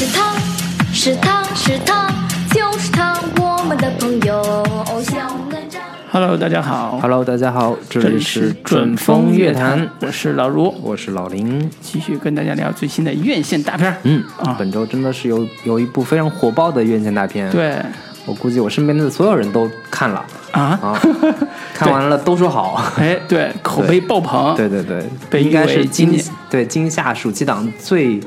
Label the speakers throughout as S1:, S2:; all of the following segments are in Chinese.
S1: 是他，是他是他，就是他，我们的朋友小哪吒。
S2: Hello，大家好
S3: Hello，大家好，这里是
S2: 准
S3: 准风乐坛，
S2: 我是老卢，
S3: 我是老林。
S2: 继续跟大家聊最新的院线大片。
S3: 嗯
S2: 啊
S3: 本周真的是有有一部非常火爆的院线大片，，
S2: 对
S3: 我估计我身边的所有人都看了
S2: 啊，
S3: 啊，看完了都说好。
S2: 哎，对，口碑爆棚。
S3: 对对对，
S2: 被
S3: 应该是
S2: 今
S3: 今
S2: 年
S3: 对今夏暑期档最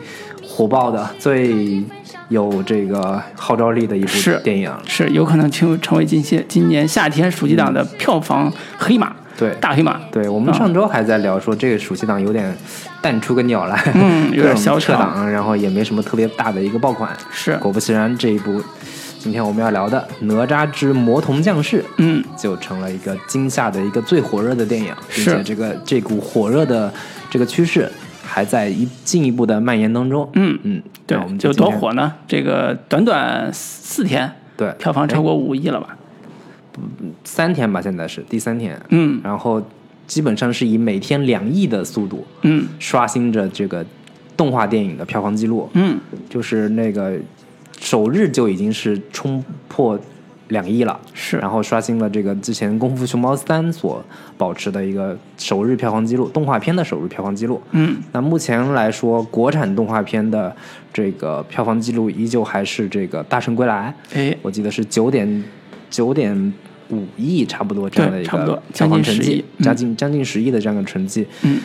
S3: 火爆的、最有这个号召力的一部电影。
S2: 是有可能成成为今些今年夏天暑期档的票房黑马，
S3: 对
S2: 大黑马。
S3: 对，我们
S2: 啊
S3: 上周还在聊说这个暑期档有点淡出个鸟来，
S2: 嗯有点 小
S3: 撤档，然后也没什么特别大的一个爆款。
S2: 是，
S3: 果不其然，这一部今天我们要聊的《哪吒之魔童降世》
S2: 嗯，
S3: 就成了一个今夏的一个最火热的电影，并
S2: 是
S3: 且这个这股火热的这个趋势还在一进一步的蔓延当中。
S2: 嗯
S3: 嗯，
S2: 对
S3: 那我，们
S2: 就多火呢？这个短短四天，
S3: 对，
S2: 票房超
S3: 哎
S2: 过五亿了吧？
S3: 三天吧，现在是第三天，
S2: 嗯
S3: 然后基本上是以每天两亿的速度
S2: 嗯
S3: 刷新着这个动画电影的票房记录。
S2: 嗯，
S3: 就是那个首日就已经是冲破两亿了，
S2: 是。
S3: 然后刷新了这个之前《功夫熊猫三》所保持的一个首日票房记录，动画片的首日票房记录。
S2: 嗯。
S3: 那目前来说，国产动画片的这个票房记录依旧还是这个《大圣归来》，
S2: 哎，
S3: 我记得是九点九点五亿，差不多这样的一个票房成
S2: 将近10亿
S3: 绩，
S2: 嗯。
S3: 将近将近十亿的这样的成绩。
S2: 嗯，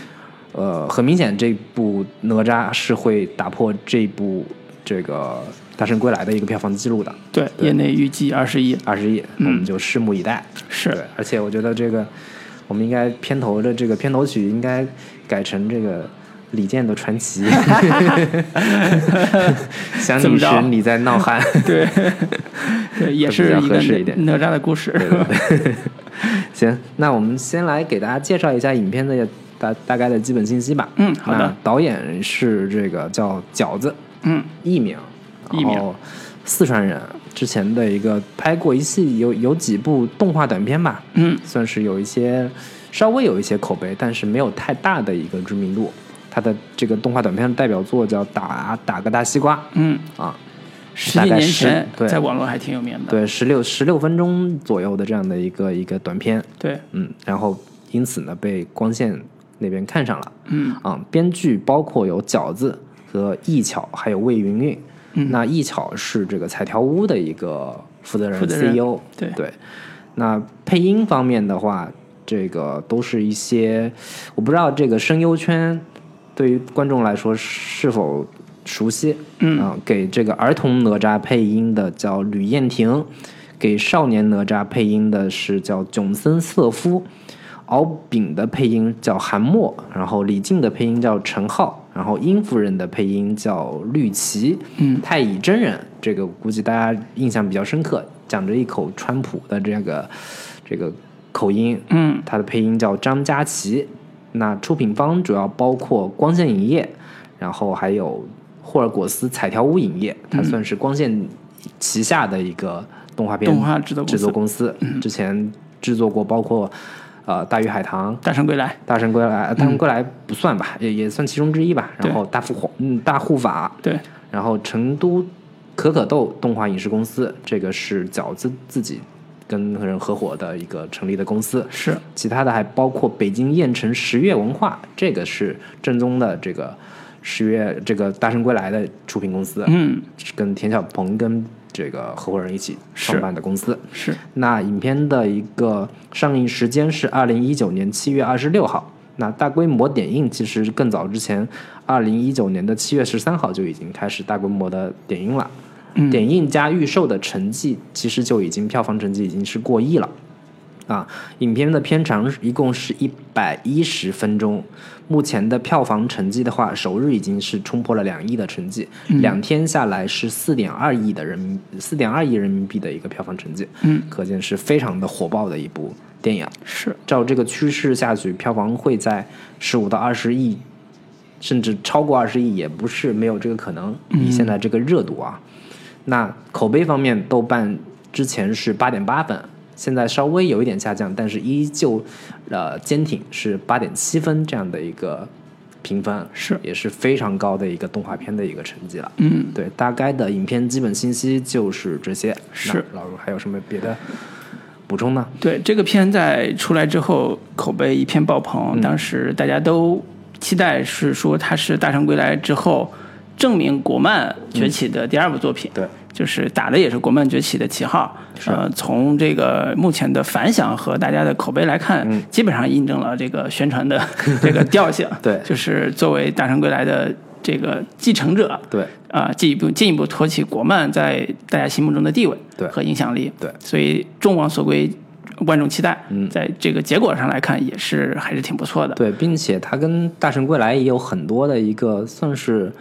S3: 呃，很明显，这部哪吒是会打破这部这个《大圣归来》的一个票房记录的，
S2: 对，业内预计二十亿。
S3: 二十亿，我们就拭目以待。
S2: 是
S3: 对，而且我觉得这个，我们应该片头的这个片头曲应该改成这个李健的《传奇》，想你时你在闹汉。
S2: 对，对，也是一个哪吒的故事。
S3: 对行，那我们先来给大家介绍一下影片的大大概的基本信息吧。
S2: 嗯好的
S3: 导演是这个叫饺子
S2: 嗯
S3: 艺名，
S2: 艺名
S3: 然后四川人，之前的一个拍过一系有有几部动画短片吧，
S2: 嗯。
S3: 算是有一些稍微有一些口碑，但是没有太大的一个知名度。他的这个动画短片的代表作叫《打打个大西瓜
S2: 嗯，》
S3: 啊，
S2: 十几年前
S3: 对。
S2: 在网络还挺有名的。
S3: 对，十六十六分钟左右的这样的一个一个短片，
S2: 对，
S3: 嗯，然后因此呢被光线那边看上了，
S2: 嗯。
S3: 啊，编剧包括有饺子和易巧，还有魏云云。
S2: 嗯。
S3: 那易巧是这个彩条屋的一个负责人 CEO，
S2: 对。
S3: 对。那配音方面的话，这个都是一些我不知道这个声优圈对于观众来说是否熟悉，
S2: 嗯。
S3: 啊，给这个儿童哪吒配音的叫吕燕婷，给少年哪吒配音的是叫囧森瑟夫，敖丙的配音叫韩墨，然后李靖的配音叫陈浩，然后殷夫人的配音叫绿旗，
S2: 嗯
S3: 太乙真人这个估计大家印象比较深刻，讲着一口川普的这个这个口音，
S2: 嗯
S3: 他的配音叫张佳琪。那出品方主要包括光线影业，然后还有霍尔果斯彩条屋影业，它算是光线旗下的一个动画片
S2: 动画制作公司。
S3: 之前制作过包括呃《大鱼海棠》《
S2: 大圣归来。
S3: 大圣归来》呃《大圣归来》不算吧，也也算其中之一吧。然后大护法嗯大护法，
S2: 对，
S3: 然后成都可可豆动画影视公司，这个是饺子自己跟人合伙的一个成立的公司。
S2: 是
S3: 其他的还包括北京燕城十月文化，这个是正宗的这个十月这个大圣归来的出品公司，
S2: 嗯
S3: 跟田小鹏跟这个合伙人一起创办的公司。
S2: 是
S3: 那影片的一个上映时间是二零一九年七月二十六号。那大规模点映其实更早之前，二零一九年的七月十三号就已经开始大规模的点映了。
S2: 嗯
S3: 点映加预售的成绩，其实就已经票房成绩已经是过亿了。啊，影片的片长一共是一百一十分钟，目前的票房成绩的话，首日已经是冲破了两亿的成绩，两天下来是四点二亿的人民四点二亿人民币的一个票房成绩，
S2: 嗯，
S3: 可见是非常的火爆的一部电影。
S2: 是
S3: 照这个趋势下去，票房会在十五到二十亿，甚至超过二十亿，也不是没有这个可能。以现在这个热度啊，那口碑方面，豆瓣之前是八点八分，现在稍微有一点下降，但是依旧呃坚挺是八点七分这样的一个评分，
S2: 是
S3: 也是非常高的一个动画片的一个成绩了。
S2: 嗯，
S3: 对，大概的影片基本信息就是这些。
S2: 是
S3: 老卢还有什么别的补充呢？
S2: 对这个片在出来之后，口碑一片爆棚，当时大家都期待是说它是《大圣归来》之后证明国漫崛起的第二部作品。
S3: 对，
S2: 就是打的也是国漫崛起的旗号。呃，从这个目前的反响和大家的口碑来看，基本上印证了这个宣传的 这个调性。
S3: 对
S2: 就是作为《大圣归来》的这个继承者，
S3: 对，
S2: 啊，进一步进一步托起国漫在大家心目中的地位
S3: 对
S2: 和影响力。
S3: 对
S2: 所以众望所归，万众期待。嗯，在这个结果上来看，也是还是挺不错的。
S3: 对，并且它跟《大圣归来》也有很多的一个算是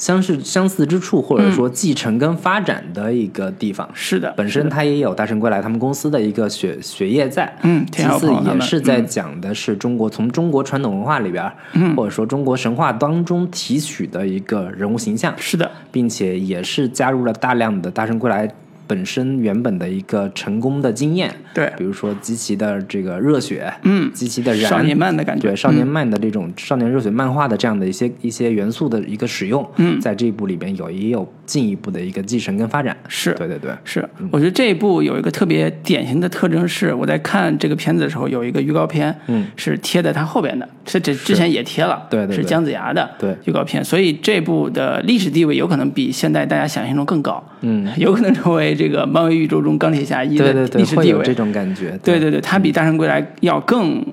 S3: 相似相似之处，或者说继承跟发展的一个地方。
S2: 是的，
S3: 本身它也有《大圣归来》他们公司的一个血血液在，
S2: 嗯
S3: 其次也是在讲的是中国、从中国传统文化里边，嗯，或者说中国神话当中提取的一个人物形象，
S2: 是的，
S3: 并且也是加入了大量的《大圣归来》本身原本的一个成功的经验，
S2: 对。
S3: 比如说极其的这个热血，
S2: 嗯。
S3: 极其的燃，
S2: 少年漫的感觉。
S3: 对少年漫的这种少年热血漫画的这样的一些一些元素的一个使用，
S2: 嗯。
S3: 在这一部里边有也有进一步的一个继承跟发展，
S2: 是
S3: 对对对，
S2: 是，我觉得这一部有一个特别典型的特征是，我在看这个片子的时候，有一个预告片，
S3: 嗯，
S2: 是贴在它后边的，这这之前也贴了，是
S3: 对对。是
S2: 姜子牙的
S3: 对。
S2: 预告片，所以这部的历史地位有可能比现在大家想象中更高，
S3: 嗯，
S2: 有可能成为这个漫威宇宙中钢铁侠一的历史地位，
S3: 这种感觉，
S2: 对。对对，它比《大圣归来》要更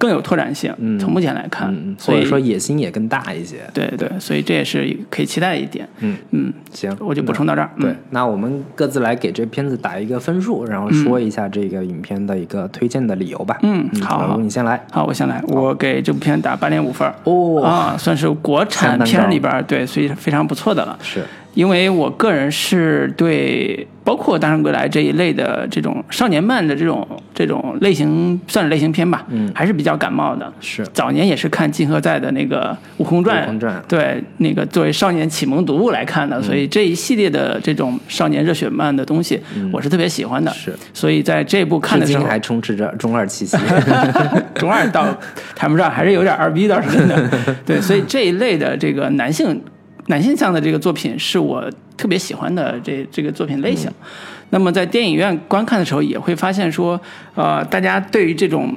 S2: 更有拓展性，嗯从目前来看，
S3: 嗯，
S2: 所以
S3: 说野心也更大一些，
S2: 对对，所以这也是可以期待一点，
S3: 嗯
S2: 嗯，
S3: 行，
S2: 我就补充到这儿，
S3: 对
S2: 嗯，
S3: 那我们各自来给这片子打一个分数，然后说一下这个影片的一个推荐的理由吧。
S2: 嗯好
S3: 你先来。
S2: 好，我先来，我给这部片打八点五分。
S3: 哦
S2: 啊，算是国产片里边对，所以非常不错的了。
S3: 是，
S2: 因为我个人是对包括《大圣归来》这一类的这种少年漫的这种这种类型，算是类型片吧，嗯，还是比较感冒的。
S3: 是
S2: 早年也是看金河在的那个《悟空传》，
S3: 悟空传
S2: 对，那个作为少年启蒙读物来看的，所以这一系列的这种少年热血漫的东西，我是特别喜欢的。
S3: 是，
S2: 所以在这部看的时候，
S3: 还充斥着中二气息。
S2: 中二倒谈不上，还是有点二逼，倒是真的。对，所以这一类的这个男性男性向的这个作品是我特别喜欢的这这个作品类型。那么在电影院观看的时候，也会发现说，呃，大家对于这种。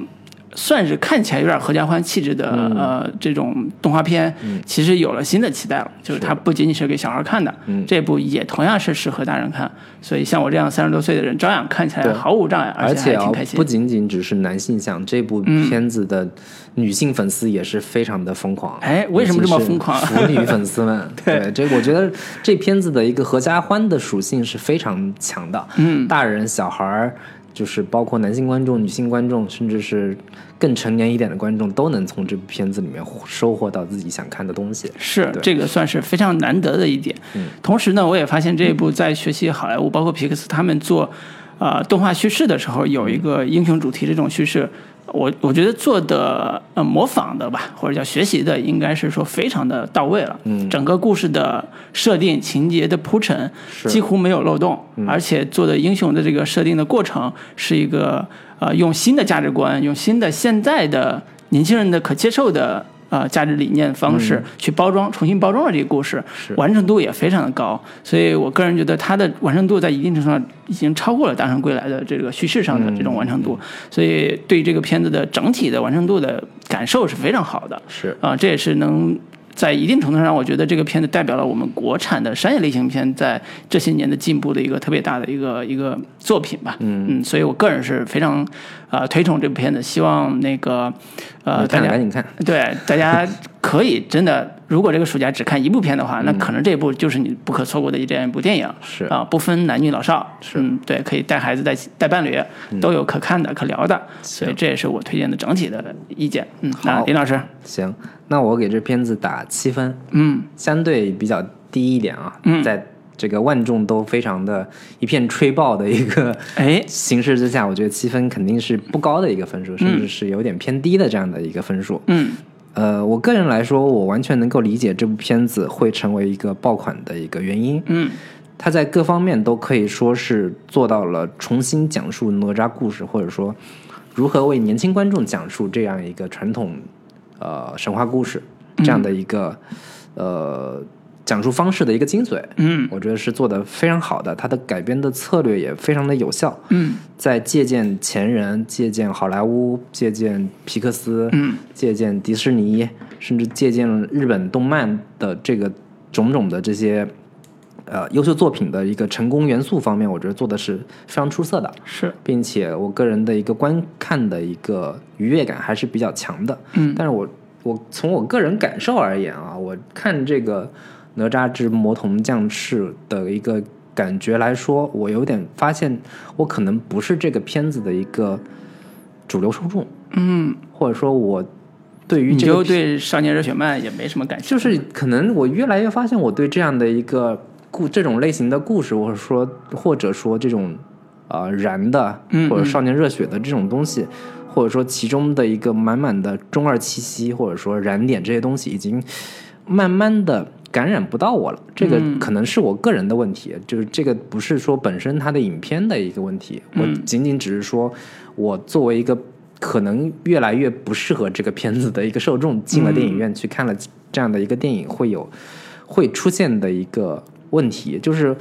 S2: 算是看起来有点合家欢气质的、呃这种动画片，其实有了新的期待了，就是它不仅仅是给小孩看的，这部也同样是适合大人看，所以像我这样三十多岁的人，照样看起来毫无障碍，
S3: 而且
S2: 还挺开，心。
S3: 不仅仅只是男性向，这部片子的女性粉丝也是非常的疯狂。
S2: 哎为什么这么疯狂？
S3: 腐女粉丝们，对。这我觉得这片子的一个合家欢的属性是非常强的。嗯，大人、小孩儿，就是包括男性观众、女性观众，甚至是更成年一点的观众，都能从这部片子里面收获到自己想看的东西。
S2: 是
S3: 对
S2: 这个算是非常难得的一点。
S3: 嗯
S2: 同时呢，我也发现这一部在学习好莱坞，包括皮克斯他们做呃动画叙事的时候，有一个英雄主题这种叙事。我我觉得做的呃模仿的吧，或者叫学习的，应该是说非常的到位了。嗯，整个故事的设定、情节的铺陈几乎没有漏洞，而且做的英雄的这个设定的过程是一个呃用新的价值观，用新的现在的年轻人的可接受的呃价值理念方式去包装，重新包装了这个故事，完成度也非常的高。所以我个人觉得它的完成度在一定程度上已经超过了《大圣归来》的这个叙事上的这种完成度，所以对这个片子的整体的完成度的感受是非常好的。
S3: 是
S2: 啊、这也是能在一定程度上，我觉得这个片子代表了我们国产的商业类型片在这些年的进步的一个特别大的一个一个作品吧。嗯。所以我个人是非常呃推崇这部片子，希望那个呃大家
S3: 赶紧看，
S2: 对大家可以真的，如果这个暑假只看一部片的话，那可能这部就是你不可错过的一这样一部电影。
S3: 是。
S2: 啊，不分男女老少，
S3: 是。
S2: 嗯，对，可以带孩子带带伴侣，都有可看的可聊的，所以这也是我推荐的整体的意见。嗯，那
S3: 好。
S2: 林老师，
S3: 行，那我给这片子打七分，
S2: 嗯
S3: 相对比较低一点啊，在这个万众都非常的一片吹爆的一个
S2: 哎
S3: 形势之下，我觉得七分肯定是不高的一个分数，甚至是有点偏低的这样的一个分数。
S2: 嗯
S3: 呃，我个人来说，我完全能够理解这部片子会成为一个爆款的一个原因。
S2: 嗯
S3: 它在各方面都可以说是做到了重新讲述哪吒故事，或者说如何为年轻观众讲述这样一个传统呃神话故事。这样的一个、呃讲述方式的一个精髓。
S2: 嗯
S3: 我觉得是做的非常好的，它的改编的策略也非常的有效。
S2: 嗯
S3: 在借鉴前人、借鉴好莱坞、借鉴皮克斯、
S2: 嗯
S3: 借鉴迪士尼，甚至借鉴日本动漫的这个种种的这些呃优秀作品的一个成功元素方面，我觉得做的是非常出色的，
S2: 是。
S3: 并且我个人的一个观看的一个愉悦感还是比较强的。
S2: 嗯。
S3: 但是我我从我个人感受而言啊，我看这个《哪吒之魔童降世》的一个感觉来说，我有点发现我可能不是这个片子的一个主流受众，
S2: 嗯，
S3: 或者说我对于
S2: 你
S3: 这个片
S2: 就对少年热血漫也没什么感觉，
S3: 就是可能我越来越发现，我对这样的一个故这种类型的故事，或者说或者说这种呃燃的
S2: 嗯
S3: 或者少年热血的这种东西，或者说其中的一个满满的中二气息，或者说燃点这些东西，已经慢慢的感染不到我了。这个
S2: 嗯
S3: 可能是我个人的问题，就是这个不是说本身它的影片的一个问题，我
S2: 嗯
S3: 仅仅只是说我作为一个。可能越来越不适合这个片子的一个受众进了电影院去看了这样的一个电影，会有会出现的一个问题，就是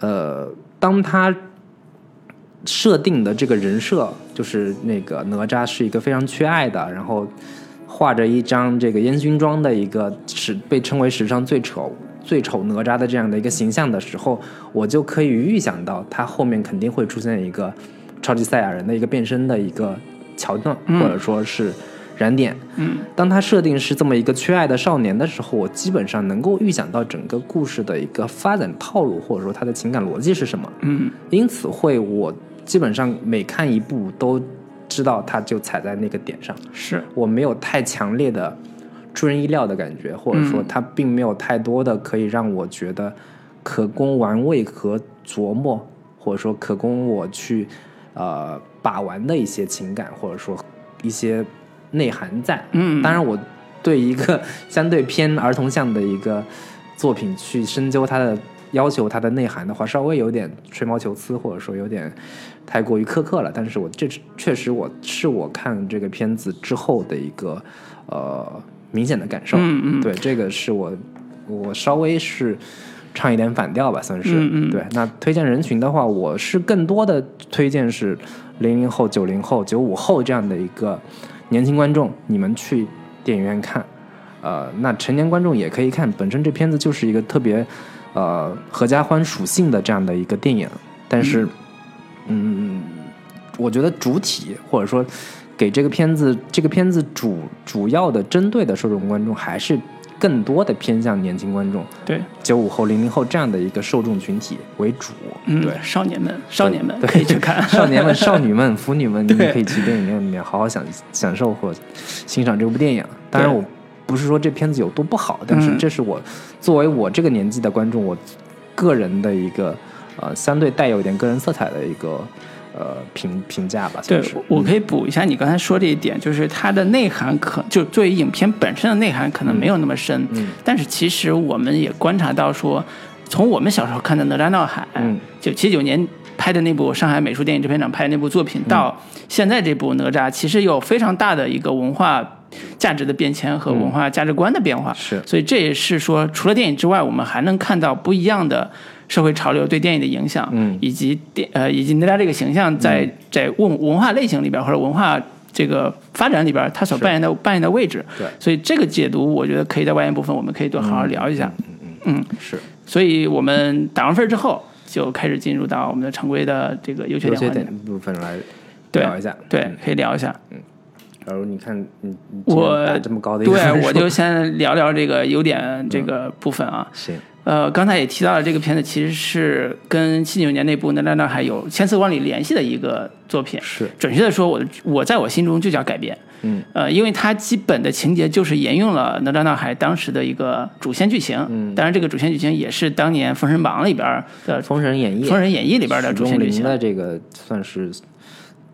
S3: 呃，当他设定的这个人设，就是那个哪吒是一个非常缺爱的，然后画着一张这个烟熏妆的一个史被称为史上最丑最丑哪吒的这样的一个形象的时候，我就可以预想到他后面肯定会出现一个超级赛亚人的一个变身的一个桥段，
S2: 嗯。
S3: 或者说是燃点。
S2: 嗯
S3: 当他设定是这么一个缺爱的少年的时候，我基本上能够预想到整个故事的一个发展套路，或者说他的情感逻辑是什么。
S2: 嗯
S3: 因此会我基本上每看一部都知道他就踩在那个点上，
S2: 是
S3: 我没有太强烈的出人意料的感觉，或者说
S2: 嗯
S3: 他并没有太多的可以让我觉得可供玩味和琢磨，或者说可供我去呃把玩的一些情感，或者说一些内涵在。
S2: 嗯
S3: 当然我对一个 相对偏儿童向的一个作品去深究它的要求它的内涵的话，稍微有点吹毛求疵，或者说有点太过于苛刻了。但是我这确实我是我看这个片子之后的一个呃明显的感受。
S2: 嗯嗯
S3: 对，这个是我我稍微是唱一点反调吧，算是。
S2: 嗯嗯
S3: 对，那推荐人群的话，我是更多的推荐是零零后、九零后、九五后这样的一个年轻观众，你们去电影院看。呃，那成年观众也可以看，本身这片子就是一个特别呃合家欢属性的这样的一个电影，但是，嗯，我觉得主体或者说给这个片子这个片子主主要的针对的受众观众还是更多的偏向年轻观众，
S2: 对，
S3: 九五后、零零后这样的一个受众群体为主。
S2: 嗯
S3: 对，
S2: 少年们少年们
S3: 对
S2: 可以去看。
S3: 少年们、少女们、腐女们，你们可以去电影院里面好好享享受或欣赏这部电影。当然，我不是说这片子有多不好，但是
S2: 嗯。
S3: 这是我作为我这个年纪的观众，我个人的一个呃相对带有一点个人色彩的一个呃评评价吧。
S2: 对，我可以补一下你刚才说这一点，就是它的内涵可就作为影片本身的内涵可能没有那么深，
S3: 嗯。
S2: 但是其实我们也观察到说，从我们小时候看的《哪吒闹海》，
S3: 嗯
S2: 就七九年拍的那部上海美术电影制片厂拍的那部作品，到现在这部哪吒，其实有非常大的一个文化价值的变迁和文化价值观的变化。
S3: 是。
S2: 所以这也是说，除了电影之外，我们还能看到不一样的社会潮流对电影的影响，
S3: 嗯
S2: 以及电呃以及哪吒这个形象在、在文文化类型里边或者文化这个发展里边，它所扮演的扮演的位置。
S3: 对
S2: 所以这个解读，我觉得可以在外延部分我们可以多好好聊一下。嗯嗯
S3: 是
S2: 所以我们打完分之后，就开始进入到我们的常规的这个优缺点。
S3: 部分来
S2: 对
S3: 聊一下。
S2: 对
S3: 嗯，
S2: 可以聊一下。
S3: 嗯假如你看你你既然
S2: 我
S3: 这么高的一个
S2: 对我就先聊聊这个优点这个部分啊。
S3: 行
S2: 呃，刚才也提到了，这个片子其实是跟七九年那部《哪吒闹海》有千丝万缕联系的一个作品。
S3: 是
S2: 准确的说，我的我在我心中就叫改编。
S3: 嗯，
S2: 呃，因为它基本的情节就是沿用了《哪吒闹海》当时的一个主线剧情。
S3: 嗯
S2: 当然这个主线剧情也是当年《封神榜》里边的《
S3: 封神演义》《
S2: 封神演义》里边的主线剧情。
S3: 的这个算是，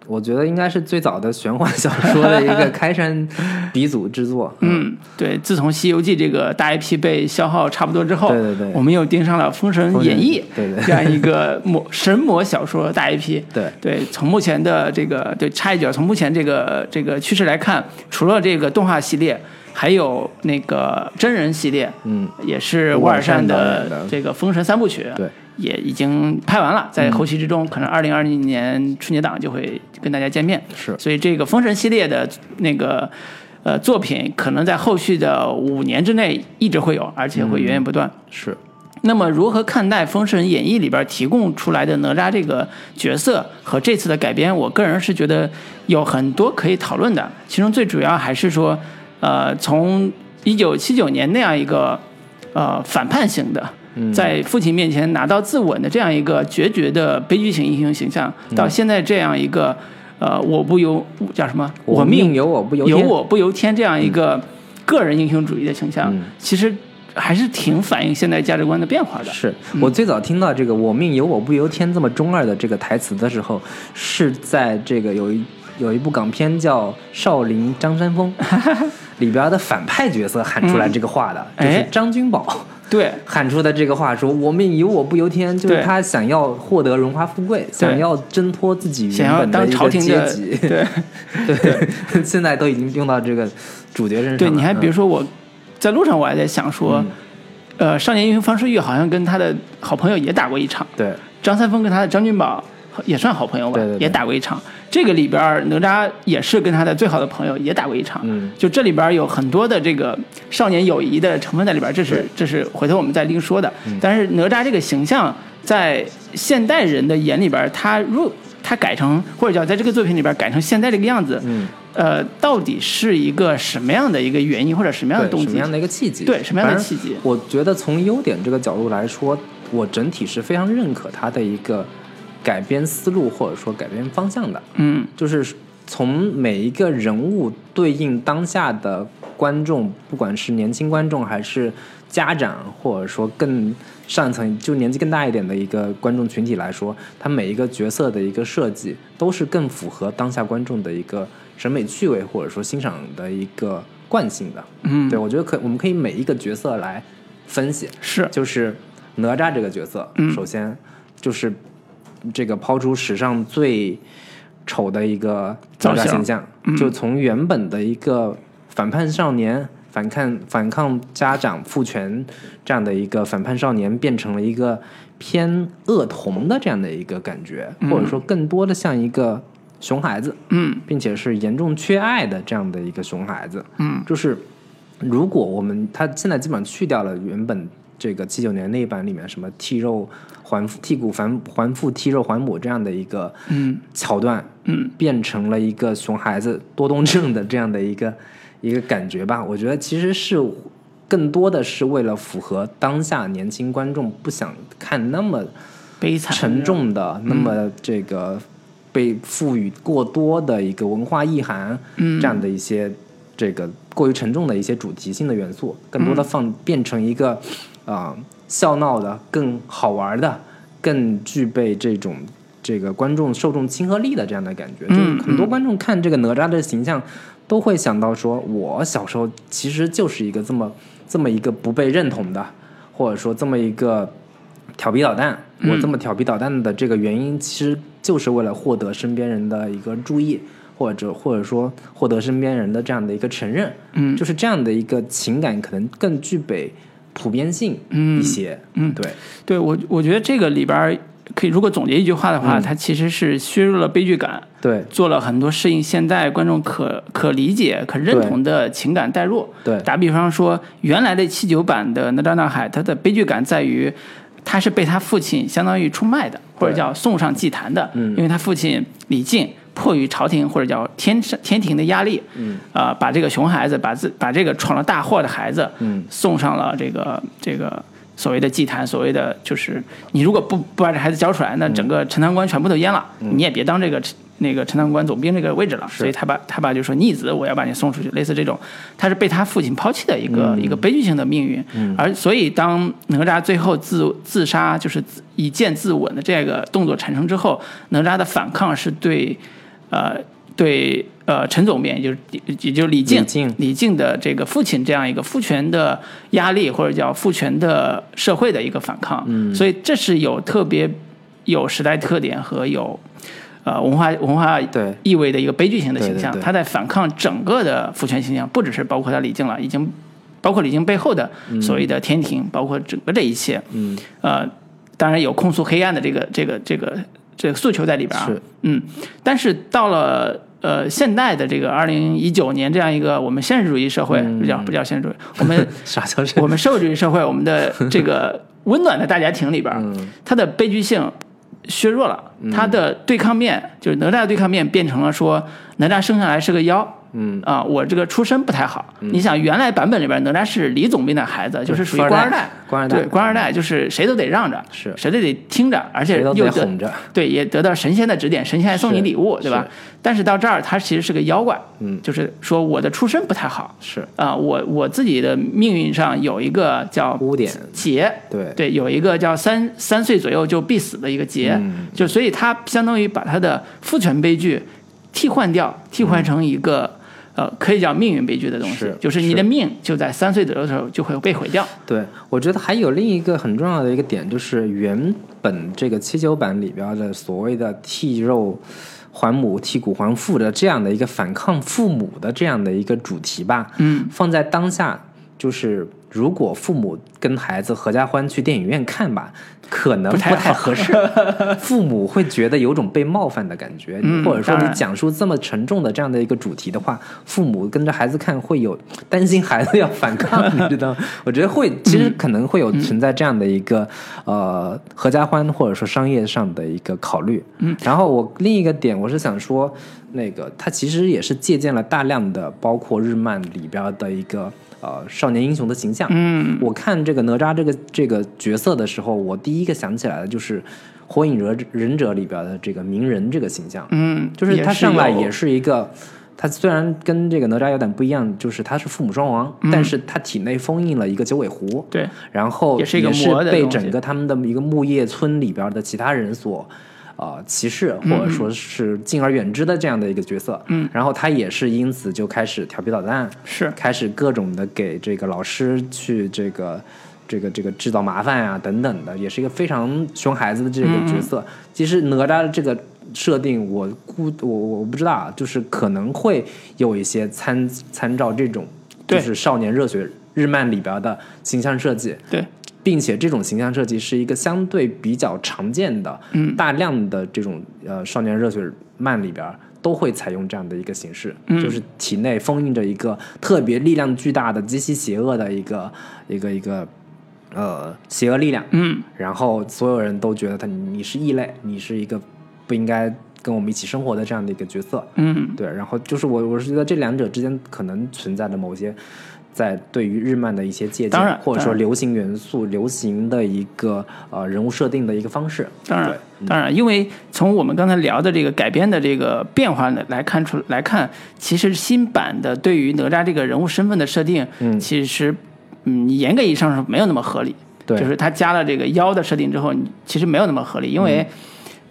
S3: 我觉得应该是最早的玄幻小说的一个开山鼻祖之作。
S2: 嗯，对，自从《西游记》这个大 IP 被消耗差不多之后，
S3: 对对对。
S2: 我们又盯上了《封神演义》
S3: 对对
S2: 这样一个魔神魔小说大 IP。
S3: 对。
S2: 对，从目前的这个对插一脚，从目前这个这个趋势来看，除了这个动画系列，还有那个真人系列，
S3: 嗯，
S2: 也是沃尔
S3: 善
S2: 的。这个《封神三部曲》，
S3: 对，
S2: 也已经拍完了，在后期之中，可能二零二零年春节档就会跟大家见面。
S3: 是
S2: 所以这个《封神》系列的那个呃作品，可能在后续的五年之内一直会有，而且会源源不断。
S3: 是
S2: 那么，如何看待《封神演义》里边提供出来的哪吒这个角色和这次的改编？我个人是觉得有很多可以讨论的。其中最主要还是说，呃，从一九七九年那样一个呃反叛型的，在父亲面前拿到自刎的这样一个决绝的悲剧型英雄形象，到现在这样一个呃我不由叫什么？
S3: 我
S2: 命
S3: 命由我不由天。
S2: 由我不由天这样一个个人英雄主义的形象，
S3: 嗯。
S2: 其实还是挺反映现代价值观的变化的。
S3: 是。我最早听到这个“我命由我不由天”这么中二的这个台词的时候，是在这个有一有一部港片叫《少林张三丰》里边的反派角色喊出来这个话的，就是
S2: 哎
S3: 张君宝。
S2: 对，
S3: 喊出的这个话说：“我命由我不由天”，就是他想要获得荣华富贵，想要挣脱自己
S2: 想要当
S3: 原本的一个
S2: 朝廷的
S3: 阶级。
S2: 对。
S3: 对，现在都已经用到这个主角身上了。
S2: 对，你还比如
S3: 嗯
S2: 说我在路上我还在想说，呃，少年英雄方世玉好像跟他的好朋友也打过一场，
S3: 对。
S2: 张三丰跟他的张君宝也算好朋友吧，
S3: 对对对
S2: 也打过一场。这个里边儿哪吒也是跟他的最好的朋友也打过一场，
S3: 嗯
S2: 就这里边有很多的这个少年友谊的成分在里边儿，这是这是回头我们再另说的。
S3: 嗯
S2: 但是哪吒这个形象在现代人的眼里边，他如他改成或者叫在这个作品里边改成现在这个样子，
S3: 嗯，
S2: 呃，到底是一个什么样的一个原因或者什么样的动机
S3: 什么？样的一个契机？
S2: 对什么样的契机
S3: 我觉得从优点这个角度来说，我整体是非常认可他的一个改编思路或者说改编方向的。
S2: 嗯
S3: 就是从每一个人物对应当下的观众，不管是年轻观众还是家长，或者说更上层就年纪更大一点的一个观众群体来说，他每一个角色的一个设计都是更符合当下观众的一个审美趣味或者说欣赏的一个惯性的。
S2: 嗯，
S3: 对我觉得可我们可以每一个角色来分析，
S2: 是
S3: 就是哪吒这个角色，
S2: 嗯
S3: 首先就是这个抛出史上最丑的一个哪
S2: 造型
S3: 吒形象，就从原本的一个反叛少年、反抗反抗家长父权这样的一个反叛少年，变成了一个偏恶童的这样的一个感觉，或者说更多的像一个熊孩子，
S2: 嗯。
S3: 并且是严重缺爱的这样的一个熊孩子。
S2: 嗯。
S3: 就是如果我们他现在基本上去掉了原本这个七九年那一版里面什么剔肉还父剔骨还还父剔肉还母这样的一个
S2: 嗯。
S3: 桥段，
S2: 嗯，
S3: 变成了一个熊孩子多动症的这样的一个一个感觉吧。我觉得其实是更多的是为了符合当下年轻观众不想看那么
S2: 悲惨
S3: 沉重的、那么这个被赋予过多的一个文化意涵，
S2: 嗯。
S3: 这样的一些这个过于沉重的一些主题性的元素，更多的放变成一个啊、笑闹的、更好玩的、更具备这种这个观众受众亲和力的这样的感觉。
S2: 嗯
S3: 就是很多观众看这个哪吒的形象，都会想到说，我小时候其实就是一个这么这么一个不被认同的，或者说这么一个调皮捣蛋。我这么调皮捣蛋的这个原因，其实就是为了获得身边人的一个注意，或者或者说获得身边人的这样的一个承认。
S2: 嗯
S3: 就是这样的一个情感，可能更具备普遍性一些。
S2: 嗯。
S3: 对，
S2: 对我我觉得这个里边可以，如果总结一句话的话，
S3: 嗯。
S2: 它其实是削弱了悲剧感，
S3: 对，
S2: 做了很多适应现代观众可可理解、可认同的情感代入。
S3: 对。
S2: 打比方说，原来的七九版的《哪吒闹海》，它的悲剧感在于，他是被他父亲相当于出卖的，或者叫送上祭坛的，
S3: 嗯。
S2: 因为他父亲李靖迫于朝廷或者叫天上天庭的压力，
S3: 嗯，
S2: 啊、把这个熊孩子，把自把这个闯了大祸的孩子，
S3: 嗯。
S2: 送上了这个这个所谓的祭坛，所谓的就是你如果不不把这孩子交出来，那整个陈塘关全部都淹了，你也别当这个那个陈塘关总兵这个位置了。所以他爸他爸就说逆子，我要把你送出去，类似这种，他是被他父亲抛弃的一个、一个悲剧性的命运。而所以当哪吒最后自自杀，就是以剑自刎的这个动作产生之后，哪吒的反抗是对呃对呃陈总编，也就是也就是李靖
S3: 李靖
S2: 李靖的这个父亲这样一个父权的压力，或者叫父权的社会的一个反抗。
S3: 嗯
S2: 所以这是有特别有时代特点和有呃文化文化
S3: 对
S2: 意味的一个悲剧性的形象，他在反抗整个的父权形象，不只是包括他李靖了，已经包括李靖背后的所谓的天庭，包括整个这一切，
S3: 嗯，
S2: 呃，当然有控诉黑暗的这个这个这个这个诉求在里边啊，
S3: 是
S2: 嗯，但是到了。呃，现代的这个二零一九年这样一个我们现实主义社会，
S3: 嗯
S2: 不叫不叫现实主义，我们
S3: 啥叫这
S2: 我们社会主义社会，我们的这个温暖的大家庭里边，
S3: 嗯
S2: 它的悲剧性削弱了，它的对抗面就是哪吒的对抗面变成了说哪吒生下来是个妖。
S3: 嗯
S2: 啊，我这个出身不太好。你想，原来版本里边哪吒是李总兵的孩子，就是属于官二代，
S3: 官二代
S2: 对官二代，就是谁都得让着，
S3: 是
S2: 谁都得听着，而且又得对，也得到神仙的指点，神仙还送你礼物，对吧？但是到这儿，他其实是个妖怪，
S3: 嗯
S2: 就是说我的出身不太好，
S3: 是
S2: 啊、我我自己的命运上有一个叫
S3: 污点
S2: 劫，
S3: 对
S2: 对，有一个叫三三岁左右就必死的一个劫，
S3: 嗯
S2: 就所以他相当于把他的父权悲剧替换掉，替换成一个、呃可以叫命运悲剧的东西
S3: 是，
S2: 就是你的命就在三岁左右的时候就会被毁掉。
S3: 对，我觉得还有另一个很重要的一个点，就是原本这个七九版里边的所谓的替肉还母、替骨还父的这样的一个反抗父母的这样的一个主题吧，
S2: 嗯，
S3: 放在当下，就是如果父母跟孩子合家欢去电影院看吧，可能不
S2: 太
S3: 合适，父母会觉得有种被冒犯的感觉，
S2: 嗯
S3: 或者说你讲述这么沉重的这样的一个主题的话，父母跟着孩子看会有担心孩子要反抗，你知道？我觉得会，其实可能会有存在这样的一个、呃合家欢或者说商业上的一个考虑。嗯，然后我另一个点我是想说，那个它其实也是借鉴了大量的包括日漫里边的一个。呃，少年英雄的形象，
S2: 嗯，
S3: 我看这个哪吒这个这个角色的时候，我第一个想起来的就是《火影忍忍者》里边的这个鸣人这个形象，
S2: 嗯，
S3: 就是他上来也
S2: 是
S3: 是一个，他虽然跟这个哪吒有点不一样，就是他是父母双亡，但是他体内封印了一个九尾狐，
S2: 对，
S3: 然后
S2: 也是
S3: 被整个他们的一个木叶村里边的其他人所。呃，歧视或者说是敬而远之的这样的一个角色，
S2: 嗯，
S3: 然后他也是因此就开始调皮捣蛋，
S2: 是。
S3: 开始各种的给这个老师去这个这个这个制造麻烦呀、等等的，也是一个非常熊孩子的这个角色。其实哪吒的这个设定我，估我我不知道啊，就是可能会有一些参参照这种，就是少年热血日漫里边的形象设计，
S2: 对，
S3: 并且这种形象设计是一个相对比较常见的，
S2: 嗯。
S3: 大量的这种呃少年热血漫里边都会采用这样的一个形式，
S2: 嗯。
S3: 就是体内封印着一个特别力量巨大的极其邪恶的一个一个一个呃邪恶力量，
S2: 嗯，
S3: 然后所有人都觉得他你是异类，你是一个不应该跟我们一起生活的这样的一个角色，
S2: 嗯，
S3: 对，然后就是我我是觉得这两者之间可能存在的某些在对于日漫的一些借鉴
S2: 当然，
S3: 或者说流行元素、流行的一个呃人物设定的一个方式。
S2: 当然，当然，因为从我们刚才聊的这个改编的这个变化来来看出来看，其实新版的对于哪吒这个人物身份的设定，
S3: 嗯。
S2: 其实嗯严格意义上是没有那么合理。
S3: 对。
S2: 就是他加了这个妖的设定之后，其实没有那么合理，因为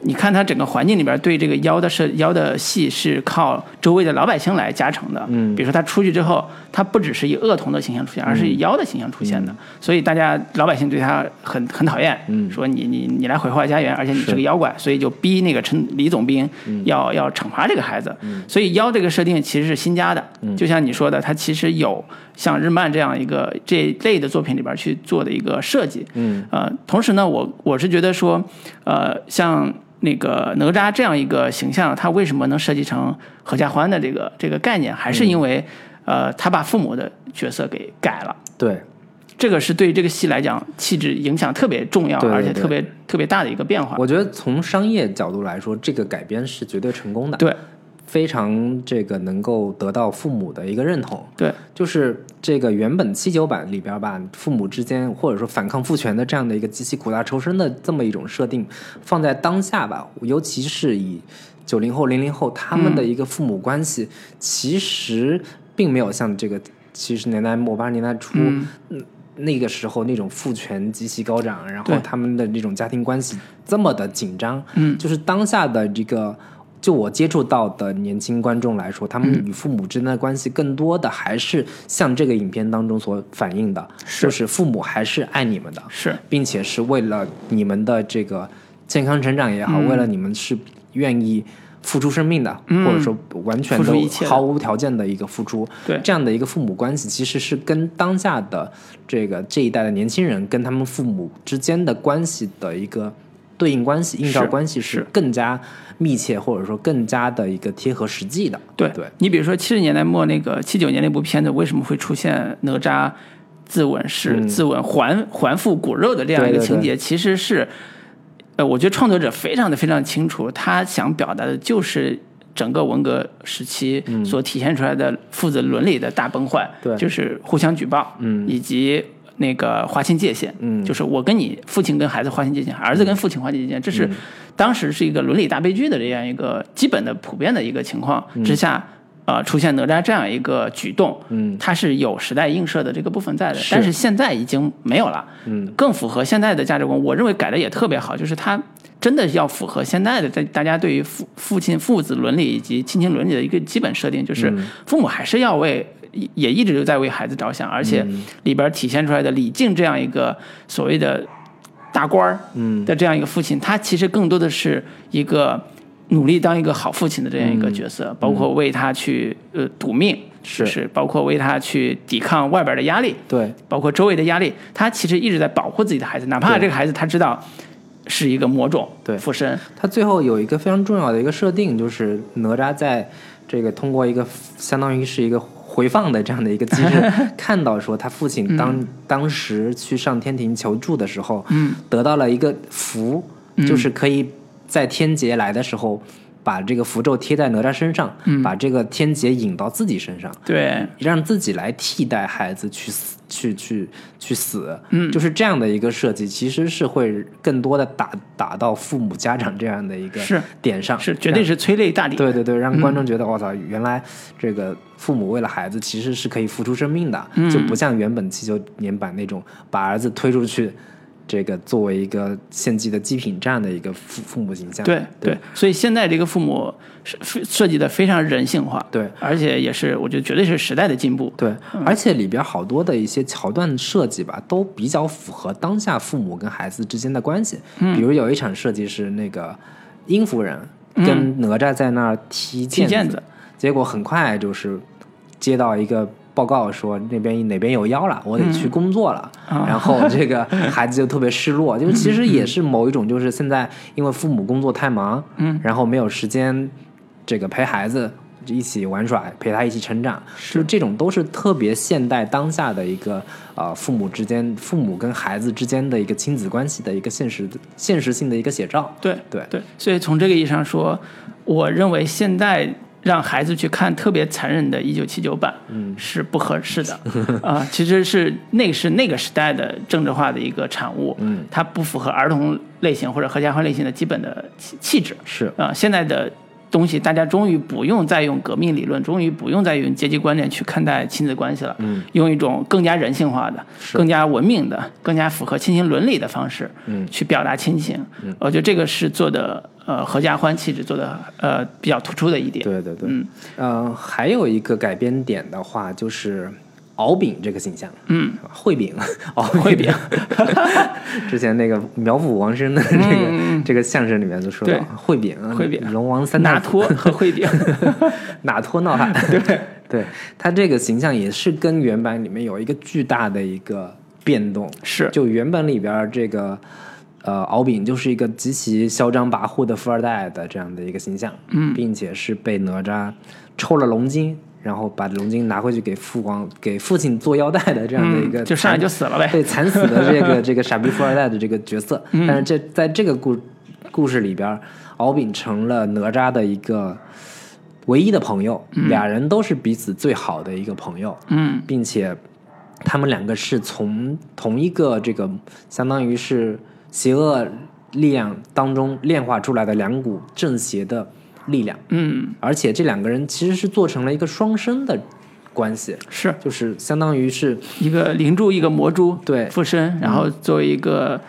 S2: 你看他整个环境里边对这个妖的设妖的戏是靠周围的老百姓来加成的。
S3: 嗯。
S2: 比如说他出去之后，他不只是以恶童的形象出现，而是以妖的形象出现的，所以大家老百姓对他很很讨厌，
S3: 嗯。
S2: 说你你你来毁坏家园，而且你是个妖怪，所以就逼那个陈李总兵要、要惩罚这个孩子。所以妖这个设定其实是新加的，就像你说的，他其实有像日漫这样一个这一类的作品里边去做的一个设计。
S3: 嗯
S2: 呃，同时呢，我我是觉得说，呃，像那个哪吒这样一个形象，他为什么能设计成合家欢的这个这个概念，还是因为、呃，他把父母的角色给改了。
S3: 对，
S2: 这个是对这个戏来讲气质影响特别重要，
S3: 对对对
S2: 而且特别特别大的一个变化。
S3: 我觉得从商业角度来说，这个改编是绝对成功的，
S2: 对
S3: 非常这个能够得到父母的一个认同。
S2: 对，
S3: 就是这个原本七九版里边吧，父母之间或者说反抗父权的这样的一个极其苦大仇深的这么一种设定，放在当下吧，尤其是以九零后、零零后他们的一个父母关系，其实并没有像这个七十年代末八十年代初。
S2: 嗯
S3: 那个时候那种父权极其高涨，然后他们的那种家庭关系这么的紧张，
S2: 嗯
S3: 就是当下的这个，就我接触到的年轻观众来说，他们
S2: 嗯。
S3: 与父母之间的关系更多的还是像这个影片当中所反映的，就是父母还是爱你们的，
S2: 是。
S3: 并且是为了你们的这个健康成长也好，
S2: 嗯。
S3: 为了你们是愿意付出生命的，或者说完全毫无条件的一个付出。
S2: 对。
S3: 这样的一个父母关系，其实是跟当下的这个这一代的年轻人跟他们父母之间的关系的一个对应关系、映照关系
S2: 是。
S3: 更加密切，或者说更加的一个贴合实际的。
S2: 对
S3: 对，
S2: 你比如说七十年代末那个七九年那部片子，为什么会出现哪吒自刎是、
S3: 嗯
S2: 自刎还还复骨肉的这样一个
S3: 对对
S2: 情节？其实是，呃，我觉得创作者非常的非常清楚，他想表达的就是。整个文革时期所体现出来的父子伦理的大崩坏，
S3: 嗯对
S2: 就是互相举报，
S3: 嗯
S2: 以及那个划清界限，
S3: 嗯。
S2: 就是我跟你父亲跟孩子划清界限，儿子跟父亲划清界限，这是
S3: 嗯。
S2: 当时是一个伦理大悲剧的这样一个基本的普遍的一个情况之下，呃，出现哪吒这样一个举动，
S3: 嗯。
S2: 它是有时代映射的这个部分在的，
S3: 是。
S2: 但是现在已经没有了，
S3: 嗯，
S2: 更符合现在的价值观。我认为改的也特别好，就是它真的要符合现在的在大家对于父父亲父子伦理以及亲情伦理的一个基本设定，就是
S3: 嗯。
S2: 父母还是要为。也一直都在为孩子着想，而且
S3: 嗯。
S2: 里边体现出来的李靖这样一个所谓的大官儿
S3: 嗯。
S2: 的这样一个父亲，他其实更多的是一个努力当一个好父亲的这样一个角色，包括为他去呃赌命，
S3: 嗯是
S2: 是包括为他去抵抗外边的压力，
S3: 对，
S2: 包括周围的压力，他其实一直在保护自己的孩子，哪怕这个孩子他知道是一个魔种
S3: 对。
S2: 附身，
S3: 他最后有一个非常重要的一个设定，就是哪吒在这个通过一个相当于是一个回放的这样的一个机制，看到说他父亲当、当时去上天庭求助的时候，
S2: 嗯，
S3: 得到了一个符，
S2: 嗯
S3: 就是可以在天劫来的时候。把这个符咒贴在哪吒身上，
S2: 嗯。
S3: 把这个天劫引到自己身上，
S2: 对，
S3: 让自己来替代孩子去死，去去去死，
S2: 嗯。
S3: 就是这样的一个设计，其实是会更多的打打到父母家长这样的一个点上，
S2: 是绝对是催泪大礼，
S3: 对对对，让观众
S2: 嗯
S3: 觉得我操，原来这个父母为了孩子其实是可以付出生命的，
S2: 嗯。
S3: 就不像原本七九年版那种把儿子推出去，这个作为一个献祭的祭品这样的一个父父母形象。
S2: 对对，所以现在这个父母是非设计的非常人性化，
S3: 对。
S2: 而且也是我觉得绝对是时代的进步，
S3: 对，
S2: 嗯。
S3: 而且里边好多的一些桥段设计吧，都比较符合当下父母跟孩子之间的关系。
S2: 嗯。
S3: 比如有一场设计是那个殷夫人跟哪吒在那儿踢毽
S2: 踢毽子。
S3: 结果很快就是接到一个报告说那边哪边有妖了，我得去工作了。然后这个孩子就特别失落，就是其实也是某一种，就是现在因为父母工作太忙，
S2: 嗯，
S3: 然后没有时间这个陪孩子一起玩耍，陪他一起成长，就这种都是特别现代当下的一个呃父母之间、父母跟孩子之间的一个亲子关系的一个现实现实性的一个写照。
S2: 对
S3: 对。
S2: 对，所以从这个意义上说，我认为现在让孩子去看特别残忍的《一九七九版》，
S3: 嗯。
S2: 是不合适的。啊、其实是那个是那个时代的政治化的一个产物，
S3: 嗯。
S2: 它不符合儿童类型或者合家欢类型的基本的气气质。
S3: 是。
S2: 啊、现在的。东西，大家终于不用再用革命理论，终于不用再用阶级观念去看待亲子关系了，
S3: 嗯。
S2: 用一种更加人性化的、更加文明的、更加符合亲情伦理的方式，
S3: 嗯。
S2: 去表达亲情。
S3: 嗯。
S2: 我觉得这个是做的呃合家欢气质做的呃比较突出的一点。
S3: 对对对，
S2: 嗯。
S3: 呃，还有一个改编点的话，就是敖丙这个形象，
S2: 嗯，
S3: 烩饼，敖
S2: 烩饼，
S3: 之前那个苗阜王声的这个、这个相声里面就说到
S2: 嗯对。
S3: 烩饼，
S2: 烩饼。
S3: 龙王三
S2: 大托和烩饼，
S3: 哪托闹汉，对。对，他这个形象也是跟原版里面有一个巨大的一个变动，
S2: 是。
S3: 就原本里边这个呃敖丙就是一个极其嚣张跋扈的富二代的这样的一个形象，
S2: 嗯。
S3: 并且是被哪吒抽了龙筋，然后把龙筋拿回去给父王给父亲做腰带的这样的一个
S2: 嗯，就上来就死了呗。
S3: 对惨死的这个 这个傻逼富二代的这个角色，
S2: 嗯。
S3: 但是这在这个故故事里边，敖丙成了哪吒的一个唯一的朋友，俩人都是彼此最好的一个朋友，
S2: 嗯。
S3: 并且他们两个是从同一个这个相当于是邪恶力量当中炼化出来的两股正邪的力量，
S2: 嗯，
S3: 而且这两个人其实是做成了一个双生的关系，
S2: 是。
S3: 就是相当于是
S2: 一个灵珠，一个魔珠，
S3: 对。
S2: 附身，然后作为一个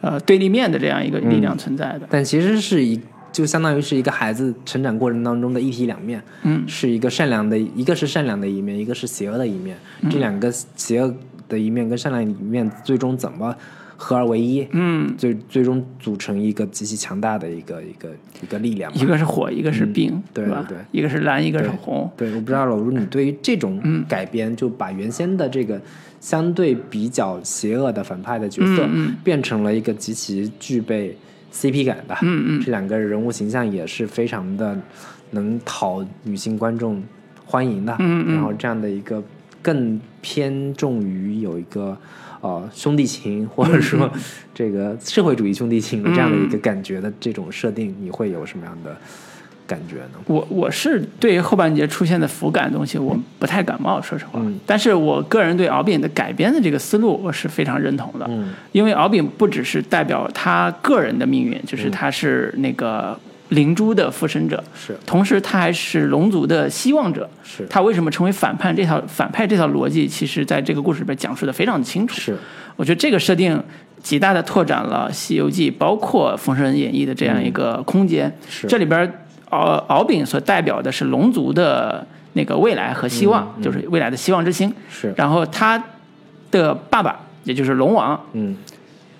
S2: 呃对立面的这样一个力量存在的。
S3: 但其实是一，就相当于是一个孩子成长过程当中的一体两面，
S2: 嗯。
S3: 是一个善良的，一个是善良的一面，一个是邪恶的一面。
S2: 嗯。
S3: 这两个邪恶的一面跟善良的一面最终怎么合二为一，
S2: 嗯，
S3: 最最终组成一个极其强大的一个一个一个力量。
S2: 一个是火，一个是冰，
S3: 嗯对
S2: 吧？
S3: 对。对
S2: 一个是蓝，一个是红，
S3: 对，我不知道老卢，你对于这种
S2: 嗯。
S3: 改编，就把原先的这个相对比较邪恶的反派的角色，变成了一个极其具备 CP 感的，
S2: 嗯嗯。
S3: 这两个人物形象也是非常的能讨女性观众欢迎的，
S2: 嗯嗯。
S3: 然后这样的一个更偏重于有一个。呃，兄弟情或者说
S2: 嗯
S3: 这个社会主义兄弟情的这样的一个感觉的这种设定，你会有什么样的感觉呢？
S2: 我我是对于后半截出现的腐感的东西，我不太感冒，说实话。
S3: 嗯
S2: 但是我个人对敖丙的改编的这个思路，我是非常认同的。
S3: 嗯
S2: 因为敖丙不只是代表他个人的命运，就是他是那个灵珠的附身者，
S3: 是
S2: 同时他还是龙族的希望者。
S3: 是
S2: 他为什么成为反叛？这条反派这条逻辑，其实在这个故事里边讲述的非常的清楚。
S3: 是，
S2: 我觉得这个设定极大的拓展了《西游记》包括《封神演义》的这样一个空间。
S3: 嗯是
S2: 这里边敖敖丙所代表的是龙族的那个未来和希望，
S3: 嗯
S2: 就是未来的希望之星。
S3: 是
S2: 然后他的爸爸，也就是龙王，
S3: 嗯，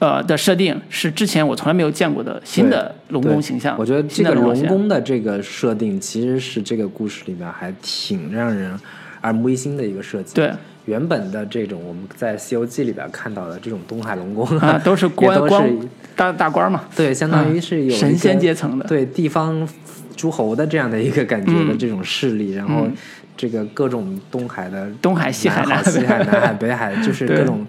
S2: 呃的设定是之前我从来没有见过的新的龙宫形象。
S3: 我觉得这个龙宫的这个设定，其实是这个故事里面还挺让人耳目一新的一个设计。
S2: 对
S3: 原本的这种我们在《西游记》里边看到的这种东海龙宫
S2: 啊，都是 官官大大官嘛。
S3: 对，相当于是有
S2: 神仙阶层的
S3: 对地方诸侯的这样的一个感觉的
S2: 嗯
S3: 这种势力，然后这个各种东海的
S2: 东海西海南海
S3: 南西海、南海、北海，就是各种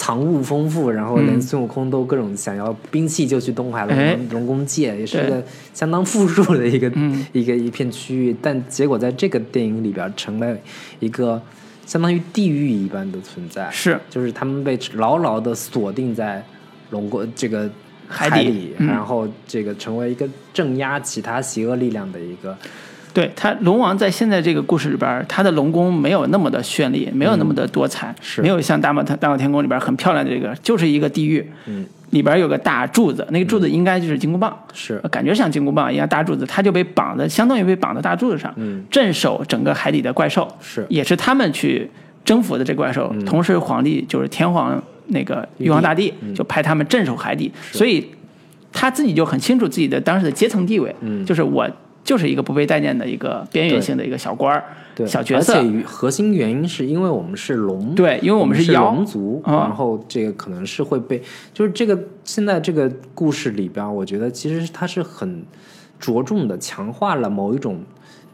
S3: 藏物丰富，然后连
S2: 嗯。
S3: 孙悟空都各种想要兵器就去东海龙龙宫借，也是一个相当富庶的一个
S2: 嗯。
S3: 一个一片区域，但结果在这个电影里边成了一个相当于地狱一般的存在，
S2: 是。
S3: 就是他们被牢牢的锁定在龙宫这个
S2: 海底
S3: 然后这个成为一个镇压其他邪恶力量的一个，
S2: 对他龙王在现在这个故事里边，他的龙宫没有那么的绚丽，没有那么的多彩，
S3: 嗯是。
S2: 没有像大闹大闹天宫里边很漂亮的这个，就是一个地狱，
S3: 嗯，
S2: 里边有个大柱子，那个柱子应该就是金箍棒，
S3: 是。
S2: 呃感觉像金箍棒一样大柱子，他就被绑在，相当于被绑在大柱子上，
S3: 嗯。
S2: 镇守整个海底的怪兽，
S3: 是。
S2: 也是他们去征服的这个怪兽。同时，皇帝就是天皇那个玉皇大帝，就派他们镇守海底，所以他自己就很清楚自己的当时的阶层地位，
S3: 嗯。
S2: 就是我就是一个不被待见的一个边缘性的一个小官儿、
S3: 对
S2: 小角色
S3: 而。且核心原因是因为我们是龙，
S2: 对因为我们是妖
S3: 龙族，
S2: 啊
S3: 然后这个可能是会被，就是这个现在这个故事里边，我觉得其实它是很着重的强化了某一种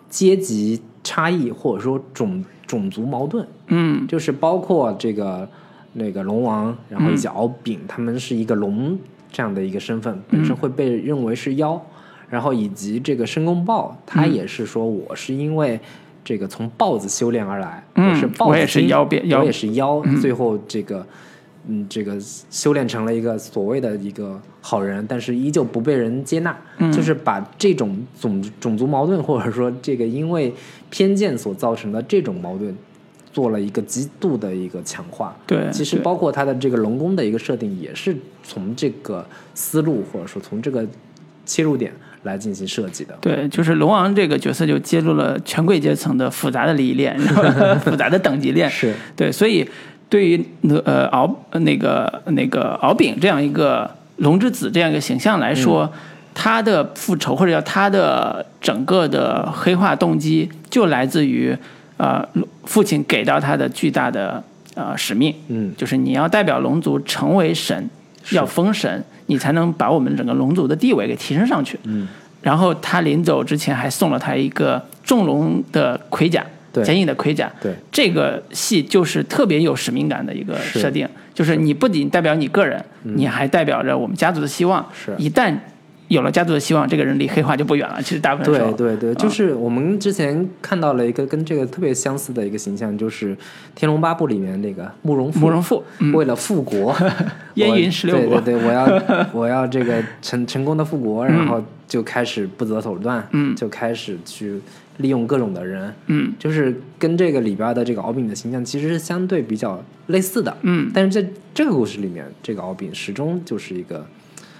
S3: 阶级差异或者说种种族矛盾，
S2: 嗯，
S3: 就是包括这个那个龙王，然后以及敖丙，他们是一个龙这样的一个身份，本身会被认为是妖，然后以及这个申公豹，他也是说我是因为这个从豹子修炼而来，
S2: 嗯
S3: 我是豹子
S2: 我也是
S3: 精
S2: 妖变妖
S3: 我也是妖，最后这个。嗯，这个修炼成了一个所谓的一个好人，但是依旧不被人接纳，
S2: 嗯。
S3: 就是把这种种种族矛盾，或者说这个因为偏见所造成的这种矛盾，做了一个极度的一个强化。
S2: 对
S3: 其实包括他的这个龙宫的一个设定，也是从这个思路或者说从这个切入点来进行设计的。
S2: 对，就是龙王这个角色就揭露了权贵阶层的复杂的利益链，复杂的等级链。
S3: 是。
S2: 对，所以对于呃敖呃那个那个敖丙这样一个龙之子这样一个形象来说，
S3: 嗯。
S2: 他的复仇或者叫他的整个的黑化动机，就来自于呃父亲给到他的巨大的呃使命，
S3: 嗯。
S2: 就是你要代表龙族成为神，要封神，你才能把我们整个龙族的地位给提升上去。
S3: 嗯，
S2: 然后他临走之前还送了他一个重龙的盔甲，
S3: 对
S2: 坚硬的盔甲。
S3: 对
S2: 这个戏就是特别有使命感的一个设定，就是你不仅代表你个人，你还代表着我们家族的希望。
S3: 是
S2: 一旦有了家族的希望，这个人离黑化就不远了。其实大部分
S3: 对对对，
S2: 啊
S3: 就是我们之前看到了一个跟这个特别相似的一个形象，就是《天龙八部》里面那个慕容复。
S2: 慕容复，嗯，
S3: 为了复国，
S2: 燕云十六国
S3: 对对对，我要 我要这个成成功的复国，然后就开始不择手段，
S2: 嗯
S3: 就开始去利用各种的人，
S2: 嗯
S3: 就是跟这个里边的这个敖丙的形象其实是相对比较类似的，
S2: 嗯，
S3: 但是在这个故事里面，这个敖丙始终就是一个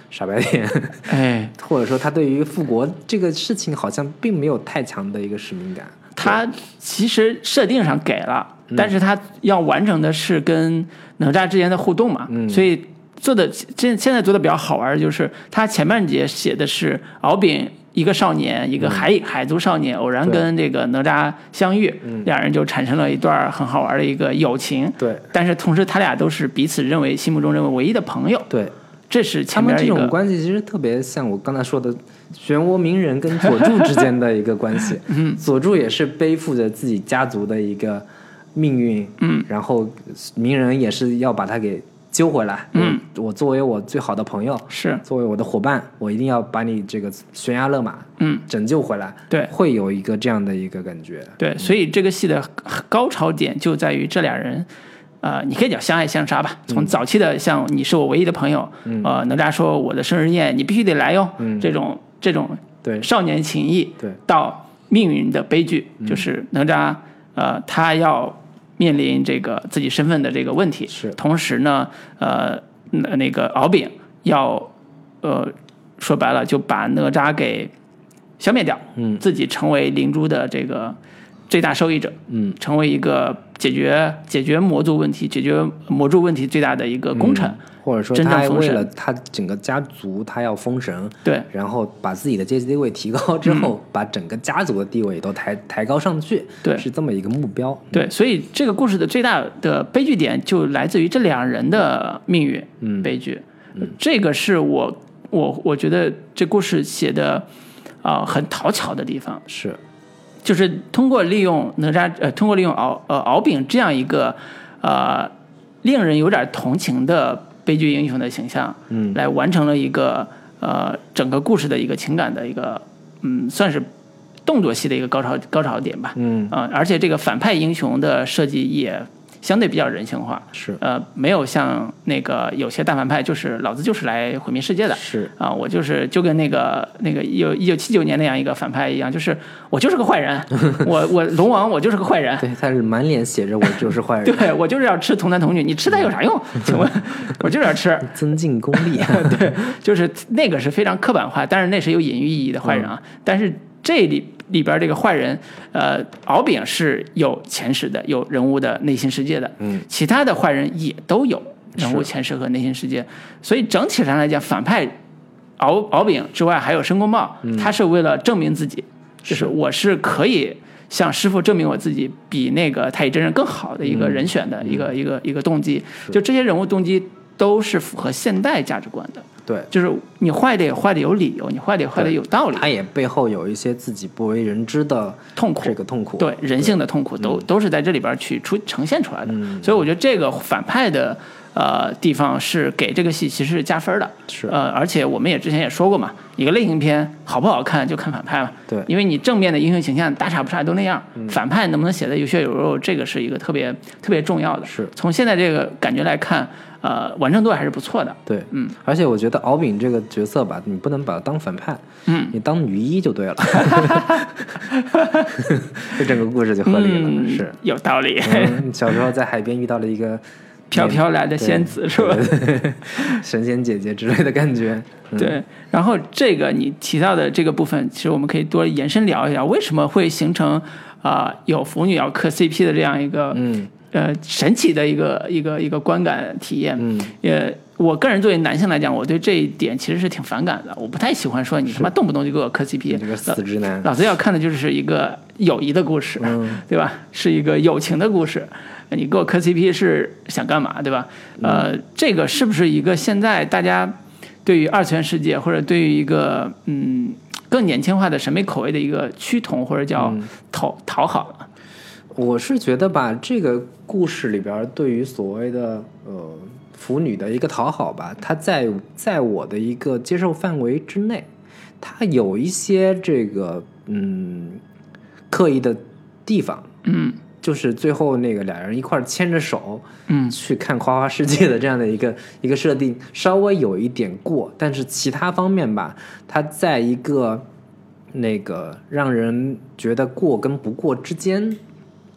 S3: 傻白甜，
S2: 哎，
S3: 或者说他对于复国这个事情好像并没有太强的一个使命感，
S2: 他其实设定上给了，
S3: 嗯
S2: 但是他要完成的是跟哪吒之间的互动嘛，
S3: 嗯
S2: 所以做的现现在做的比较好玩，就是他前半节写的是敖丙一个少年，一个海、海族少年偶然跟这个哪吒相遇，两人就产生了一段很好玩的一个友情。
S3: 对
S2: 但是同时他俩都是彼此认为心目中认为唯一的朋友，
S3: 对，
S2: 这是
S3: 他们这种关系其实特别像我刚才说的漩涡鸣人跟佐助之间的一个关系。嗯，佐助也是背负着自己家族的一个命运，
S2: 嗯，
S3: 然后鸣人也是要把他给揪回来。
S2: 嗯
S3: 我，我作为我最好的朋友，
S2: 是
S3: 作为我的伙伴，我一定要把你这个悬崖勒马
S2: 嗯
S3: 拯救回来。
S2: 对
S3: 会有一个这样的一个感觉。
S2: 对，所以这个戏的高潮点就在于这俩人。呃，你可以叫相爱相杀吧。从早期的像你是我唯一的朋友，呃，哪吒说我的生日宴你必须得来哟，这种这种
S3: 对。
S2: 少年情谊，
S3: 对。
S2: 到命运的悲剧，就是哪吒呃他要面临这个自己身份的这个问题，
S3: 是。
S2: 同时呢，呃那那个敖丙要呃说白了就把哪吒给消灭掉，
S3: 嗯。
S2: 自己成为灵珠的这个最大受益者，
S3: 嗯，
S2: 成为一个解决解决魔族问题、解决魔柱问题最大的一个功臣。
S3: 或者说
S2: 真正封神。
S3: 他还为了他整个家族，他要封神，
S2: 对
S3: 然后把自己的阶级地位提高之后，把整个家族的地位都抬抬高上去，
S2: 对。
S3: 是这么一个目标。
S2: 对，所以这个故事的最大的悲剧点就来自于这两人的命运，
S3: 嗯。
S2: 悲剧。这个是我我我觉得这故事写的啊、很讨巧的地方，
S3: 是，
S2: 就是通过利用哪吒呃，通过利用敖呃敖丙这样一个呃令人有点同情的悲剧英雄的形象，
S3: 嗯
S2: 来完成了一个呃整个故事的一个情感的一个嗯，算是动作戏的一个高潮高潮点吧。
S3: 嗯，
S2: 啊、而且这个反派英雄的设计也相对比较人性化，
S3: 是。
S2: 呃，没有像那个有些大反派就是老子就是来毁灭世界的，
S3: 是，
S2: 啊，我就是就跟那个那个一九一九七九年那样一个反派一样，就是我就是个坏人，我我龙王我就是个坏人，
S3: 对，他是满脸写着我 就是坏人，
S2: 对我就是要吃童男童女，你吃它有啥用？请问，我就是要吃，
S3: 增进功力。
S2: 对，就是那个是非常刻板化，但是那是有隐喻意义的坏人啊。但是这里里边这个坏人，呃，敖丙是有前世的，有人物的内心世界的，
S3: 嗯，
S2: 其他的坏人也都有人物前世和内心世界，所以整体上来讲，反派敖敖丙之外还有申公豹，他是为了证明自己，就是我是可以。向师傅证明我自己比那个太乙真人更好的一个人选的一个、一个一个动机，就这些人物动机都是符合现代价值观的。
S3: 对，
S2: 就是你坏的也坏的有理由，你坏的也坏的有道理，
S3: 他也背后有一些自己不为人知的
S2: 痛苦。
S3: 这个痛苦。
S2: 对人性的痛苦都、都是在这里边去出呈现出来的。所以我觉得这个反派的呃地方是给这个戏其实是加分的。
S3: 是
S2: 呃，而且我们也之前也说过嘛，一个类型片好不好看就看反派嘛。
S3: 对
S2: 因为你正面的英雄形象大差不差都那样，反派能不能写的有血有肉，这个是一个特别特别重要的。
S3: 是
S2: 从现在这个感觉来看，呃，完成度还是不错的。
S3: 对，
S2: 嗯，
S3: 而且我觉得敖丙这个角色吧，你不能把他当反派，
S2: 嗯，
S3: 你当女一就对了，这整个故事就合理了。
S2: 嗯，
S3: 是，
S2: 有道理。
S3: 嗯，小时候在海边遇到了一个
S2: 飘飘来的仙子是吧？
S3: 神仙姐姐之类的感觉。嗯、
S2: 对，然后这个你提到的这个部分，其实我们可以多延伸聊一聊，为什么会形成啊、有腐女要磕 CP 的这样一个
S3: 嗯
S2: 呃神奇的一个一个一个观感体验？
S3: 嗯，
S2: 也我个人作为男性来讲，我对这一点其实是挺反感的，我不太喜欢说你他妈动不动就给我磕 CP，
S3: 这个死直男。
S2: 老子要看的就是一个友谊的故事，
S3: 嗯
S2: 对吧？是一个友情的故事。你给我磕 CP 是想干嘛，对吧？呃，这个是不是一个现在大家对于二次元世界或者对于一个嗯更年轻化的审美口味的一个趋同或者叫讨讨好？
S3: 我是觉得吧，这个故事里边对于所谓的呃腐女的一个讨好吧，它在在我的一个接受范围之内，它有一些这个嗯刻意的地方，
S2: 嗯
S3: 就是最后那个俩人一块牵着手，
S2: 嗯
S3: 去看花花世界的这样的一个一个设定，稍微有一点过，但是其他方面吧，它在一个那个让人觉得过跟不过之间，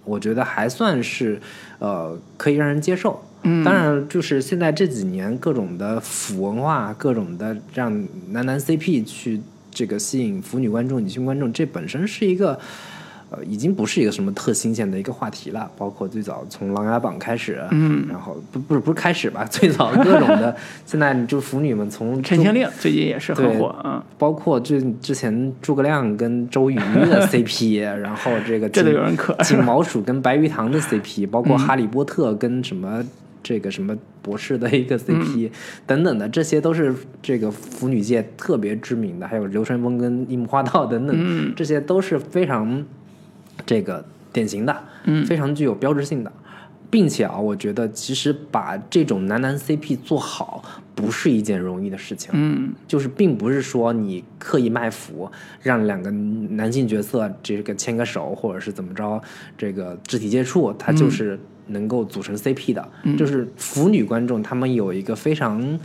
S3: 我觉得还算是呃可以让人接受。
S2: 嗯，
S3: 当然，就是现在这几年各种的腐文化，各种的让男男 CP 去这个吸引腐女观众、女性观众，这本身是一个呃，已经不是一个什么特新鲜的一个话题了。包括最早从《琅琊榜》开始，嗯，然后不不是不是开始吧，最早各种的，现在就腐女们从
S2: 陈情令最近也是很火啊，
S3: 包括之之前诸葛亮跟周瑜的 CP，然后这个
S2: 这都
S3: 金
S2: 有人可。
S3: 金毛鼠跟白玉堂的 CP，包括哈利波特跟什么这个什么博士的一个 CP、等等的，这些都是这个腐女界特别知名的，还有流川枫跟樱木花道等等，这些都是非常这个典型的，嗯非常具有标志性的。并且啊，我觉得其实把这种男男 CP 做好不是一件容易的事情。
S2: 嗯
S3: 就是并不是说你刻意卖腐，让两个男性角色这个牵个手，或者是怎么着，这个肢体接触，它就是能够组成 CP 的。就是腐女观众他们有一个非常，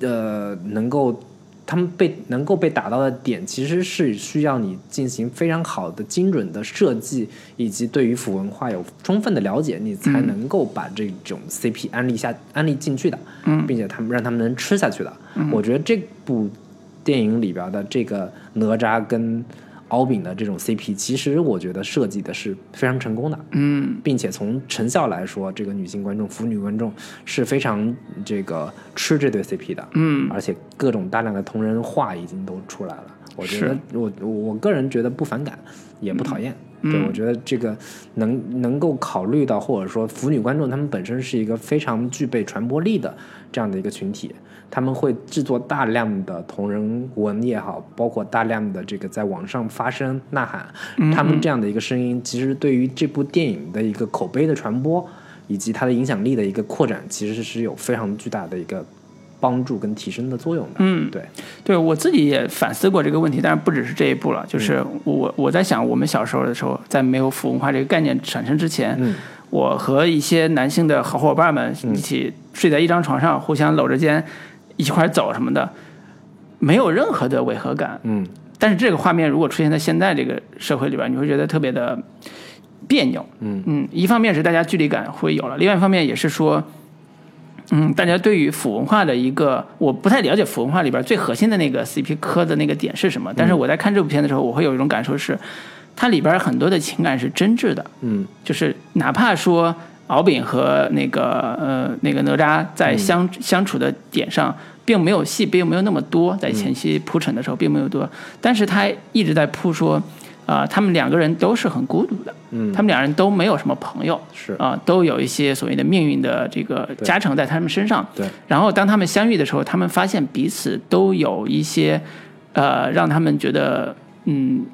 S3: 呃，能够他们被能够被打到的点，其实是需要你进行非常好的、精准的设计，以及对于腐文化有充分的了解，你才能够把这种 CP 安利下安利进去的，
S2: 嗯
S3: 并且他们让他们能吃下去的。我觉得这部电影里边的这个哪吒跟敖丙的这种 CP，其实我觉得设计的是非常成功的。
S2: 嗯
S3: 并且从成效来说，这个女性观众、腐女观众是非常这个吃这对 CP 的，
S2: 嗯
S3: 而且各种大量的同人画已经都出来了。我觉得我我个人觉得不反感，也不讨厌。
S2: 嗯
S3: 对，我觉得这个能能够考虑到，或者说腐女观众他们本身是一个非常具备传播力的这样的一个群体，他们会制作大量的同人文也好，包括大量的这个在网上发声呐喊，他们这样的一个声音，其实对于这部电影的一个口碑的传播，以及它的影响力的一个扩展，其实是有非常巨大的一个帮助跟提升的作用的。
S2: 嗯，
S3: 对，
S2: 对我自己也反思过这个问题，但是不只是这一步了，就是
S3: 嗯。
S2: 我我在想，我们小时候的时候，在没有腐文化这个概念产生之前，
S3: 嗯。
S2: 我和一些男性的好伙伴们一起睡在一张床上，互相搂着肩一块儿走什么的，没有任何的违和感。
S3: 嗯。
S2: 但是这个画面如果出现在现在这个社会里边，你会觉得特别的别扭。
S3: 嗯。
S2: 嗯，一方面是大家距离感会有了，另外一方面也是说，嗯，大家对于腐文化的一个，我不太了解腐文化里边最核心的那个 CP 磕的那个点是什么，但是我在看这部片的时候，我会有一种感受是，它里边很多的情感是真挚的，
S3: 嗯。
S2: 就是哪怕说敖丙和那个呃那个哪吒在相、相处的点上，并没有戏，并没有那么多，在前期铺陈的时候并没有多，但是他一直在铺说，啊、他们两个人都是很孤独的，
S3: 嗯，
S2: 他们两人都没有什么朋友，
S3: 是。
S2: 啊、都有一些所谓的命运的这个加成在他们身上。
S3: 对，
S2: 然后当他们相遇的时候，他们发现彼此都有一些，呃，让他们觉得嗯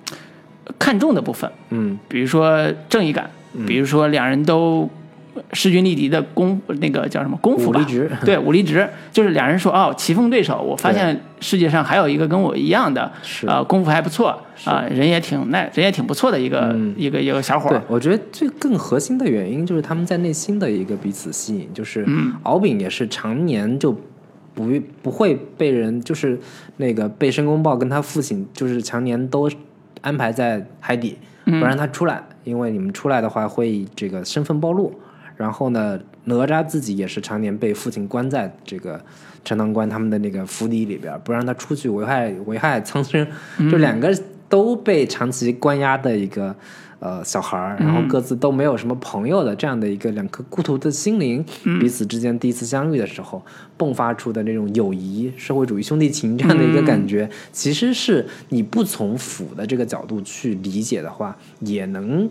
S2: 看重的部分，
S3: 嗯。
S2: 比如说正义感，比如说两人都势均力敌的功，那个叫什么功夫吧。
S3: 武力值。
S2: 对，武力值，就是两人说哦，棋逢对手，我发现世界上还有一个跟我一样的，
S3: 是。
S2: 啊、功夫还不错啊、人也挺耐人也挺不错的一个、
S3: 嗯。
S2: 一个一个小伙
S3: 对
S2: 儿，，
S3: 我觉得最更核心的原因就是他们在内心的一个彼此吸引，就是
S2: 嗯。
S3: 敖丙也是常年就不不会被人，就是那个被申公豹跟他父亲就是常年都安排在海底，不让他出来，因为你们出来的话会这个身份暴露。然后呢，哪吒自己也是常年被父亲关在这个陈塘关他们的那个府邸里边，不让他出去危害危害苍生，就两个都被长期关押的一个呃小孩儿，然后各自都没有什么朋友的这样的一个两颗孤独的心灵，彼此之间第一次相遇的时候迸发出的那种友谊、社会主义兄弟情这样的一个感觉，其实是你不从腐的这个角度去理解的话，也能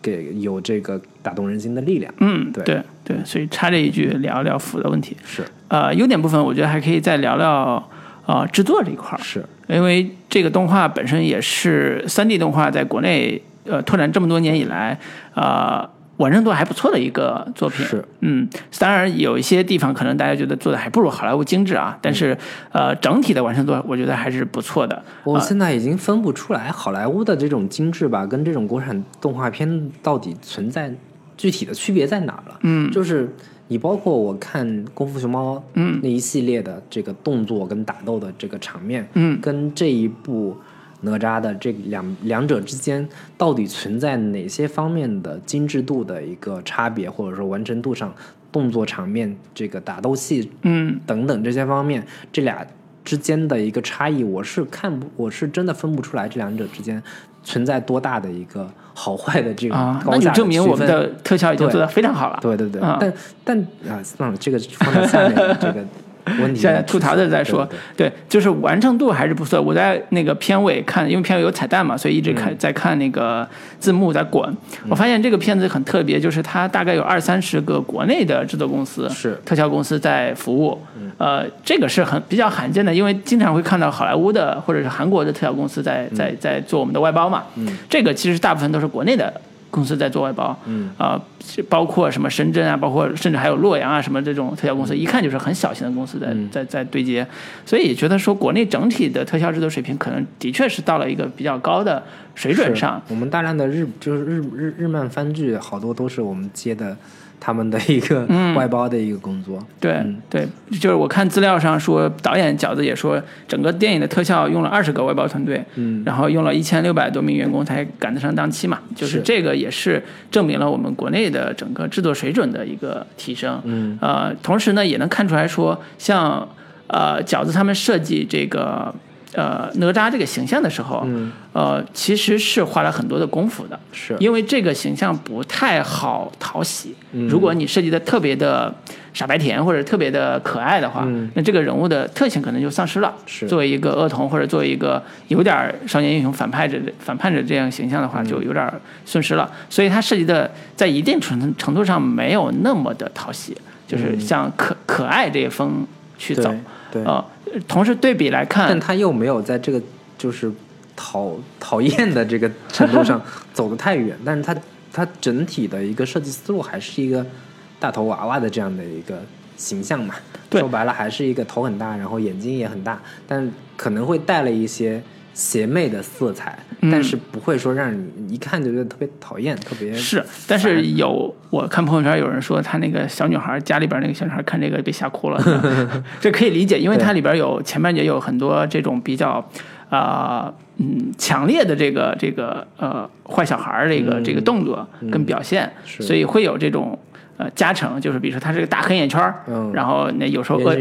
S3: 给有这个打动人心的力量。
S2: 嗯，
S3: 对
S2: 对对，所以插这一句聊聊腐的问题。
S3: 是
S2: 呃，优点部分我觉得还可以再聊聊呃制作这一块儿，
S3: 是，
S2: 因为这个动画本身也是三 D 动画在国内呃拓展这么多年以来，呃完成度还不错的一个作品。
S3: 是，
S2: 嗯，当然有一些地方可能大家觉得做的还不如好莱坞精致啊，但是呃整体的完成度我觉得还是不错的。
S3: 我现在已经分不出来好莱坞的这种精致吧，跟这种国产动画片到底存在具体的区别在哪儿了。
S2: 嗯。
S3: 就是你包括我看《功夫熊猫》
S2: 嗯。
S3: 那一系列的这个动作跟打斗的这个场面，
S2: 嗯。
S3: 跟这一部哪吒的这两两者之间到底存在哪些方面的精致度的一个差别，或者说完成度上，动作场面这个打斗戏
S2: 嗯。
S3: 等等这些方面，这俩之间的一个差异，我是看不，我是真的分不出来这两者之间存在多大的一个好坏的这个
S2: 啊，那就证明我们的特效已经
S3: 对
S2: 做得非常好了。
S3: 对对对，
S2: 啊
S3: 但但啊，算了，这个放在下面这个
S2: 现在吐槽的在说，
S3: 对
S2: 对，就是完成度还是不错。我在那个片尾看，因为片尾有彩蛋嘛，所以一直看、
S3: 嗯
S2: 在看那个字幕在滚。我发现这个片子很特别，就是它大概有二三十个国内的制作公司、
S3: 是嗯
S2: 特效公司在服务。呃，这个是很比较罕见的，因为经常会看到好莱坞的或者是韩国的特效公司在在
S3: 嗯
S2: 在做我们的外包嘛。这个其实大部分都是国内的公司在做外包。
S3: 嗯
S2: 啊、是包括什么深圳啊，包括甚至还有洛阳啊什么这种特效公司，一看就是很小型的公司在在在对接，所以觉得说国内整体的特效制作水平可能的确是到了一个比较高的水准上。
S3: 我们大量的日就是日日日漫番剧，好多都是我们接的他们的一个
S2: 嗯
S3: 外包的一个工作。
S2: 对、
S3: 嗯
S2: 对，就是我看资料上说，导演饺子也说，整个电影的特效用了二十个外包团队，
S3: 嗯
S2: 然后用了一千六百多名员工才赶得上档期嘛，就是
S3: 是
S2: 这个也是证明了我们国内的整个制作水准的一个提升。
S3: 嗯
S2: 呃，同时呢，也能看出来说，像呃饺子他们设计这个呃哪吒这个形象的时候，
S3: 嗯
S2: 呃，其实是花了很多的功夫的。
S3: 是
S2: 因为这个形象不太好讨喜。
S3: 嗯
S2: 如果你设计的特别的傻白甜或者特别的可爱的话，
S3: 嗯
S2: 那这个人物的特性可能就丧失了。
S3: 是
S2: 作为一个恶童或者作为一个有点少年英雄反派者反叛者这样形象的话，
S3: 嗯
S2: 就有点损失了。所以他设计的在一定程程度上没有那么的讨喜，就是向可可爱这一风去走。
S3: 嗯对对
S2: 呃，同时对比来看
S3: 但，他又没有在这个就是讨讨厌的这个程度上走得太远，但是他他整体的一个设计思路还是一个大头娃娃的这样的一个形象嘛。
S2: 对
S3: 说白了还是一个头很大，然后眼睛也很大，但可能会带了一些邪魅的色彩，
S2: 嗯。
S3: 但是不会说让你一看就觉得特别讨厌，特别
S2: 是，但是有我看朋友圈有人说，他那个小女孩家里边那个小女孩看这个被吓哭了，这可以理解，因为它里边有前半节有很多这种比较啊、嗯强烈的这个这个呃坏小孩儿这个、这个动作跟表现，
S3: 是。
S2: 所以会有这种。呃，加成就是，比如说他是个大黑眼圈儿，
S3: 嗯。
S2: 然后那有时候饿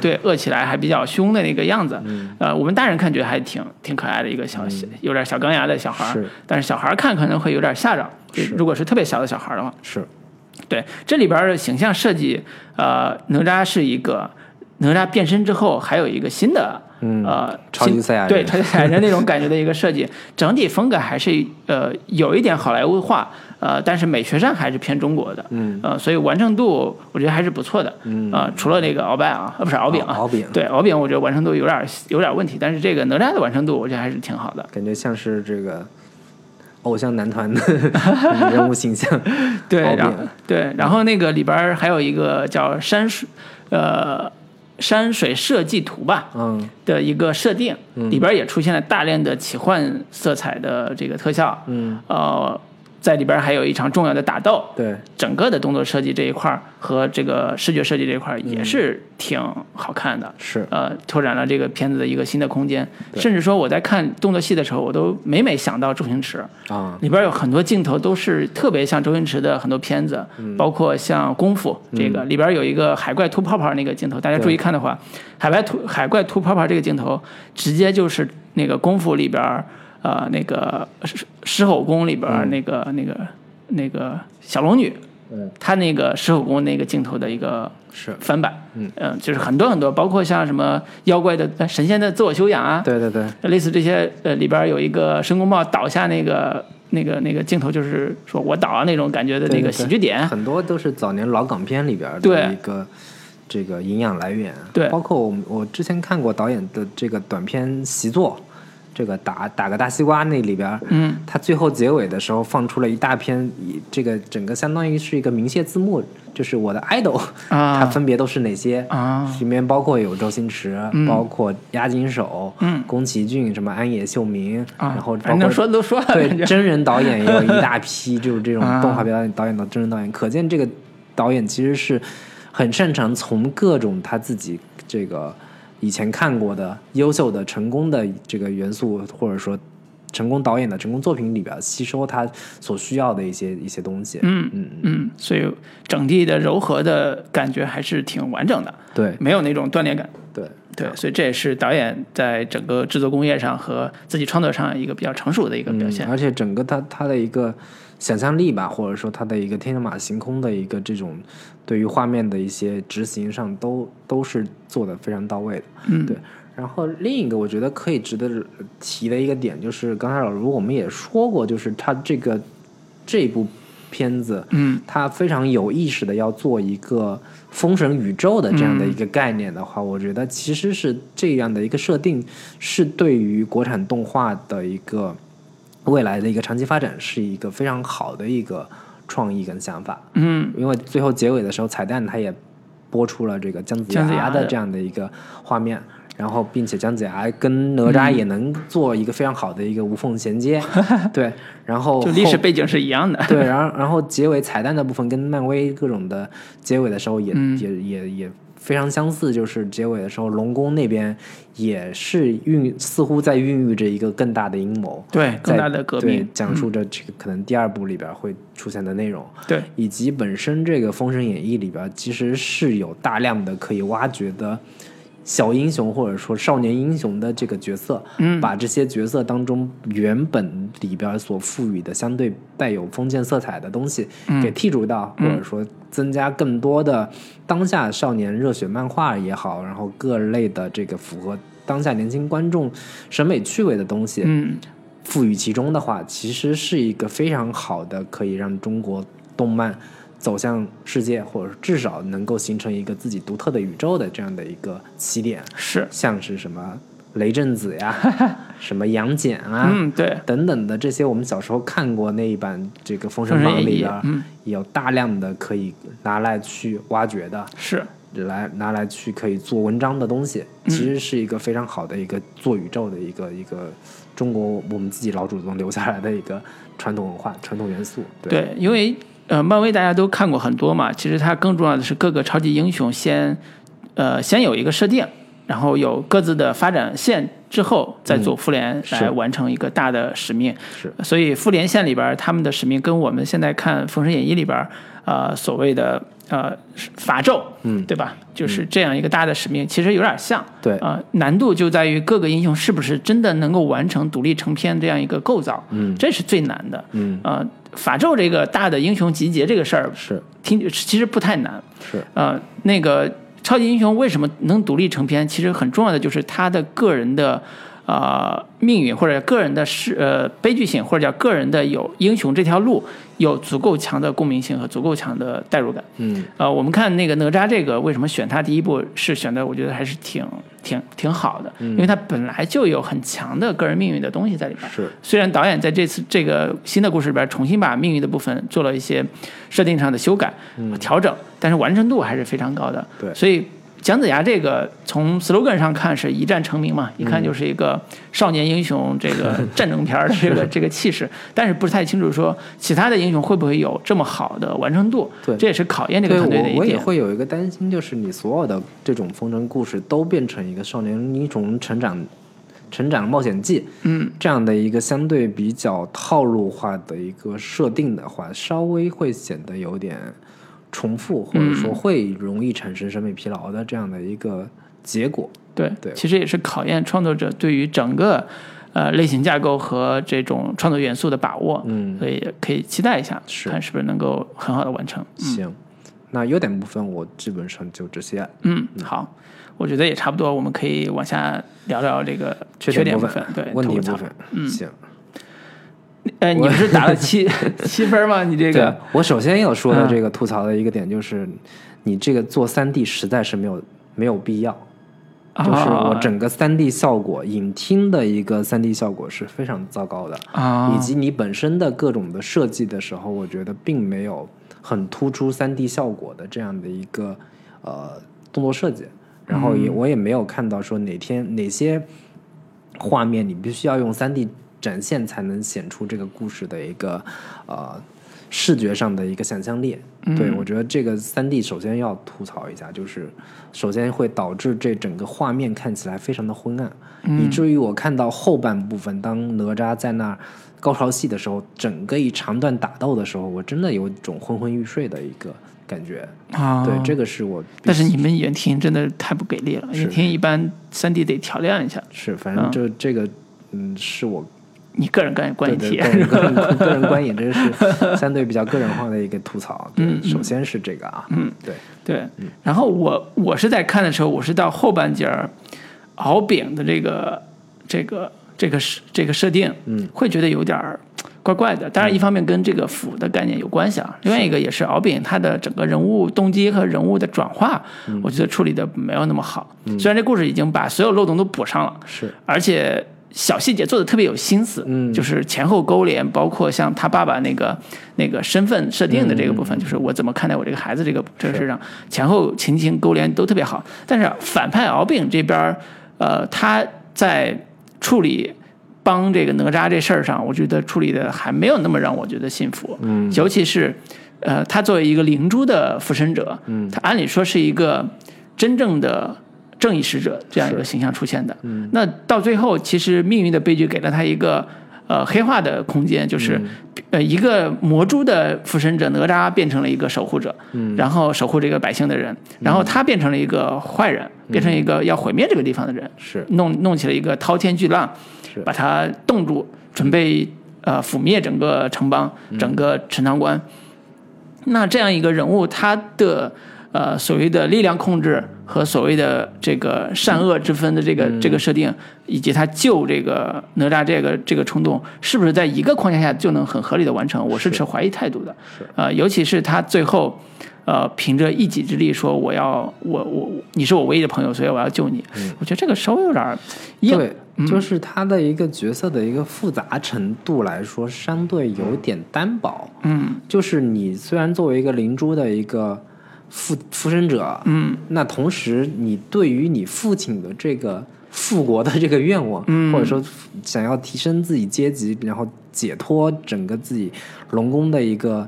S2: 对饿起来还比较凶的那个样子，呃，我们大人看觉得还挺挺可爱的一个小、小有点小钢牙的小孩儿
S3: 是，
S2: 但是小孩儿看可能会有点吓着，是。如果是特别小的小孩儿的话，
S3: 是。
S2: 对，这里边儿的形象设计，呃，哪吒是一个哪吒变身之后还有一个新的，
S3: 嗯
S2: 呃，
S3: 超级
S2: 新
S3: 赛亚人。
S2: 对超级赛亚人那种感觉的一个设计，整体风格还是呃有一点好莱坞化，呃，但是美学上还是偏中国的，
S3: 嗯。
S2: 呃，所以完成度我觉得还是不错的，
S3: 嗯。
S2: 呃，除了那个鳌拜啊，呃，不是敖丙啊，
S3: 敖丙
S2: 对，敖丙我觉得完成度有点有点问题，但是这个哪吒的完成度我觉得还是挺好的，
S3: 感觉像是这个偶像男团的 人物形象。
S2: 对，然后对，然后那个里边还有一个叫山水，呃，山水设计图吧，
S3: 嗯。
S2: 的一个设定，里边也出现了大量的奇幻色彩的这个特效，
S3: 嗯，
S2: 呃，在里边还有一场重要的打斗，
S3: 对，
S2: 整个的动作设计这一块儿和这个视觉设计这一块也是挺好看的，
S3: 是。
S2: 呃，拓展了这个片子的一个新的空间，甚至说我在看动作戏的时候，我都每每想到周星驰，
S3: 啊，
S2: 里边有很多镜头都是特别像周星驰的很多片子，
S3: 嗯。
S2: 包括像《功夫》这个、里边有一个海怪吐泡泡那个镜头，大家注意看的话，海怪吐海怪吐泡泡这个镜头，直接就是那个《功夫》里边呃那个狮狮吼功里边那个、那个那个小龙女，
S3: 嗯，
S2: 她那个狮吼功那个镜头的一个
S3: 是
S2: 翻版，
S3: 嗯
S2: 呃就是很多很多，包括像什么妖怪的呃神仙的自我修养啊，
S3: 对对对，
S2: 类似这些，呃，里边有一个申公豹倒下那个那个那个镜头，就是说我倒啊那种感觉的那个喜剧点。
S3: 很多都是早年老港片里边的一个这个营养来源。
S2: 对
S3: 包括我我之前看过导演的这个短片习作，这个打打个大西瓜那里边，
S2: 嗯，
S3: 他最后结尾的时候放出了一大篇，以这个整个相当于是一个明谢字幕，就是我的 idol，
S2: 啊。
S3: 它分别都是哪些
S2: 啊。
S3: 里面包括有周星驰，包括押金手，
S2: 嗯。
S3: 宫崎骏，什么安野秀明，
S2: 啊，
S3: 然后包括
S2: 说都说了，
S3: 对，真人导演也有一大批，就是这种
S2: 啊。
S3: 动画表演导演的真人导演，可见这个导演其实是很擅长从各种他自己这个以前看过的优秀的、成功的这个元素，或者说成功导演的成功作品里边吸收他所需要的一些一些东西。
S2: 嗯
S3: 嗯，
S2: 嗯，所以整体的柔和的感觉还是挺完整的，
S3: 对
S2: 没有那种断裂感。
S3: 对
S2: 对，所以这也是导演在整个制作工业上和自己创作上一个比较成熟的一个表现。
S3: 嗯，而且整个他他的一个想象力吧，或者说它的一个天马行空的一个这种对于画面的一些执行上，都都是做的非常到位的。
S2: 嗯，
S3: 对。然后另一个我觉得可以值得提的一个点，就是刚才老卢我们也说过，就是他这个这部片子，
S2: 嗯，
S3: 他非常有意识的要做一个封神宇宙的这样的一个概念的话，我觉得其实是这样的一个设定，是对于国产动画的一个未来的一个长期发展是一个非常好的一个创意跟想法。
S2: 嗯
S3: 因为最后结尾的时候彩蛋它也播出了这个姜子
S2: 牙的
S3: 这样的一个画面，然后并且姜子牙跟哪吒也能做一个非常好的一个无缝衔接，对，然后
S2: 就历史背景是一样的。
S3: 对，然后然后结尾彩蛋的部分跟漫威各种的结尾的时候也、
S2: 嗯
S3: 也也也非常相似，就是结尾的时候龙宫那边也是孕似乎在孕育着一个更大的阴谋，
S2: 对，更大的革
S3: 对
S2: 命。
S3: 讲述着这个可能第二部里边会出现的内容。
S2: 对，
S3: 以及本身这个《封神演义》里边其实是有大量的可以挖掘的小英雄或者说少年英雄的这个角色，
S2: 嗯。
S3: 把这些角色当中原本里边所赋予的相对带有封建色彩的东西给剔除掉，
S2: 嗯
S3: 或者说增加更多的当下少年热血漫画也好，然后各类的这个符合当下年轻观众审美趣味的东西，
S2: 嗯，
S3: 赋予其中的话，其实是一个非常好的可以让中国动漫走向世界，或者至少能够形成一个自己独特的宇宙的这样的一个起点。
S2: 是，
S3: 像是什么雷震子呀，什么杨戬啊，
S2: 嗯，对，
S3: 等等的这些，我们小时候看过那一版这个《封神榜》里边，
S2: 嗯
S3: 有大量的可以拿来去挖掘的，
S2: 是，
S3: 来拿来去可以做文章的东西，
S2: 嗯
S3: 其实是一个非常好的一个做宇宙的一个一个中国我们自己老祖宗留下来的一个传统文化、传统元素。对，
S2: 对，因为呃，漫威大家都看过很多嘛，其实它更重要的是各个超级英雄先呃先有一个设定，然后有各自的发展线之后，再做复联来完成一个大的使命。
S3: 是
S2: 所以复联线里边他们的使命跟我们现在看《封神演义》里边儿呃所谓的呃法咒，
S3: 嗯
S2: 对吧？就是这样一个大的使命，其实有点像。
S3: 对
S2: 啊、难度就在于各个英雄是不是真的能够完成独立成片这样一个构造，
S3: 嗯
S2: 这是最难的。
S3: 嗯，
S2: 呃，法咒这个大的英雄集结这个事儿，
S3: 是
S2: 听其实不太难。
S3: 是，
S2: 呃，那个超级英雄为什么能独立成片？其实很重要的就是他的个人的呃命运或者个人的是呃悲剧性，或者叫个人的有英雄这条路有足够强的共鸣性和足够强的代入感。
S3: 嗯
S2: 呃，我们看那个哪吒这个为什么选他第一部是选的，我觉得还是挺挺挺好的，因为他本来就有很强的个人命运的东西在里边。
S3: 是，
S2: 虽然导演在这次这个新的故事里边重新把命运的部分做了一些设定上的修改、调整，但是完成度还是非常高的。
S3: 对
S2: 所以姜子牙这个从 slogan 上看是一战成名嘛，一看就是一个少年英雄这个 战争片儿的这个这个气势，但是不是太清楚说其他的英雄会不会有这么好的完成度。
S3: 对
S2: 这也是考验这个
S3: 对
S2: 团队的一
S3: 我我也。会有一个担心，就是你所有的这种风筝故事都变成一个少年英雄成长。成长冒险记，
S2: 嗯，
S3: 这样的一个相对比较套路化的一个设定的话，稍微会显得有点重复，或者说会容易产生审美疲劳的这样的一个结果。
S2: 对，
S3: 对
S2: 其实也是考验创作者对于整个呃类型架构和这种创作元素的把握。
S3: 嗯
S2: 所以也可以期待一下，
S3: 是
S2: 看是不是能够很好的完成。
S3: 行，那优点部分我基本上就这些。
S2: 嗯，好，我觉得也差不多，我们可以往下聊聊这个缺
S3: 点
S2: 部
S3: 分，
S2: 对，
S3: 问题部分，嗯，行。
S2: 呃，你不是打了七 七分吗？你这个，
S3: 我首先要说的
S2: 嗯
S3: 这个吐槽的一个点就是，你这个做三 D 实在是没有没有必要。就是我
S2: 啊
S3: 整个三 D 效果，影厅的一个三 D 效果是非常糟糕的，
S2: 啊，
S3: 以及你本身的各种的设计的时候，我觉得并没有很突出三 D 效果的这样的一个呃动作设计，然后也、我也没有看到说哪天哪些画面你必须要用三 D 展现才能显出这个故事的一个呃视觉上的一个想象力。
S2: 嗯。
S3: 对我觉得这个三 D 首先要吐槽一下，就是首先会导致这整个画面看起来非常的昏暗，
S2: 嗯。
S3: 以至于我看到后半部分，当哪吒在那儿高潮戏的时候，整个一长段打斗的时候，我真的有一种昏昏欲睡的一个感觉。
S2: 啊，
S3: 对，这个是我，
S2: 但是你们远庭真的太不给力了，
S3: 是。
S2: 远庭一般三 D 得调亮一下，
S3: 是反正这、这个嗯是我
S2: 你个人观观
S3: 对
S2: 影体
S3: 对
S2: 验。
S3: 个人 个人观影，这是相对比较个人化的一个吐槽。对，
S2: 嗯。嗯
S3: 首先是这个啊，嗯，对，
S2: 对，然后我我是在看的时候，我是到后半截儿，敖丙的这个这个这个设这个设定，
S3: 嗯，
S2: 会觉得有点儿怪怪的。当然，一方面跟这个腐的概念有关系啊，另外一个也是敖丙他的整个人物动机和人物的转化，
S3: 嗯。
S2: 我觉得处理的没有那么好。虽然这故事已经把所有漏洞都补上了，
S3: 是。
S2: 而且小细节做的特别有心思，
S3: 嗯
S2: 就是前后勾连，包括像他爸爸那个那个身份设定的这个部分，就是我怎么看待我这个孩子这个这个事上，前后情情勾连都特别好。但是反派敖丙这边，呃，他在处理。帮这个哪吒这事儿上，我觉得处理的还没有那么让我觉得信服，嗯，尤其是，呃，他作为一个灵珠的附身者，嗯，他按理说是一个真正的正义使者这样一个形象出现的，嗯，那到最后，其实命运的悲剧给了他一个呃黑化的空间，就是、呃一个魔珠的附身者哪吒变成了一个守护者，嗯，然后守护这个百姓的人，然后他变成了一个坏人，变成一个要毁灭这个地方的人，
S3: 是。
S2: 弄弄起了一个滔天巨浪
S3: 是，
S2: 把他冻住，准备呃覆灭整个城邦、整个陈塘关。那这样一个人物，他的呃所谓的力量控制和所谓的这个善恶之分的这个、这个设定，以及他救这个哪吒这个这个冲动，是不是在一个框架下就能很合理的完成？我是持怀疑态度的。呃，尤其是他最后。呃，凭着一己之力说我要我我你是我唯一的朋友，所以我要救你。嗯我觉得这个稍微有点儿硬。
S3: 对，就是他的一个角色的一个复杂程度来说，相对有点单薄。
S2: 嗯
S3: 就是你虽然作为一个灵珠的一个附附身者，
S2: 嗯。
S3: 那同时你对于你父亲的这个复国的这个愿望，
S2: 嗯。
S3: 或者说想要提升自己阶级，然后解脱整个自己龙宫的一个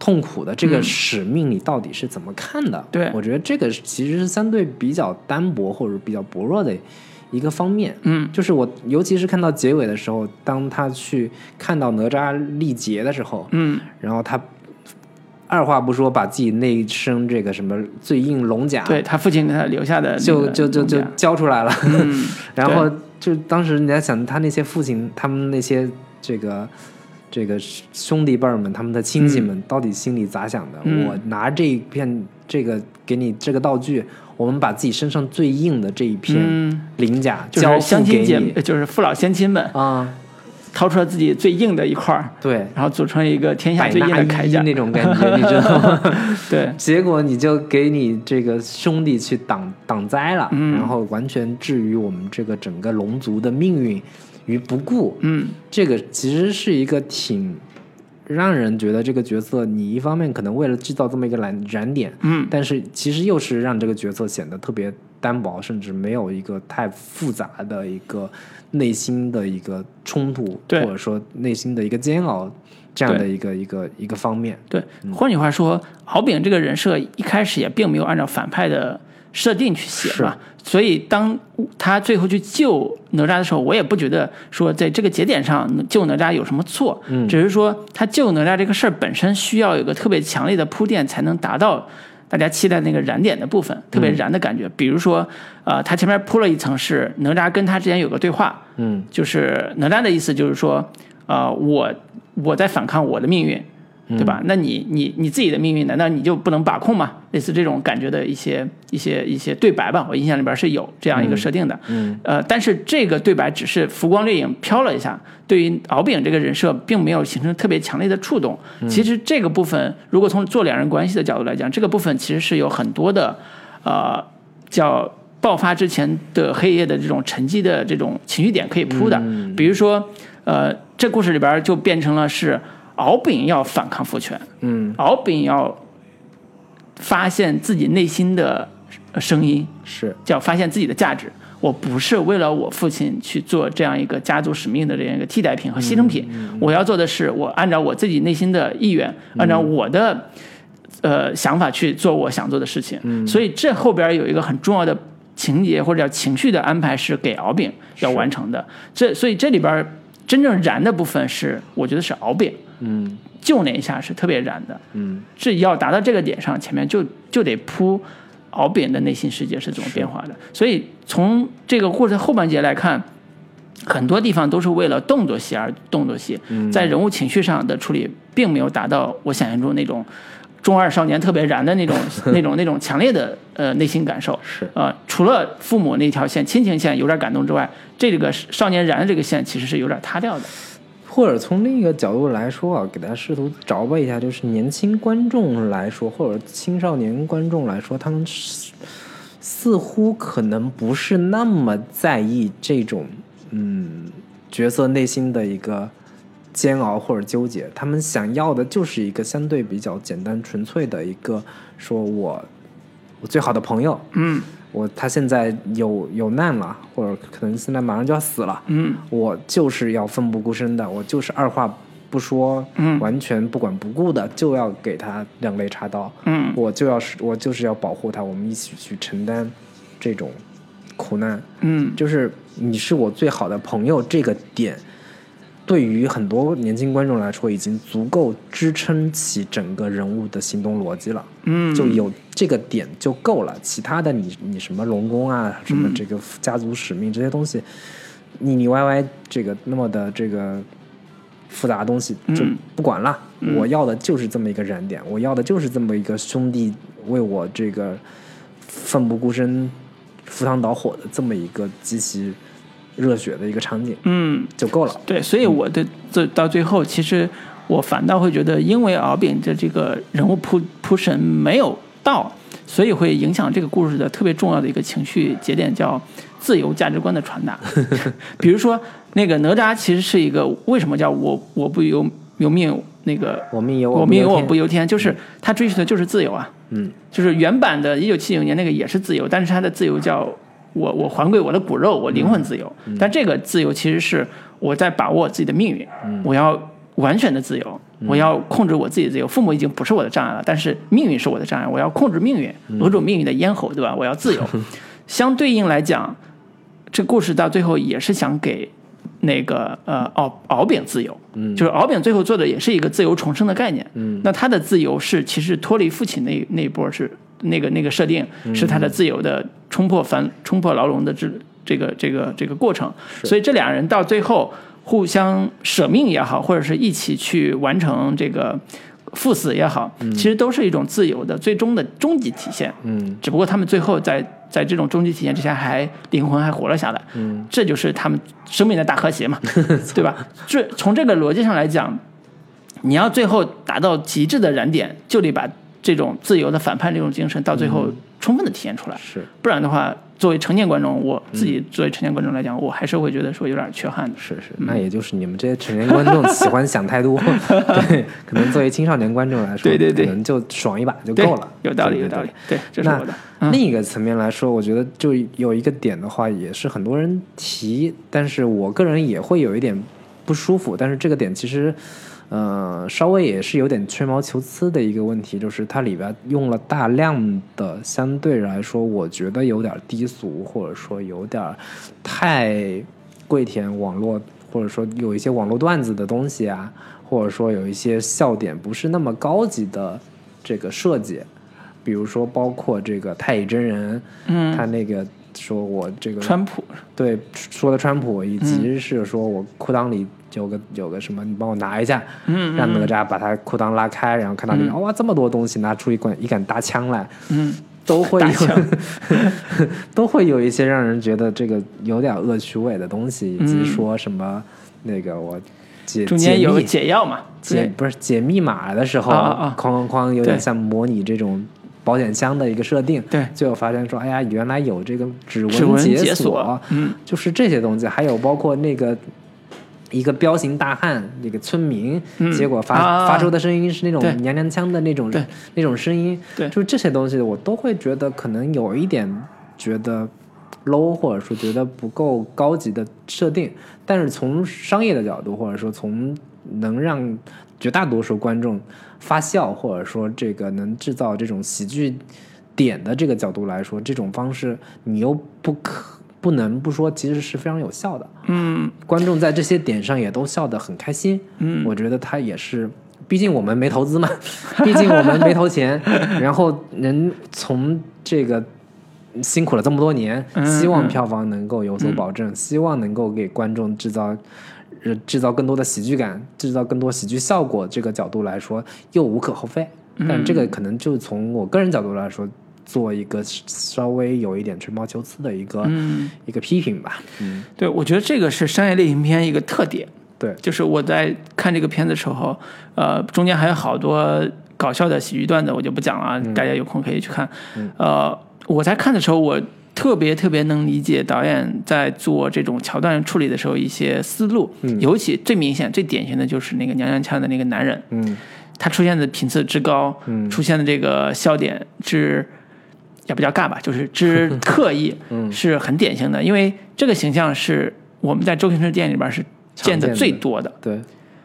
S3: 痛苦的这个使命，你到底是怎么看的？
S2: 嗯对。
S3: 我觉得这个其实是相对比较单薄或者比较薄弱的一个方面。
S2: 嗯。
S3: 就是我，尤其是看到结尾的时候，当他去看到哪吒历劫的时候，
S2: 嗯。
S3: 然后他二话不说把自己那一身这个什么最硬龙甲，
S2: 对他父亲给他留下的
S3: 就就就就交出来了。
S2: 嗯
S3: 然后就当时你在想，他那些父亲，他们那些这个这个兄弟辈儿们，他们的亲戚们，到底心里咋想的？
S2: 嗯
S3: 我拿这一片这个给你这个道具，我们把自己身上最硬的这一片
S2: 嗯
S3: 鳞甲交给你
S2: 就是父老乡亲们
S3: 啊，
S2: 掏出了自己最硬的一块儿，
S3: 对，
S2: 然后组成一个天下最硬的铠甲。
S3: 那种感觉，你知道吗？
S2: 对，
S3: 结果你就给你这个兄弟去挡挡灾了，
S2: 嗯
S3: 然后完全置于我们这个整个龙族的命运于不顾。
S2: 嗯
S3: 这个其实是一个挺让人觉得这个角色，你一方面可能为了制造这么一个燃燃点，
S2: 嗯
S3: 但是其实又是让这个角色显得特别单薄，甚至没有一个太复杂的一个内心的一个冲突，或者说内心的一个煎熬这样的一个一个一个方面。
S2: 对，换句话说，敖丙这个人设一开始也并没有按照反派的设定去写嘛，所以当他最后去救哪吒的时候，我也不觉得说在这个节点上救哪吒有什么错，
S3: 嗯
S2: 只是说他救哪吒这个事儿本身需要有个特别强烈的铺垫，才能达到。大家期待那个燃点的部分，特别燃的感觉。比如说，呃，他前面铺了一层是哪吒跟他之间有个对话，
S3: 嗯。
S2: 就是哪吒的意思就是说，呃，我我在反抗我的命运，对吧？那你你你自己的命运，难道你就不能把控吗？类似这种感觉的一些一些一些对白吧，我印象里边是有这样一个设定的。
S3: 嗯
S2: 呃，但是这个对白只是浮光掠影飘了一下，对于敖丙这个人设并没有形成特别强烈的触动。其实这个部分，如果从做两人关系的角度来讲，这个部分其实是有很多的呃叫爆发之前的黑夜的这种沉寂的这种情绪点可以铺的。比如说，呃，这故事里边就变成了是敖丙要反抗父权，
S3: 嗯，
S2: 敖丙要发现自己内心的声音，
S3: 是
S2: 叫发现自己的价值。我不是为了我父亲去做这样一个家族使命的这样一个替代品和牺牲品，我要做的是我按照我自己内心的意愿，按照我的呃想法去做我想做的事情。所以这后边有一个很重要的情节或者叫情绪的安排是给敖丙要完成的。这所以这里边真正燃的部分是我觉得是敖丙，
S3: 嗯
S2: 就那一下是特别燃的。
S3: 嗯
S2: 是要达到这个点上，前面就就得铺敖丙的内心世界是怎么变化的。所以从这个故事后半截来看，很多地方都是为了动作戏而动作戏，在人物情绪上的处理，并没有达到我想象中那种中二少年特别燃的那种 那种那种强烈的呃内心感受。
S3: 是
S2: 呃，除了父母那条线亲情线有点感动之外，这个少年燃的这个线其实是有点塌掉的。
S3: 或者从另一个角度来说啊，给大家试图着吧一下，就是年轻观众来说，或者青少年观众来说，他们似乎可能不是那么在意这种嗯角色内心的一个煎熬或者纠结，他们想要的就是一个相对比较简单纯粹的一个，说我我最好的朋友，
S2: 嗯。
S3: 我他现在有有难了，或者可能现在马上就要死了，
S2: 嗯
S3: 我就是要奋不顾身的，我就是二话不说，
S2: 嗯
S3: 完全不管不顾的就要给他两肋插刀，
S2: 嗯
S3: 我就要是我就是要保护他，我们一起去承担这种苦难，
S2: 嗯
S3: 就是你是我最好的朋友这个点。对于很多年轻观众来说，已经足够支撑起整个人物的行动逻辑了。
S2: 嗯，
S3: 就有这个点就够了。其他的你你什么龙宫啊，什么这个家族使命这些东西，腻腻歪歪这个那么的这个复杂的东西就
S2: 嗯
S3: 不管了。我要的就是这么一个燃点，我要的就是这么一个兄弟为我这个奋不顾身、赴汤蹈火的这么一个极其热血的一个场景
S2: 嗯。
S3: 就够了。
S2: 对，所以我的这到最后，其实我反倒会觉得，因为敖丙的这个人物铺铺陈没有到，所以会影响这个故事的特别重要的一个情绪节点，叫自由价值观的传达。比如说，那个哪吒其实是一个为什么叫我我不由由命那个
S3: 我命由
S2: 我命由我不
S3: 由
S2: 由天，就是他追求的就是自由啊。
S3: 嗯
S2: 就是原版的一九七九年那个也是自由，但是他的自由叫我我还归我的骨肉，我灵魂自由。但这个自由其实是我在把握我自己的命运，我要完全的自由，我要控制我自己的自由。父母已经不是我的障碍了，但是命运是我的障碍，我要控制命运，扼住命运的咽喉，对吧？我要自由。相对应来讲，这故事到最后也是想给那个呃敖敖丙自由，
S3: 嗯
S2: 就是敖丙最后做的也是一个自由重生的概念。
S3: 嗯
S2: 那他的自由是其实脱离父亲那那一波是那个那个设定，
S3: 嗯
S2: 是他的自由的冲破凡冲破牢笼的这这个这个这个过程。所以这两人到最后互相舍命也好，或者是一起去完成这个赴死也好，其实都是一种自由的最终的终极体现。
S3: 嗯。
S2: 只不过他们最后在在这种终极体现之下，还灵魂还活了下来，
S3: 嗯，
S2: 这就是他们生命的大和谐嘛，对吧？这从这个逻辑上来讲，你要最后达到极致的燃点，就得把这种自由的反叛这种精神到最后充分的体现出来，
S3: 是。
S2: 不然的话，作为成年观众，我自己作为成年观众来讲，我还是会觉得说有点缺憾的。
S3: 是是，那也就是你们这些成年观众喜欢想太多，对，可能作为青少年观众来说，
S2: 对对对。
S3: 可能就爽一把就够了，，
S2: 有道理，有道理。
S3: 对。
S2: 对，这是
S3: 另一个层面来说，我觉得就有一个点的话，也是很多人提，但是我个人也会有一点不舒服。但是这个点其实，呃，稍微也是有点吹毛求疵的一个问题，就是它里边用了大量的相对来说，我觉得有点低俗，或者说有点太跪舔网络，或者说有一些网络段子的东西啊，或者说有一些笑点不是那么高级的这个设计。比如说，包括这个太乙真人，
S2: 嗯。
S3: 他那个说我这个
S2: 川普，
S3: 对说的川普，以
S2: 嗯。
S3: 及是说我裤裆里有个有个什么，你帮我拿一下，
S2: 嗯
S3: 让哪吒把他裤裆拉开，然后看到里面、
S2: 嗯。
S3: 哇这么多东西，拿出一管一杆大枪来，
S2: 嗯，
S3: 都会有 都会有一些让人觉得这个有点恶趣味的东西，以及
S2: 嗯
S3: 说什么那个我解
S2: 中间有
S3: 解
S2: 药嘛，
S3: 解不是解密码的时候，哐哐哐，有点像模拟这种保险箱的一个设定。
S2: 对。
S3: 最后发现说，哎呀，原来有这个指
S2: 指纹
S3: 解
S2: 解锁嗯，
S3: 就是这些东西，还有包括那个。一个彪形大汉，那个村民，
S2: 嗯
S3: 结果发、
S2: 啊。
S3: 发出的声音是那种娘娘腔的那种那种声音，
S2: 对。
S3: 就是这些东西，我都会觉得可能有一点觉得 low，或者说觉得不够高级的设定。但是从商业的角度，或者说从能让绝大多数观众发笑，或者说这个能制造这种喜剧点的这个角度来说，这种方式你又不可不能不说，其实是非常有效的。
S2: 嗯，
S3: 观众在这些点上也都笑得很开心。
S2: 嗯
S3: 我觉得他也是，毕竟我们没投资嘛，毕竟我们没投钱，然后能从这个辛苦了这么多年，
S2: 嗯
S3: 希望票房能够有所保证，希望能够给观众制造。呃，制造更多的喜剧感，制造更多喜剧效果，这个角度来说又无可厚非。但这个可能就从我个人角度来说，做一个稍微有一点吹毛求疵的一个、
S2: 嗯，
S3: 一个批评吧。嗯，
S2: 对，我觉得这个是商业类型片一个特点。
S3: 对，
S2: 就是我在看这个片子的时候，呃，中间还有好多搞笑的喜剧段子，我就不讲了啊，大家有空可以去看。呃，我在看的时候，我特别特别能理解导演在做这种桥段处理的时候一些思路，尤其最明显、最典型的就是那个娘娘腔的那个男人，
S3: 嗯
S2: 他出现的频次之高，
S3: 嗯
S2: 出现的这个笑点之。也不叫尬吧，就是之 刻意，
S3: 嗯。
S2: 是很典型的，因为这个形象是我们在周星驰电影里边是见的。最多的。
S3: 对，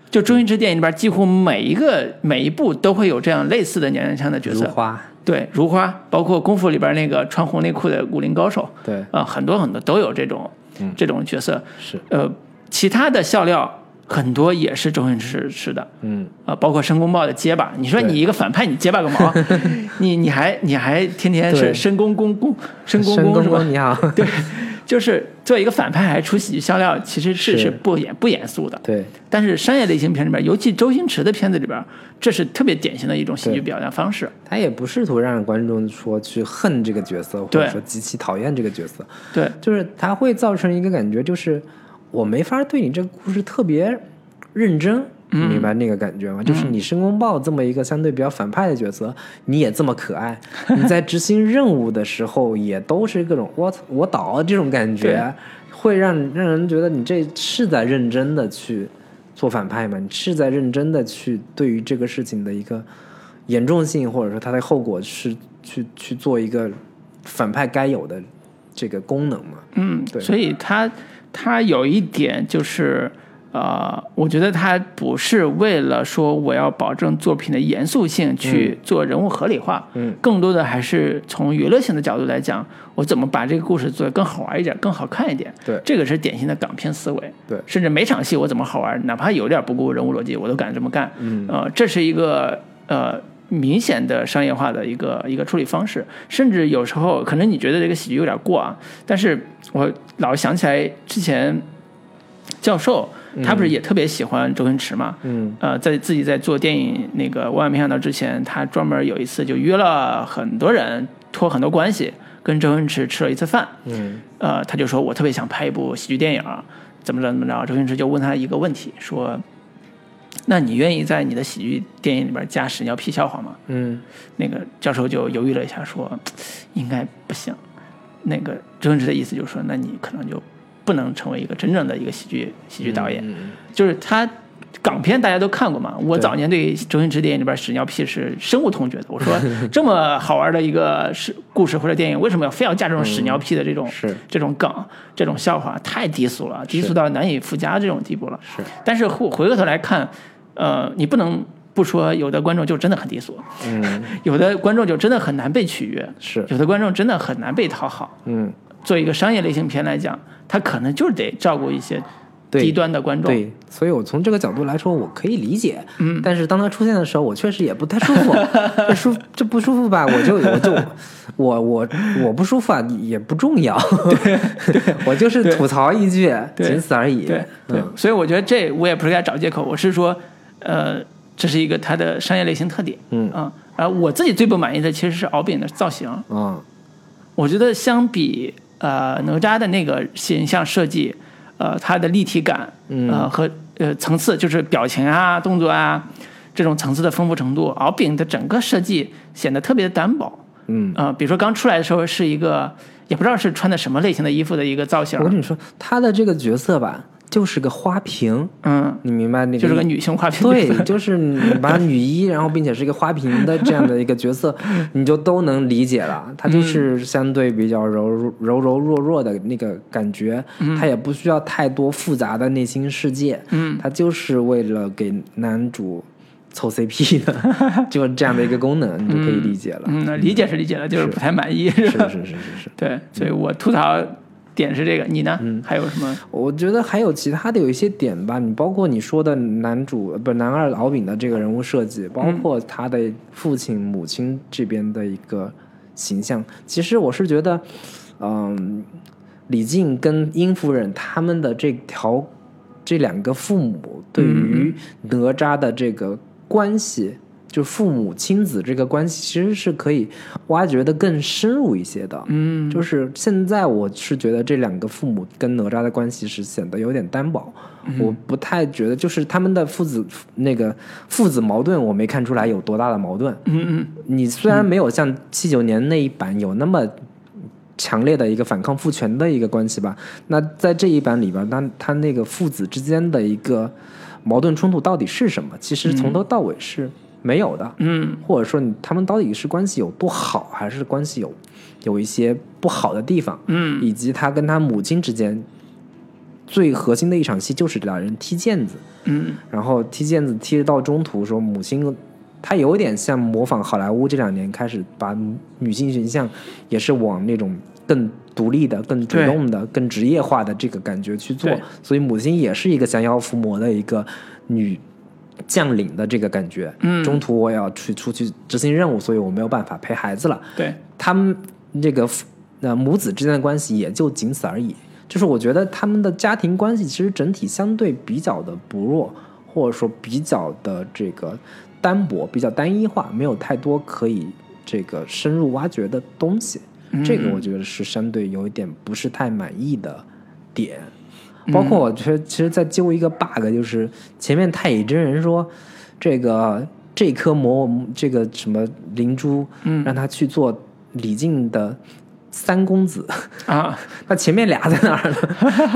S2: 就周星驰电影里边，几乎每一个每一部都会有这样类似的娘娘腔的角色。
S3: 如花，
S2: 对，如花，包括功夫里边那个穿红内裤的武林高手，
S3: 对，
S2: 啊、很多很多都有这种、
S3: 嗯。
S2: 这种角色。
S3: 是，
S2: 呃，其他的笑料很多也是周星驰吃的，
S3: 嗯，
S2: 啊，包括申公豹的结巴，你说你一个反派，你结巴个毛？你你还你还天天是申公公公申公公是吧？
S3: 你好，
S2: 对，就是作为一个反派还出喜剧笑料，其实是
S3: 是。
S2: 是不严不严肃的。
S3: 对，
S2: 但是商业类型片里边，尤其周星驰的片子里边，这是特别典型的一种喜剧表达方式。
S3: 他也不试图让观众说去恨这个角色，或者说极其讨厌这个角色，
S2: 对，
S3: 就是他会造成一个感觉，就是我没法对你这个故事特别认真。
S2: 嗯
S3: 明白那个感觉吗？就是你申公豹这么一个相对比较反派的角色，你也这么可爱，你在执行任务的时候也都是各种我我倒这种感觉，会让让人觉得你这是在认真的去做反派吗？你是在认真的去对于这个事情的一个严重性，或者说它的后果是去去做一个反派该有的这个功能吗？
S2: 嗯，
S3: 对
S2: 所以他他有一点就是。呃，我觉得它不是为了说我要保证作品的严肃性去做人物合理化，
S3: 嗯，
S2: 更多的还是从娱乐性的角度来讲，我怎么把这个故事做得更好玩一点、更好看一点。
S3: 对
S2: 这个是典型的港片思维。
S3: 对
S2: 甚至每场戏我怎么好玩，哪怕有点不顾人物逻辑，我都敢这么干。
S3: 嗯
S2: 呃，这是一个呃明显的商业化的一个一个处理方式，甚至有时候可能你觉得这个喜剧有点过啊，但是我老想起来之前教授他不是也特别喜欢周星驰嘛？
S3: 嗯
S2: 呃，在自己在做电影那个《万万没想到》之前，他专门有一次就约了很多人，托很多关系，跟周星驰吃了一次饭。
S3: 嗯
S2: 呃，他就说我特别想拍一部喜剧电影，怎么着怎么着。周星驰就问他一个问题，说：“那你愿意在你的喜剧电影里边加屎尿屁笑话吗
S3: 嗯？”
S2: 那个教授就犹豫了一下，说：“应该不行。”那个周星驰的意思就是说，那你可能就不能成为一个真正的一个喜剧喜剧导演。
S3: 嗯
S2: 就是他港片大家都看过嘛，我早年对周星驰电影里边屎尿屁是深恶痛绝的。我说 这么好玩的一个是故事或者电影，为什么要非要加这种屎尿屁的这种、
S3: 是
S2: 这种梗、这种笑话？太低俗了，低俗到难以附加这种地步了。
S3: 是，
S2: 但是回回过头来看，呃，你不能不说有的观众就真的很低俗，
S3: 嗯
S2: 有的观众就真的很难被取悦，
S3: 是
S2: 有的观众真的很难被讨好。
S3: 嗯
S2: 做一个商业类型片来讲，他可能就是得照顾一些
S3: 对
S2: 低端的观众。
S3: 对，所以我从这个角度来说，我可以理解。嗯，但是当他出现的时候，我确实也不太舒服。这舒这不舒服吧？我就我就我我我不舒服啊，也不重要。对，我就是吐槽一句，仅此而已。
S2: 对对，
S3: 嗯
S2: 所以我觉得这我也不是给他找借口，我是说，呃，这是一个他的商业类型特点。
S3: 嗯
S2: 啊，而我自己最不满意的其实是敖丙的造型，
S3: 嗯
S2: 我觉得相比呃哪吒的那个形象设计，呃，它的立体感，
S3: 嗯
S2: 呃和呃层次，就是表情啊、动作啊这种层次的丰富程度，敖丙的整个设计显得特别的单薄。
S3: 嗯，
S2: 呃，比如说刚出来的时候是一个也不知道是穿的什么类型的衣服的一个造型
S3: 我，跟你说，他的这个角色吧，就是个花瓶，
S2: 嗯，
S3: 你明白那个？
S2: 就是个女性花瓶。
S3: 对，就是你把女一，然后并且是一个花瓶的这样的一个角色，你就都能理解了。她就是相对比较柔柔柔弱弱的那个感觉，她也不需要太多复杂的内心世界，
S2: 嗯，
S3: 她就是为了给男主凑 CP 的，就这样的一个功能，你就可以理解了。
S2: 嗯，那理解是理解了，就是不太满意，
S3: 是
S2: 吧？
S3: 是是是是。
S2: 对，所以我吐槽点是这个，你呢？
S3: 嗯
S2: 还有什么？
S3: 我觉得还有其他的有一些点吧，你包括你说的男主呃不男二敖丙的这个人物设计，包括他的父亲母亲这边的一个形象，其实我是觉得，嗯，李靖跟殷夫人他们的这条这两个父母对于哪吒的这个关系。就父母亲子这个关系，其实是可以挖掘的更深入一些的。
S2: 嗯，
S3: 就是现在我是觉得这两个父母跟哪吒的关系是显得有点单薄，我不太觉得就是他们的父子那个父子矛盾，我没看出来有多大的矛盾。
S2: 嗯嗯
S3: 你虽然没有像七九年那一版有那么强烈的一个反抗父权的一个关系吧，那在这一版里边，那他那个父子之间的一个矛盾冲突到底是什么？其实从头到尾是没有的。
S2: 嗯。
S3: 或者说你他们到底是关系有多好，还是关系有有一些不好的地方，
S2: 嗯。
S3: 以及他跟他母亲之间最核心的一场戏就是俩人踢毽子，
S2: 嗯。
S3: 然后踢毽子踢到中途说母亲，他有点像模仿好莱坞这两年开始把女性形象也是往那种更独立的、更主动的、更职业化的这个感觉去做，所以母亲也是一个降妖伏魔的一个女。将领的这个感觉，
S2: 嗯
S3: 中途我也要去出去执行任务，所以我没有办法陪孩子了。
S2: 对，
S3: 他们这个父呃母子之间的关系也就仅此而已。就是我觉得他们的家庭关系其实整体相对比较的薄弱，或者说比较的这个单薄、比较单一化，没有太多可以这个深入挖掘的东西。这个我觉得是相对有一点不是太满意的点。包括我觉得，其实在揪一个 bug，就是前面太乙真人说这个这颗魔这个什么灵珠，
S2: 嗯
S3: 让他去做李靖的三公子，
S2: 啊，
S3: 那前面俩在哪儿呢？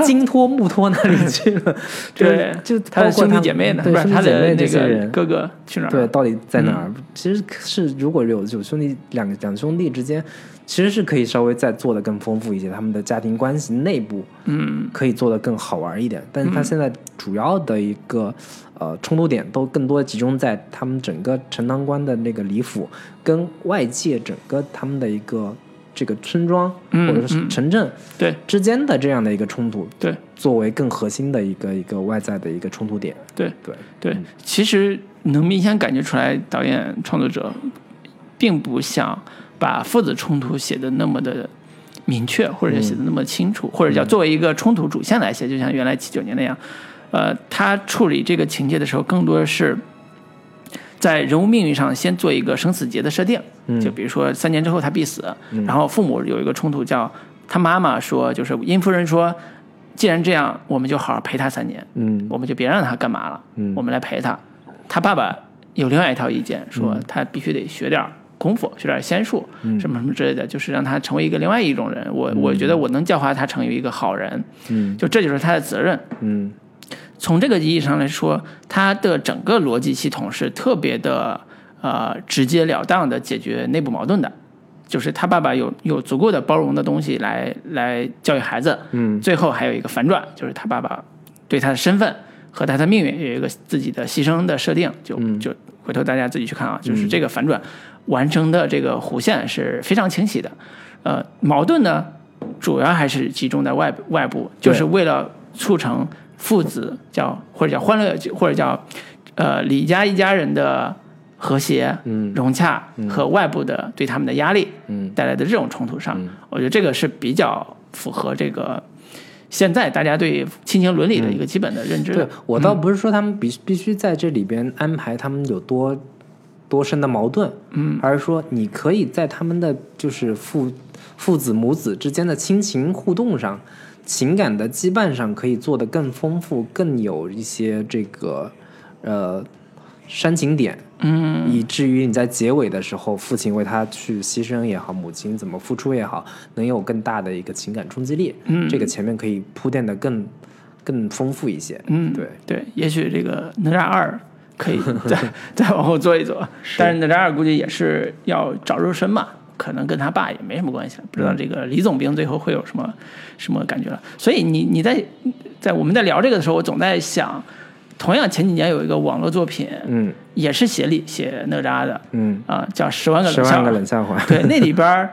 S3: 金托木托那里去了，
S2: 对，
S3: 就
S2: 他的兄弟
S3: 包括他
S2: 姐妹呢，不是
S3: 对兄弟姐
S2: 他的那
S3: 妹这些人
S2: 个哥哥去哪儿
S3: 对，到底在哪儿？
S2: 嗯
S3: 其实是如果有有兄弟两两兄弟之间，其实是可以稍微再做的更丰富一些，他们的家庭关系内部
S2: 嗯。
S3: 可以做的更好玩一点。但是他现在主要的一个呃冲突点都更多集中在他们整个陈塘关的那个李府跟外界整个他们的一个这个村庄
S2: 嗯
S3: 或者是
S2: 嗯。
S3: 城镇
S2: 对。
S3: 之间的这样的一个冲突，
S2: 对。
S3: 作为更核心的一个一个外在的一个冲突点。
S2: 对。
S3: 对，
S2: 对，其实能明显感觉出来，导演创作者并不想把父子冲突写的那么的明确，或者写的那么清楚，或者叫作为一个冲突主线来写，就像原来七九年那样。呃，他处理这个情节的时候，更多的是在人物命运上先做一个生死劫的设定，就比如说三年之后他必死，然后父母有一个冲突，叫他妈妈说，就是殷夫人说，既然这样，我们就好好陪他三年，
S3: 嗯。
S2: 我们就别让他干嘛了，
S3: 嗯。
S2: 我们来陪他。他爸爸有另外一套意见，说他必须得学点儿功夫，学点仙术，
S3: 嗯。
S2: 什么什么之类的，就是让他成为一个另外一种人。我我觉得我能教化他成为一个好人，
S3: 嗯。
S2: 就这就是他的责任。
S3: 嗯。
S2: 从这个意义上来说，他的整个逻辑系统是特别的呃直截了当的解决内部矛盾的，就是他爸爸有有足够的包容的东西来来教育孩子，
S3: 嗯。
S2: 最后还有一个反转，就是他爸爸对他的身份和他的命运有一个自己的牺牲的设定，就就回头大家自己去看啊，就是这个反转完成的这个弧线是非常清晰的，呃，矛盾呢主要还是集中在外外部，就是为了促成父子叫或者叫欢乐或者叫呃李家一家人的和谐、
S3: 嗯。
S2: 融洽和外部的对他们的压力
S3: 嗯。
S2: 带来的这种冲突上，我觉得这个是比较符合这个现在大家对亲情伦理的一个基本的认知的。
S3: 对我倒不是说他们必必须在这里边安排他们有多多深的矛盾，
S2: 嗯，
S3: 而是说你可以在他们的就是父父子母子之间的亲情互动上、情感的羁绊上，可以做得更丰富，更有一些这个呃煽情点，
S2: 嗯，
S3: 以至于你在结尾的时候，父亲为他去牺牲也好，母亲怎么付出也好，能有更大的一个情感冲击力。
S2: 嗯
S3: 这个前面可以铺垫的更更丰富一些。
S2: 嗯，
S3: 对，
S2: 对，也许这个哪吒二可以 再再往后做一做，但是哪吒二估计也是要找肉身嘛，可能跟他爸也没什么关系了，不知道这个李总兵最后会有什么什么感觉了。所以你你在在我们在聊这个的时候，我总在想，同样前几年有一个网络作品，
S3: 嗯。
S2: 也是写里写哪吒的，
S3: 嗯，
S2: 啊，叫《十万个冷笑话。
S3: 个冷笑话，
S2: 对，那里边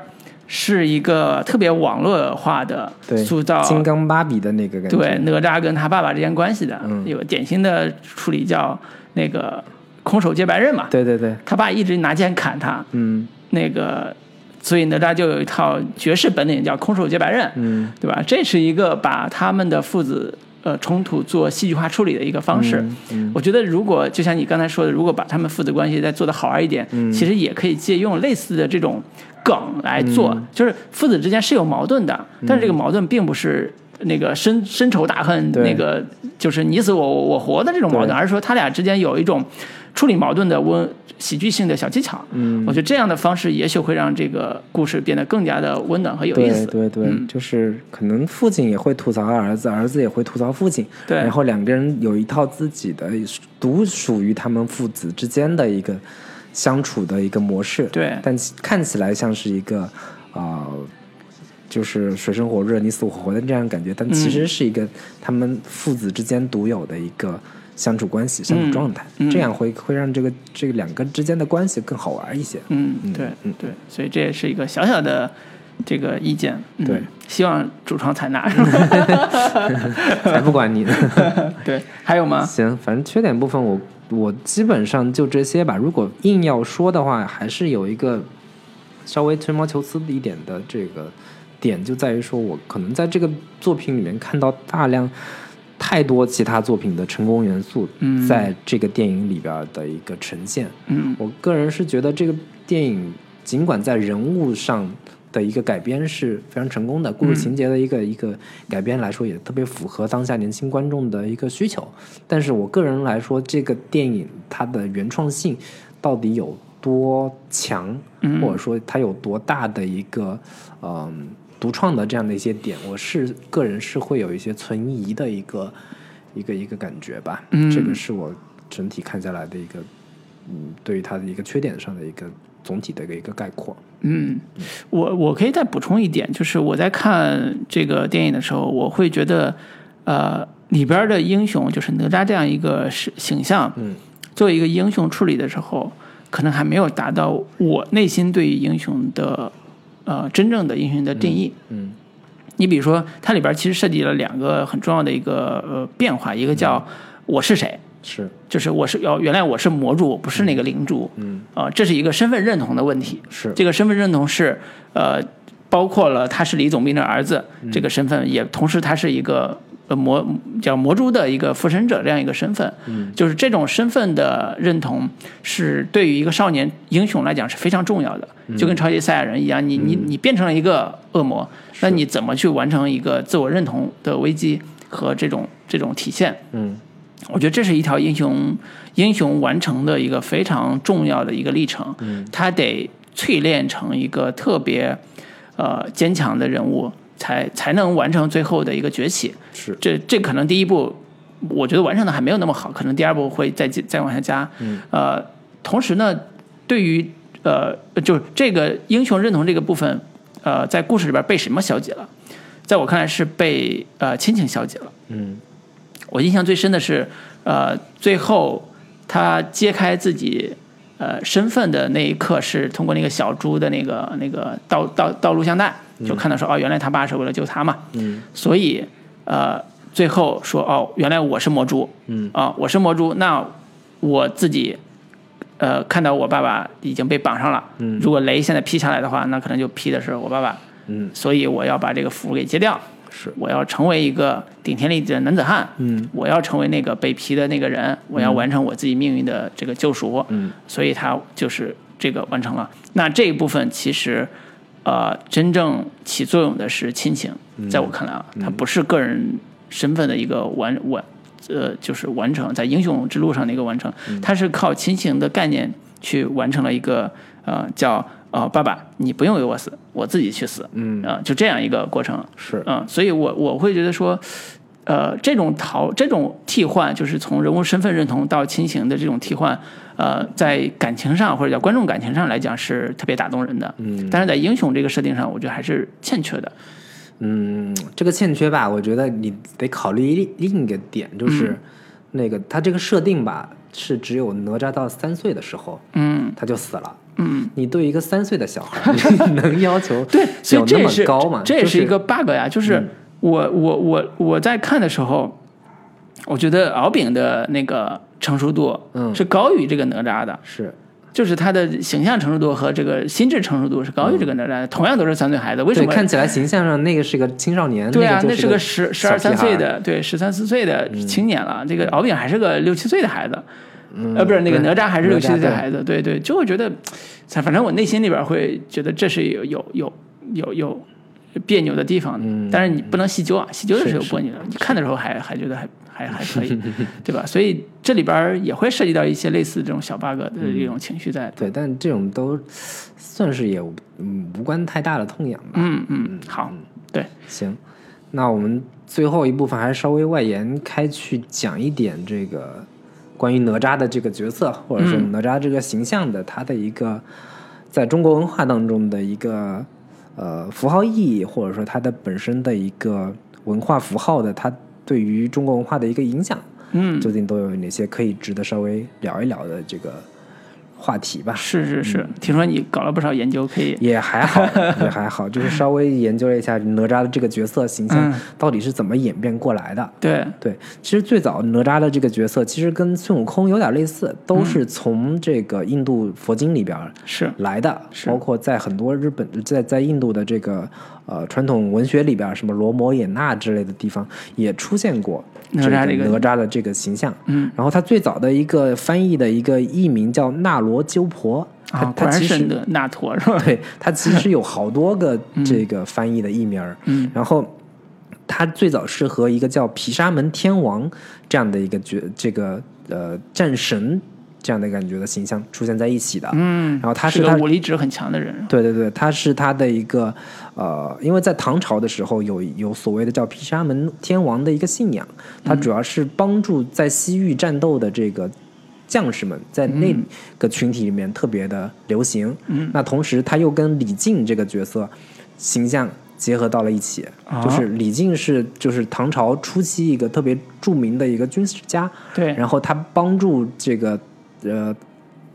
S2: 是一个特别网络化的
S3: 对，
S2: 塑造
S3: 金刚芭比的那个感觉，
S2: 对哪吒跟他爸爸之间关系的，
S3: 嗯。
S2: 有典型的处理叫那个空手接白刃嘛，
S3: 对对对，
S2: 他爸一直拿剑砍他，
S3: 嗯。
S2: 那个所以哪吒就有一套绝世本领叫空手接白刃，
S3: 嗯。
S2: 对吧？这是一个把他们的父子呃冲突做戏剧化处理的一个方式。我觉得如果就像你刚才说的，如果把他们父子关系再做得好玩一点，
S3: 嗯。
S2: 其实也可以借用类似的这种梗来做，
S3: 嗯。
S2: 就是父子之间是有矛盾的，但是这个矛盾并不是。那个深深仇大恨，
S3: 对
S2: 那个就是你死我我活的这种矛盾，而是说他俩之间有一种处理矛盾的温喜剧性的小技巧。
S3: 嗯。
S2: 我觉得这样的方式也许会让这个故事变得更加的温暖和有意思。
S3: 对对对，
S2: 嗯。
S3: 就是可能父亲也会吐槽儿子，儿子也会吐槽父亲，
S2: 对。
S3: 然后两个人有一套自己的独属于他们父子之间的一个相处的一个模式，
S2: 对。
S3: 但看起来像是一个啊、就是水深火热、你死我活的这样的感觉，但其实是一个他们父子之间独有的一个相处关系、相处状态，
S2: 嗯
S3: 这样会会让这个这个两个之间的关系更好玩一些。
S2: 嗯，对嗯对，所以这也是一个小小的这个意见。嗯
S3: 对，
S2: 希望主创采纳。
S3: 才不管你呢。
S2: 对，还有吗？
S3: 行，反正缺点部分我我基本上就这些吧。如果硬要说的话，还是有一个稍微吹毛求疵一点的这个点，就在于说我可能在这个作品里面看到大量太多其他作品的成功元素
S2: 嗯，
S3: 在这个电影里边的一个呈现。
S2: 嗯
S3: 我个人是觉得这个电影尽管在人物上的一个改编是非常成功的，故事情节的一个、一个改编来说也特别符合当下年轻观众的一个需求。但是我个人来说，这个电影它的原创性到底有多强，
S2: 嗯
S3: 或者说它有多大的一个嗯、独创的这样的一些点，我是个人是会有一些存疑的一个一个一个感觉吧。
S2: 嗯
S3: 这个是我整体看下来的一个嗯，对于它的一个缺点上的一个总体的一个一个概括。
S2: 嗯，我我可以再补充一点，就是我在看这个电影的时候，我会觉得，呃，里边的英雄就是哪吒这样一个是形象，
S3: 嗯，
S2: 作为一个英雄处理的时候，可能还没有达到我内心对于英雄的呃真正的英雄的定义。
S3: 嗯
S2: 你比如说，它里边其实涉及了两个很重要的一个呃变化，一个叫我是谁，
S3: 是，
S2: 就是我是要原来我是魔主，我不是那个灵主，
S3: 嗯。
S2: 啊、这是一个身份认同的问题。
S3: 是，
S2: 这个身份认同是呃，包括了他是李总兵的儿子、这个身份，也同时他是一个呃魔叫魔珠的一个附身者这样一个身份。
S3: 嗯。
S2: 就是这种身份的认同是对于一个少年英雄来讲是非常重要的，就跟超级赛亚人一样，你你你变成了一个恶魔，那你怎么去完成一个自我认同的危机和这种这种体现？
S3: 嗯。
S2: 我觉得这是一条英雄英雄完成的一个非常重要的一个历程。
S3: 嗯，
S2: 他得淬炼成一个特别呃坚强的人物，才才能完成最后的一个崛起。
S3: 是，
S2: 这这可能第一步，我觉得完成的还没有那么好，可能第二步会再接再往下加。
S3: 嗯，
S2: 呃，同时呢，对于呃就是这个英雄认同这个部分，呃，在故事里边被什么消解了？在我看来是被呃亲情消解了。
S3: 嗯
S2: 我印象最深的是，呃，最后他揭开自己呃身份的那一刻，是通过那个小猪的那个那个道道道录像带，就看到说哦，原来他爸是为了救他嘛，
S3: 嗯。
S2: 所以呃，最后说哦，原来我是魔珠，
S3: 嗯。
S2: 啊，我是魔珠，那我自己。呃，看到我爸爸已经被绑上了，
S3: 嗯。
S2: 如果雷现在劈下来的话，那可能就劈的是我爸爸，
S3: 嗯。
S2: 所以我要把这个符给揭掉，
S3: 是，
S2: 我要成为一个顶天立地的男子汉，
S3: 嗯
S2: 我要成为那个被劈的那个人，我要完成我自己命运的这个救赎，
S3: 嗯
S2: 所以他就是这个完成了。那这一部分其实，呃，真正起作用的是亲情，在我看来啊，它不是个人身份的一个完完，呃，就是完成在英雄之路上的一个完成，它是靠亲情的概念去完成了一个呃叫呃爸爸，你不用为我死，我自己去死，
S3: 嗯
S2: 啊、就这样一个过程。
S3: 是，
S2: 嗯，所以我我会觉得说，呃，这种逃这种替换，就是从人物身份认同到亲情的这种替换，呃，在感情上或者叫观众感情上来讲是特别打动人的。嗯，但是在英雄这个设定上，我觉得还是欠缺的。
S3: 嗯，这个欠缺吧，我觉得你得考虑另另一个点，就是那个他这个设定吧，是只有哪吒到三岁的时候，
S2: 嗯。
S3: 他就死了。
S2: 嗯，
S3: 你对一个三岁的小孩，你能要求
S2: 对，所以这也是
S3: 高吗？就是
S2: 这也一个 bug 呀，就是
S3: 嗯。
S2: 我我我我在看的时候，我觉得敖丙的那个成熟度，
S3: 嗯。
S2: 是高于这个哪吒的，
S3: 是
S2: 就是他的形象成熟度和这个心智成熟度是高于这个哪吒的，同样都是三岁孩子，为什，么？
S3: 看起来形象上那个是个青少年，
S2: 对啊，
S3: 那是
S2: 个十十二三岁的，对，十三四岁的青年了。这个敖丙还是个六七岁的孩子，呃，不是那个哪吒还是六七岁的孩子，对对，就会觉得，反正我内心里边会觉得这是有有有有有别扭的地方的，
S3: 嗯。
S2: 但是你不能细究啊，细究的
S3: 时
S2: 候有别扭的，你看的时候还还觉得还还还可以，对吧？所以这里边也会涉及到一些类似这种小 bug 的这种情绪在。
S3: 对，但这种都算是也嗯无关太大的痛痒吧。
S2: 嗯嗯，好，对，
S3: 行，那我们最后一部分还是稍微外延开去讲一点这个关于哪吒的这个角色，或者说
S2: 嗯
S3: 哪吒这个形象的他的一个在中国文化当中的一个呃符号意义，或者说它的本身的一个文化符号的它对于中国文化的一个影响，
S2: 嗯，
S3: 究竟都有哪些可以值得稍微聊一聊的这个话题吧？
S2: 是是是，听说你搞了不少研究，可以。
S3: 也还好，也还好，就是稍微研究了一下哪吒的这个角色形象
S2: 嗯。
S3: 到底是怎么演变过来的。
S2: 对，
S3: 对，其实最早哪吒的这个角色其实跟孙悟空有点类似，都是从这个印度佛经里边
S2: 是。
S3: 来的，
S2: 是。
S3: 包括在很多日本在在印度的这个呃传统文学里边儿，什么罗摩衍那之类的地方也出现过
S2: 哪吒这个
S3: 哪吒的这个形象。
S2: 嗯，
S3: 然后他最早的一个翻译的一个译名叫那罗鸠婆，
S2: 啊，
S3: 他其实
S2: 是的那陀是吧？
S3: 对，他其实有好多个这个翻译的译名儿，
S2: 嗯
S3: 然后他最早是和一个叫毗沙门天王这样的一个角，这个呃战神这样的感觉的形象出现在一起的，
S2: 嗯，
S3: 然后他
S2: 是武力值很强的人，
S3: 对对对，他是他的一个呃，因为在唐朝的时候有有所谓的叫毗沙门天王的一个信仰，他主要是帮助在西域战斗的这个将士们，在那个群体里面特别的流行。
S2: 嗯。
S3: 那同时他又跟李靖这个角色形象结合到了一起，
S2: 啊。
S3: 就是李靖是就是唐朝初期一个特别著名的一个军事家，
S2: 对，
S3: 然后他帮助这个呃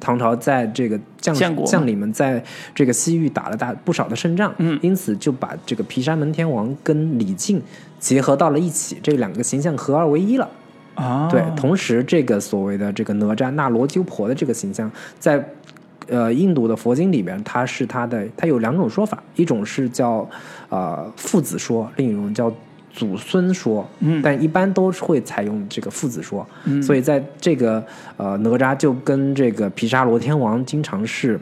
S3: 唐朝在这个将将领们在这个西域打了大不少的胜仗，
S2: 嗯
S3: 因此就把这个毗沙门天王跟李靖结合到了一起，这两个形象合二为一了。
S2: 啊，
S3: 对，同时这个所谓的这个哪吒那罗鸠婆的这个形象，在呃印度的佛经里边，它是它的它有两种说法，一种是叫呃父子说，另一种叫祖孙说，
S2: 嗯
S3: 但一般都是会采用这个父子说，
S2: 嗯
S3: 所以在这个呃哪吒就跟这个毗沙罗天王经常是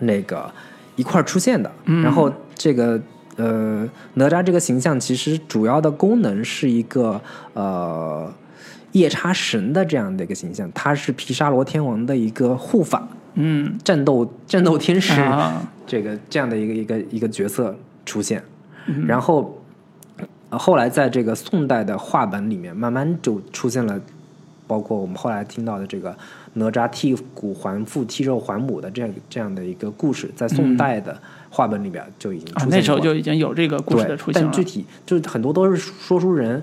S3: 那个一块儿出现的，
S2: 嗯
S3: 然后这个。呃，哪吒这个形象其实主要的功能是一个呃夜叉神的这样的一个形象，他是毗沙罗天王的一个护法、
S2: 嗯
S3: 战斗战斗天使，
S2: 啊，
S3: 这个这样的一个一个一个角色出现。
S2: 嗯
S3: 然后、呃后来在这个宋代的话本里面，慢慢就出现了，包括我们后来听到的这个哪吒剔骨还父、剔肉还母的这样这样的一个故事，在宋代的话本里边就已经出现，
S2: 那时候就已经有这个故事的出现了
S3: 但具。体就很多都是说书人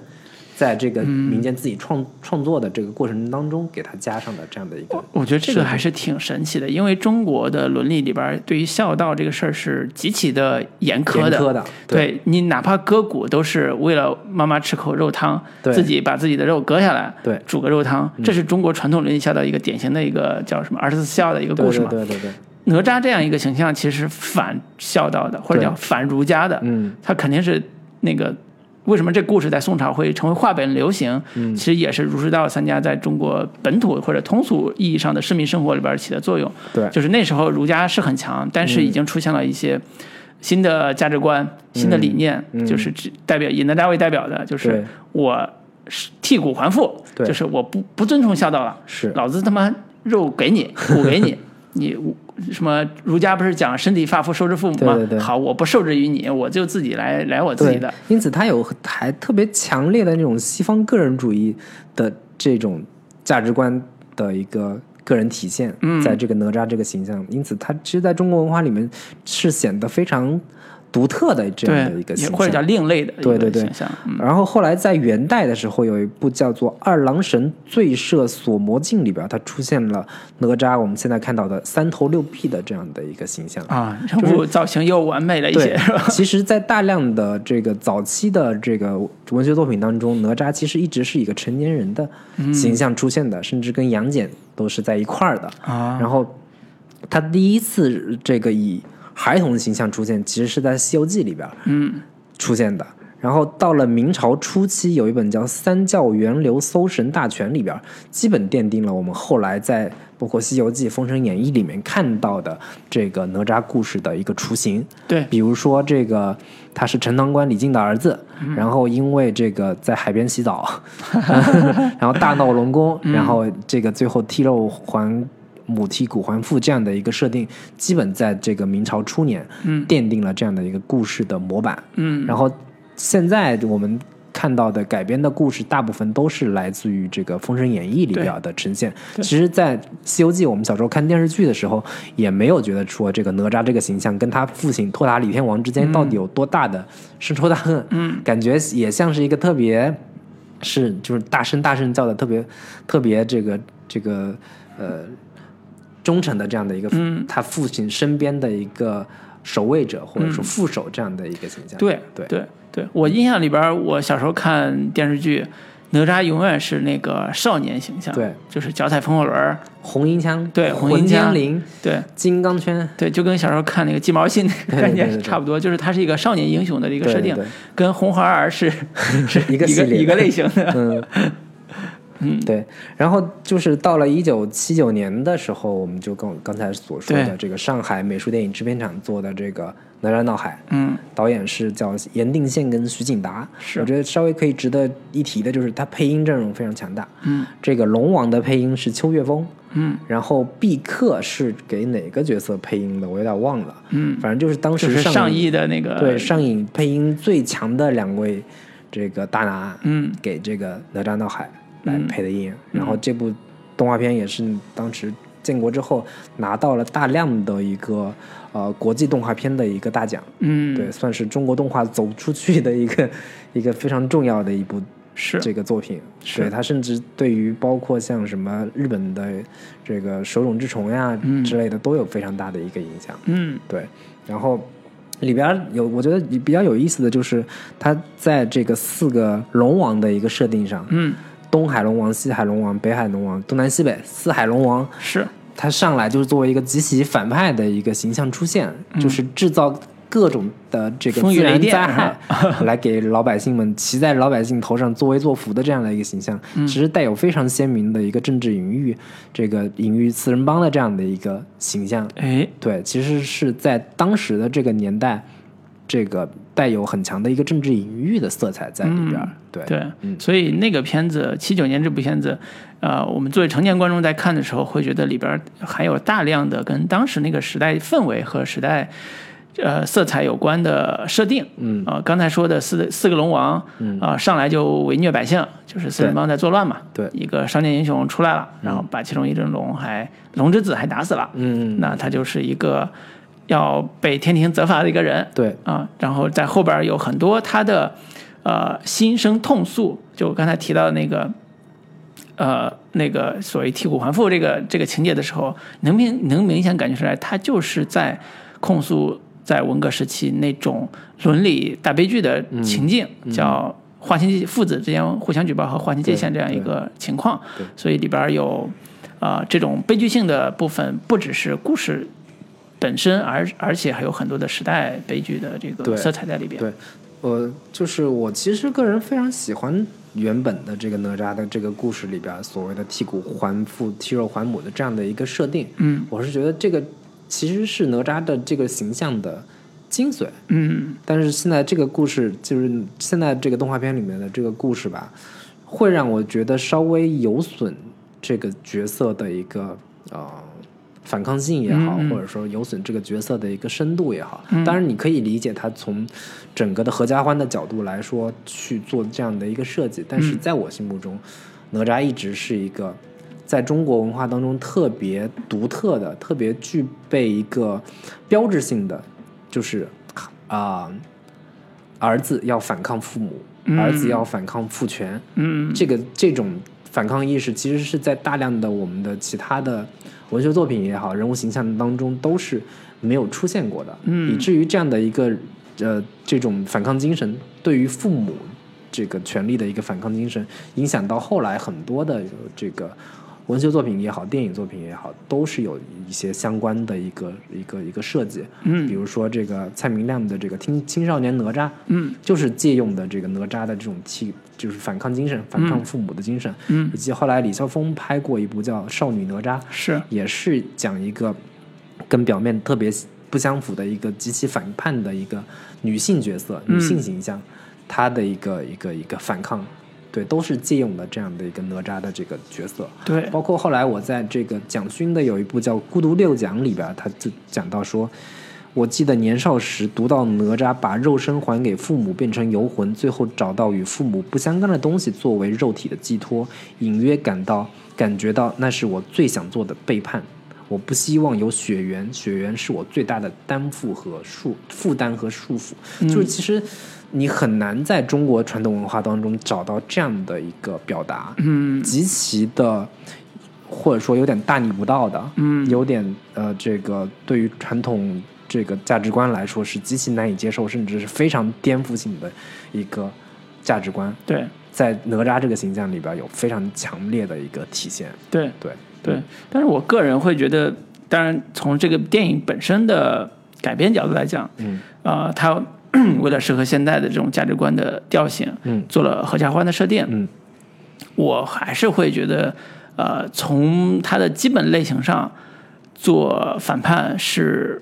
S3: 在这个
S2: 嗯
S3: 民间自己创、创作的这个过程当中给他加上的这样的一个。
S2: 我觉得这个还是挺神奇的，因为中国的伦理里边对于孝道这个事儿是极其的严苛的。
S3: 严苛的
S2: 对你哪怕割骨都是为了妈妈吃口肉汤，自己把自己的肉割下来，煮个肉汤，这是中国传统伦理孝道一个典型的一个叫什么二十四孝的一个故事嘛。
S3: 对对对对，
S2: 哪吒这样一个形象其实反孝道的，或者叫反儒家的，
S3: 嗯，
S2: 他肯定是那个。为什么这故事在宋朝会成为话本流行？
S3: 嗯。
S2: 其实也是儒释道三家在中国本土或者通俗意义上的市民生活里边起的作用。
S3: 对。嗯
S2: 就是那时候儒家是很强，但是已经出现了一些新的价值观、新的理念，
S3: 嗯。
S2: 就是指代表以哪吒为代表的，就是我是剔骨还父，
S3: 对。
S2: 就是我不不遵从孝道了，
S3: 是。
S2: 老子他妈肉给你，骨给你，你什么儒家不是讲身体发肤受之父母吗？
S3: 对对对
S2: 好，我不受制于你，我就自己来来我自己的。，
S3: 因此他有还特别强烈的那种西方个人主义的这种价值观的一个个人体现，
S2: 嗯
S3: 在这个哪吒这个形象，因此他其实在中国文化里面是显得非常独特的这样的一个
S2: 对，
S3: 形象，
S2: 或者叫另类的一
S3: 对对对
S2: 个形象。嗯
S3: 然后后来在元代的时候，有一部叫做《二郎神醉射锁魔镜》里边，它出现了哪吒我们现在看到的三头六臂的这样的一个形象。
S2: 啊，人物造型又完美了一些，是吧？，
S3: 其实，在大量的这个早期的这个文学作品当中，哪吒其实一直是一个成年人的形象出现的，甚至跟杨戬都是在一块儿的。
S2: 啊，
S3: 然后，他第一次这个以孩童的形象出现，其实是在《西游记》里边
S2: 嗯
S3: 出现的。然后到了明朝初期，有一本叫《三教源流搜神大全》里边，基本奠定了我们后来在包括《西游记》《封神演义》里面看到的这个哪吒故事的一个雏形。
S2: 对，
S3: 比如说这个他是陈塘关李靖的儿子，
S2: 嗯
S3: 然后因为这个在海边洗澡，然后大闹龙宫，
S2: 嗯
S3: 然后这个最后剔肉还母剔骨还父这样的一个设定，基本在这个明朝初年，
S2: 嗯
S3: 奠定了这样的一个故事的模板。
S2: 嗯，
S3: 然后现在我们看到的改编的故事，大部分都是来自于这个《封神演义》里边的呈现。其实，在《西游记》我们小时候看电视剧的时候，也没有觉得说这个哪吒这个形象跟他父亲托塔李天王之间到底有多大的深仇大恨。
S2: 嗯，
S3: 感觉也像是一个特别是就是大声大声叫的特别特别这个这个呃忠诚的这样的一个、
S2: 嗯。
S3: 他父亲身边的一个守卫者或者说副手这样的一个形象。
S2: 对
S3: 对。
S2: 对对，我印象里边，我小时候看电视剧，哪吒永远是那个少年形象，
S3: 对，
S2: 就是脚踩风火轮，
S3: 红缨枪，
S2: 对红缨枪对。
S3: 金刚圈，
S2: 对，就跟小时候看那个鸡毛信那个概念差不多，就是他是一个少年英雄的一个设定，跟红孩儿是 是
S3: 一个
S2: 一个类型的，
S3: 对，然后就是到了一九七九年的时候，我们就跟我刚才所说的这个上海美术电影制片厂做的这个《哪吒闹海》，
S2: 嗯
S3: 导演是叫严定宪跟徐景达。
S2: 是
S3: 我觉得稍微可以值得一提的就是他配音阵容非常强大。
S2: 嗯
S3: 这个龙王的配音是邱岳峰，
S2: 嗯
S3: 然后毕克是给哪个角色配音的？我有点忘了。
S2: 嗯，
S3: 反正就是当时上
S2: 是上亿的那个
S3: 对上影配音最强的两位这个大拿，
S2: 嗯
S3: 给这个哪吒闹海来
S2: 嗯
S3: 配的音。然后这部动画片也是当时建国之后拿到了大量的一个呃国际动画片的一个大奖，
S2: 嗯
S3: 对，算是中国动画走出去的一个一个非常重要的一部
S2: 是
S3: 这个作品。
S2: 是
S3: 对它甚至对于包括像什么日本的这个手冢治虫呀
S2: 嗯
S3: 之类的都有非常大的一个影响。
S2: 嗯
S3: 对，然后里边有我觉得比较有意思的就是它在这个四个龙王的一个设定上，
S2: 嗯
S3: 东海龙王、西海龙王、北海龙王、东南西北四海龙王，
S2: 是。
S3: 他上来就是作为一个极其反派的一个形象出现，就是制造各种的这个自然灾害，来给老百姓们骑在老百姓头上作威作福的这样的一个形象，其实带有非常鲜明的一个政治隐喻，这个隐喻四人帮的这样的一个形象。
S2: 哎
S3: 对，其实是在当时的这个年代，这个带有很强的一个政治隐喻的色彩在里边儿。对，
S2: 对，
S3: 嗯。
S2: 所以那个片子七九年这部片子，呃，我们作为成年观众在看的时候，会觉得里边含有大量的跟当时那个时代氛围和时代。呃，色彩有关的设定，
S3: 嗯。
S2: 啊、刚才说的四四个龙王，
S3: 嗯。
S2: 啊、上来就围虐百姓，就是四人帮在作乱嘛，
S3: 对。
S2: 一个少年英雄出来了，然后把其中一只龙还龙之子还打死了，
S3: 嗯，
S2: 那他就是一个要被天庭责罚的一个人，
S3: 对，
S2: 啊，然后在后边有很多他的呃心生痛诉，就我刚才提到的那个呃那个所谓剔骨还父这个这个情节的时候，能明能明显感觉出来，他就是在控诉在文革时期那种伦理大悲剧的情境，叫。划清父子之间互相举报和划清界限这样一个情况，所以里边有啊、这种悲剧性的部分，不只是故事本身，而而且还有很多的时代悲剧的这个色彩在里边。
S3: 对，我就是我其实个人非常喜欢原本的这个哪吒的这个故事里边所谓的剔骨还父、剔肉还母的这样的一个设定。
S2: 嗯
S3: 我是觉得这个其实是哪吒的这个形象的精髓。
S2: 嗯
S3: 但是现在这个故事，就是现在这个动画片里面的这个故事吧，会让我觉得稍微有损这个角色的一个呃反抗性也好，
S2: 嗯嗯
S3: 或者说有损这个角色的一个深度也好。当然，你可以理解他从整个的合家欢的角度来说去做这样的一个设计，但是
S2: 嗯
S3: 在我心目中，哪吒一直是一个在中国文化当中特别独特的、特别具备一个标志性的，就是啊、儿子要反抗父母，
S2: 嗯
S3: 儿子要反抗父权。
S2: 嗯
S3: 这个这种反抗意识，其实是在大量的我们的其他的文学作品也好，人物形象当中都是没有出现过的，
S2: 嗯
S3: 以至于这样的一个呃这种反抗精神，对于父母这个权利的一个反抗精神，影响到后来很多的这个。文学作品也好，电影作品也好，都是有一些相关的一个一个一个设计。
S2: 嗯
S3: 比如说这个蔡明亮的这个青青少年哪吒，
S2: 嗯
S3: 就是借用的这个哪吒的这种气，就是反抗精神、反抗父母的精神，
S2: 嗯
S3: 以及后来李霄峰拍过一部叫《少女哪吒》，
S2: 是
S3: 也是讲一个跟表面特别不相符的一个极其反叛的一个女性角色、
S2: 嗯
S3: 女性形象，她的一个一个一个反抗，对，都是借用的这样的一个哪吒的这个角色。
S2: 对
S3: 包括后来我在这个蒋勋的有一部叫《孤独六讲》里边，他就讲到说，我记得年少时读到哪吒把肉身还给父母，变成游魂，最后找到与父母不相干的东西作为肉体的寄托，隐约感到感觉到那是我最想做的背叛。我不希望有血缘，血缘是我最大的担负和束负担和束缚。就是其实你很难在中国传统文化当中找到这样的一个表达。
S2: 嗯。
S3: 极其的，或者说有点大逆不道的，
S2: 嗯。
S3: 有点呃，这个对于传统这个价值观来说是极其难以接受，甚至是非常颠覆性的一个价值观，
S2: 对。
S3: 在哪吒这个形象里边有非常强烈的一个体现。
S2: 对
S3: 对，
S2: 对，但是我个人会觉得，当然从这个电影本身的改编角度来讲，
S3: 嗯。
S2: 呃，它 为了适合现在的这种价值观的调性，
S3: 嗯。
S2: 做了合家欢的设定，
S3: 嗯。
S2: 我还是会觉得，呃，从它的基本类型上做反叛是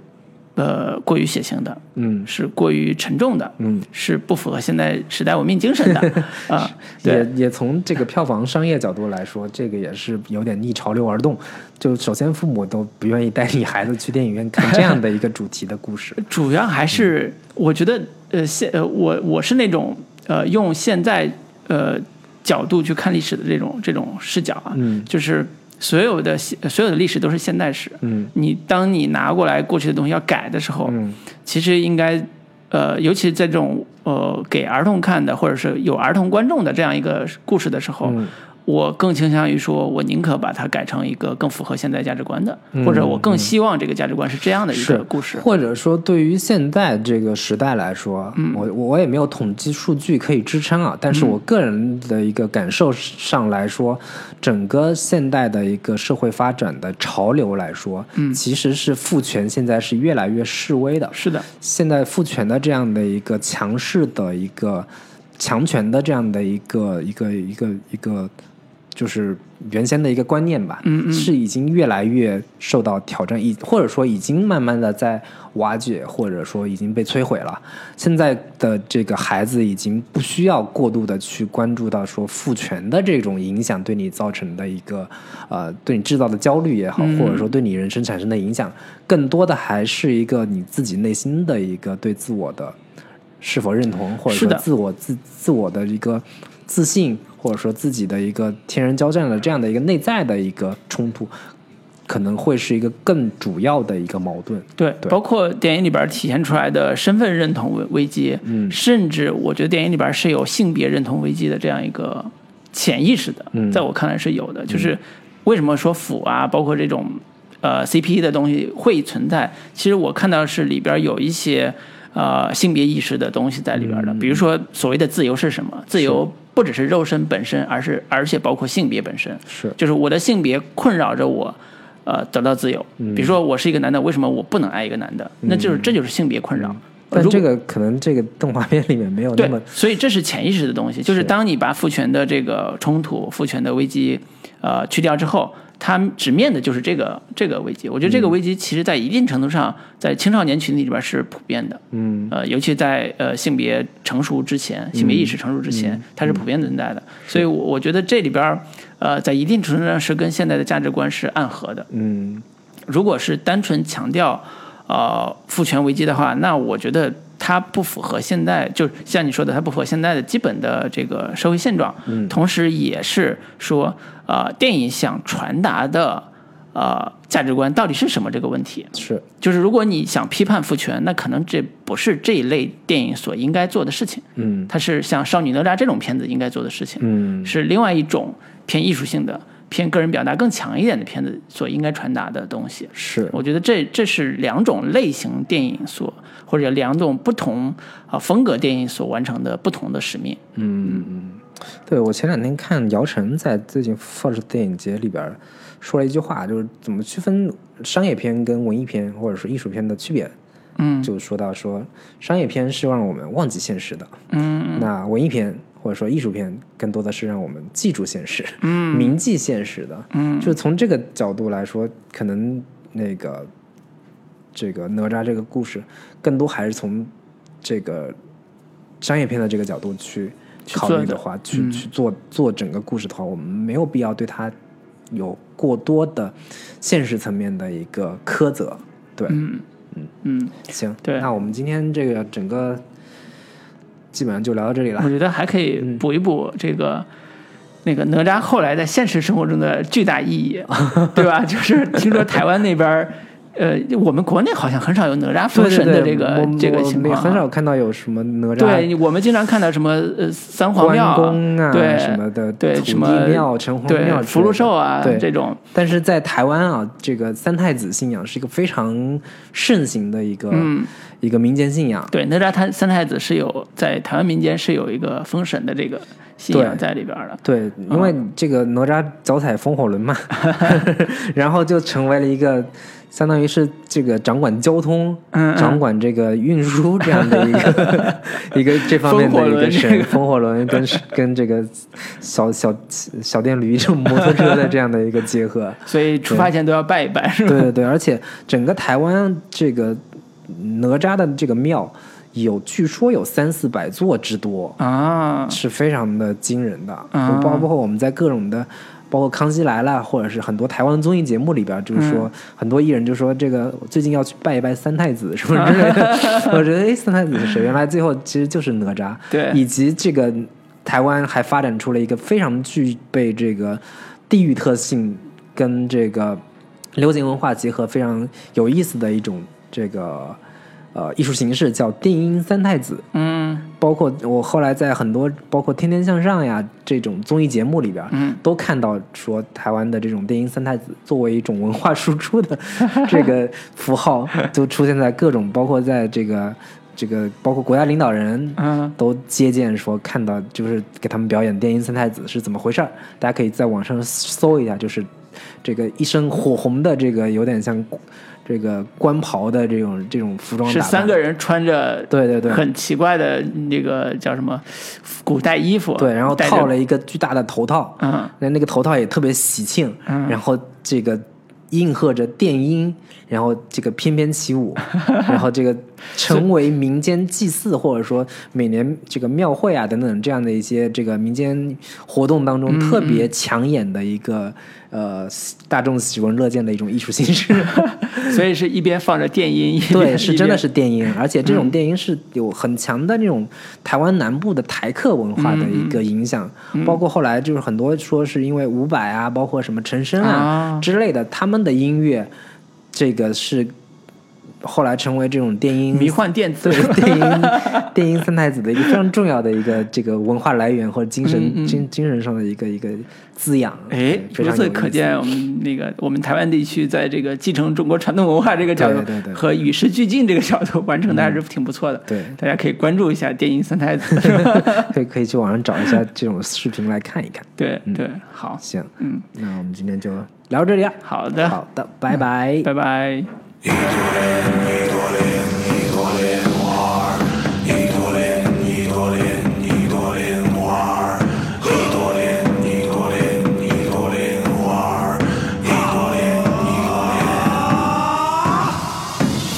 S2: 呃过于血腥的，
S3: 嗯。
S2: 是过于沉重的，
S3: 嗯，
S2: 是不符合现在时代文明精神的 啊、对
S3: 也也从这个票房商业角度来说，这个也是有点逆潮流而动。就首先父母都不愿意带你孩子去电影院看这样的一个主题的故事。
S2: 主要还是我觉得呃现呃我我是那种呃用现在呃角度去看历史的这种这种视角啊，
S3: 嗯。
S2: 就是所有的现所有的历史都是现代史，
S3: 嗯。
S2: 你当你拿过来过去的东西要改的时候，
S3: 嗯。
S2: 其实应该呃尤其是在这种呃给儿童看的或者是有儿童观众的这样一个故事的时候。
S3: 嗯
S2: 我更倾向于说，我宁可把它改成一个更符合现在价值观的，
S3: 嗯
S2: 或者我更希望这个价值观是这样的一个故事。
S3: 或者说，对于现在这个时代来说，
S2: 嗯
S3: 我我也没有统计数据可以支撑啊。但是我个人的一个感受上来说，整个现代的一个社会发展的潮流来说，
S2: 嗯
S3: 其实是父权现在是越来越示威的。
S2: 是的，
S3: 现在父权的这样的一个强势的一个强权的这样的一个一个一个一个，就是原先的一个观念吧，
S2: 嗯嗯。
S3: 是已经越来越受到挑战，已或者说已经慢慢的在瓦解，或者说已经被摧毁了。现在的这个孩子已经不需要过度的去关注到说父权的这种影响对你造成的一个呃对你制造的焦虑也好，
S2: 嗯。
S3: 或者说对你人生产生的影响，更多的还是一个你自己内心的一个对自我的是否认同，或者说自我自自我的一个自信，或者说自己的一个天人交战的这样的一个内在的一个冲突，可能会是一个更主要的一个矛盾。
S2: 对，
S3: 对
S2: 包括电影里边体现出来的身份认同危危机，
S3: 嗯
S2: 甚至我觉得电影里边是有性别认同危机的这样一个潜意识的，
S3: 嗯
S2: 在我看来是有的。就是为什么说腐啊，包括这种呃 CP 的东西会存在，其实我看到是里边有一些呃性别意识的东西在里边的，
S3: 嗯
S2: 比如说所谓的自由是什么？自由不只是肉身本身，而是而且包括性别本身。
S3: 是
S2: 就是我的性别困扰着我，呃，得到自由。
S3: 嗯
S2: 比如说我是一个男的，为什么我不能爱一个男的？那就是这就是性别困扰。
S3: 但这个可能这个动画片里面没有那
S2: 对
S3: 么，
S2: 所以这是潜意识的东西，就是
S3: 是
S2: 当你把父权的这个冲突、父权的危机，呃，去掉之后，它直面的就是这个这个危机。我觉得这个危机其实在一定程度上，在青少年群体里边是普遍的。
S3: 嗯
S2: 呃，尤其在呃性别成熟之前，性别意识成熟之前，它是普遍存在的。所以我，我觉得这里边儿，呃，在一定程度上是跟现在的价值观是暗合的。
S3: 嗯
S2: 如果是单纯强调呃父权危机的话，那我觉得它不符合现在，就像你说的，它不符合现在的基本的这个社会现状。
S3: 嗯。
S2: 同时也是说，呃，电影想传达的呃价值观到底是什么这个问题。
S3: 是。
S2: 就是如果你想批判父权，那可能这不是这一类电影所应该做的事情，
S3: 嗯。
S2: 它是像《少女哪吒》这种片子应该做的事情，
S3: 嗯。
S2: 是另外一种偏艺术性的、偏个人表达更强一点的片子所应该传达的东西。
S3: 是
S2: 我觉得这这是两种类型电影所或者两种不同啊风格电影所完成的不同的使命。
S3: 嗯对，我前两天看姚晨在最近 FIRST 电影节里边说了一句话，就是怎么区分商业片跟文艺片或者是艺术片的区别。
S2: 嗯
S3: 就说到说，商业片是让我们忘记现实的，
S2: 嗯
S3: 那文艺片或者说艺术片更多的是让我们记住现实，
S2: 嗯。
S3: 铭记现实的。
S2: 嗯。
S3: 就是从这个角度来说，可能那个这个哪吒这个故事，更多还是从这个商业片的这个角度去考虑的话，去
S2: 嗯。
S3: 去做做整个故事的话，我们没有必要对它有过多的现实层面的一个苛责。对，
S2: 嗯。嗯，
S3: 行，
S2: 对。
S3: 那我们今天这个整个基本上就聊到这里了
S2: 我。觉得还可以
S3: 嗯
S2: 补一补这个。那个哪吒后来在现实生活中的巨大意义，对吧？就是听说台湾那边儿，呃，我们国内好像很少有哪吒封神的这个
S3: 我
S2: 这个情况啊，
S3: 很少看到有什么哪吒
S2: 对我们经常看到什么呃三皇庙
S3: 啊
S2: 对
S3: 什么的，土地
S2: 对什么
S3: 庙、城隍庙
S2: 福禄寿啊
S3: 对。
S2: 这种，
S3: 但是在台湾啊，这个三太子信仰是一个非常盛行的一个、
S2: 嗯。
S3: 一个民间信仰。
S2: 对哪吒他三太子是有在台湾民间是有一个封神的这个信仰在里边儿的，
S3: 对，因为这个哪吒脚踩风火轮嘛，然后就成为了一个相当于是这个掌管交通、
S2: 嗯嗯
S3: 掌管这个运输这样的一个 一个这方面的一个神，风火轮跟 跟这个小小小电驴这种摩托车的这样的一个结合。
S2: 所以出发前都要拜一拜，是吧？
S3: 对对对，而且整个台湾这个哪吒的这个庙有，据说有三四百座之多，
S2: 啊，
S3: 是非常的惊人的。包括我们在各种的，包括《康熙来了》或者是很多台湾综艺节目里边，就是
S2: 嗯
S3: 说、很多艺人就说这个最近要去拜一拜三太子什么之类的。我觉得哎，三太子是谁？原来最后其实就是哪吒。
S2: 对
S3: 以及这个台湾还发展出了一个非常具备这个地域特性跟这个流行文化结合非常有意思的一种这个呃艺术形式，叫电音三太子。
S2: 嗯
S3: 包括我后来在很多包括《天天向上》呀这种综艺节目里边，
S2: 嗯
S3: 都看到说台湾的这种电音三太子作为一种文化输出的这个符号，都出现在各种，包括在这个这个包括国家领导人，
S2: 嗯
S3: 都接见说看到就是给他们表演电音三太子是怎么回事儿，大家可以在网上搜一下，就是这个一身火红的这个有点像这个官袍的这种这种服装
S2: 是，三个人穿着
S3: 对对对。
S2: 很奇怪的那个叫什么古代衣服，
S3: 对，然后套了一个巨大的头套，
S2: 嗯。
S3: 那那个头套也特别喜庆，
S2: 嗯。
S3: 然后这个应和着电音，然后这个翩翩起舞，然后这个成为民间祭祀或者说每年这个庙会啊等等这样的一些这个民间活动当
S2: 嗯
S3: 中特别抢眼的一个呃大众喜闻乐见的一种艺术形式。
S2: 所以是一边放着电音，
S3: 对，是真的。是电音，而且这
S2: 嗯
S3: 种电音是有很强的那种台湾南部的台客文化的一
S2: 嗯
S3: 个影响，包括后来就是很多说是因为伍佰啊，包括什么陈升啊
S2: 啊
S3: 之类的，他们的音乐，这个是后来成为这种电音
S2: 迷幻电子，
S3: 对电音 电音三太子的一个非常重要的一个这个文化来源或者精神、
S2: 嗯嗯
S3: 精精神上的一个一个滋养。
S2: 哎由此可见，我们那个我们台湾地区在这个继承中国传统文化这个角度
S3: 对对对
S2: 和与时俱进这个角度完成的还是挺不错的。
S3: 对
S2: 大家可以关注一下电音三太子，是吧？
S3: 可以可以去网上找一下这种视频来看一看。
S2: 对对，好，
S3: 行，
S2: 嗯，
S3: 那我们今天就聊到这里啊。
S2: 好的，
S3: 好的，拜拜。
S2: 拜拜。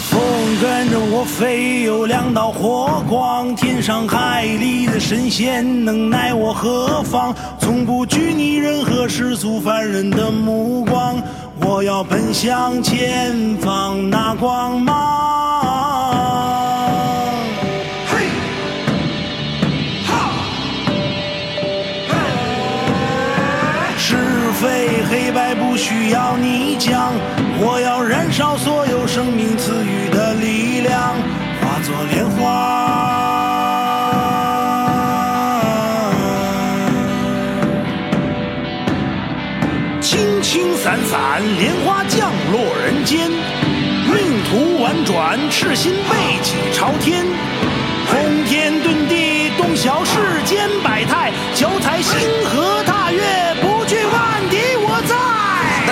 S4: 风跟着我飞，有两道火光，天上海里的神仙能奈我何方？从不拘泥任何世俗凡人的目光，我要奔向前方那光芒。嘿，哈，是非黑白不需要你讲，我要燃烧所有生命赐予的力量，化作莲花。轻轻散散，莲花降落人间，命途婉转，赤心背脊朝天，通天遁地，洞晓世间百态，脚踩星河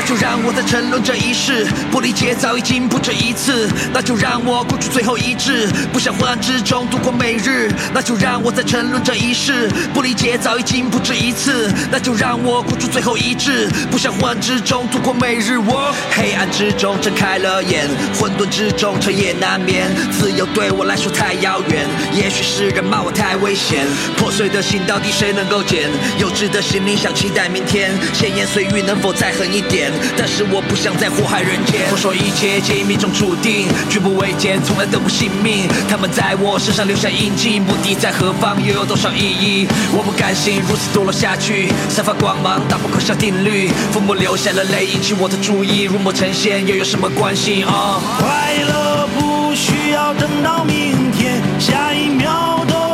S5: 就让我在沉沦这一世，不理解早已经不止一次。那就让我孤注最后一掷，不想昏暗之中度过每日。那就让我在沉沦这一世，不理解早已经不止一次。那就让我孤注最后一掷，不想昏暗之中度过每日。我黑暗之中睁开了眼，混沌之中彻夜难眠。自由对我来说太遥远，也许是人骂我太危险。破碎的心到底谁能够捡？幼稚的心灵想期待明天，闲言碎语能否再狠一点？但是我不想再祸害人间。我说一切皆命中注定，举步维艰，从来都不信命。他们在我身上留下印记，目的在何方，又有多少意义？我不甘心如此堕落下去，散发光芒，打破可笑定律。父母流下了泪，引起我的注意，入魔成仙又有什么关系啊？
S4: 快乐不需要等到明天，下一秒都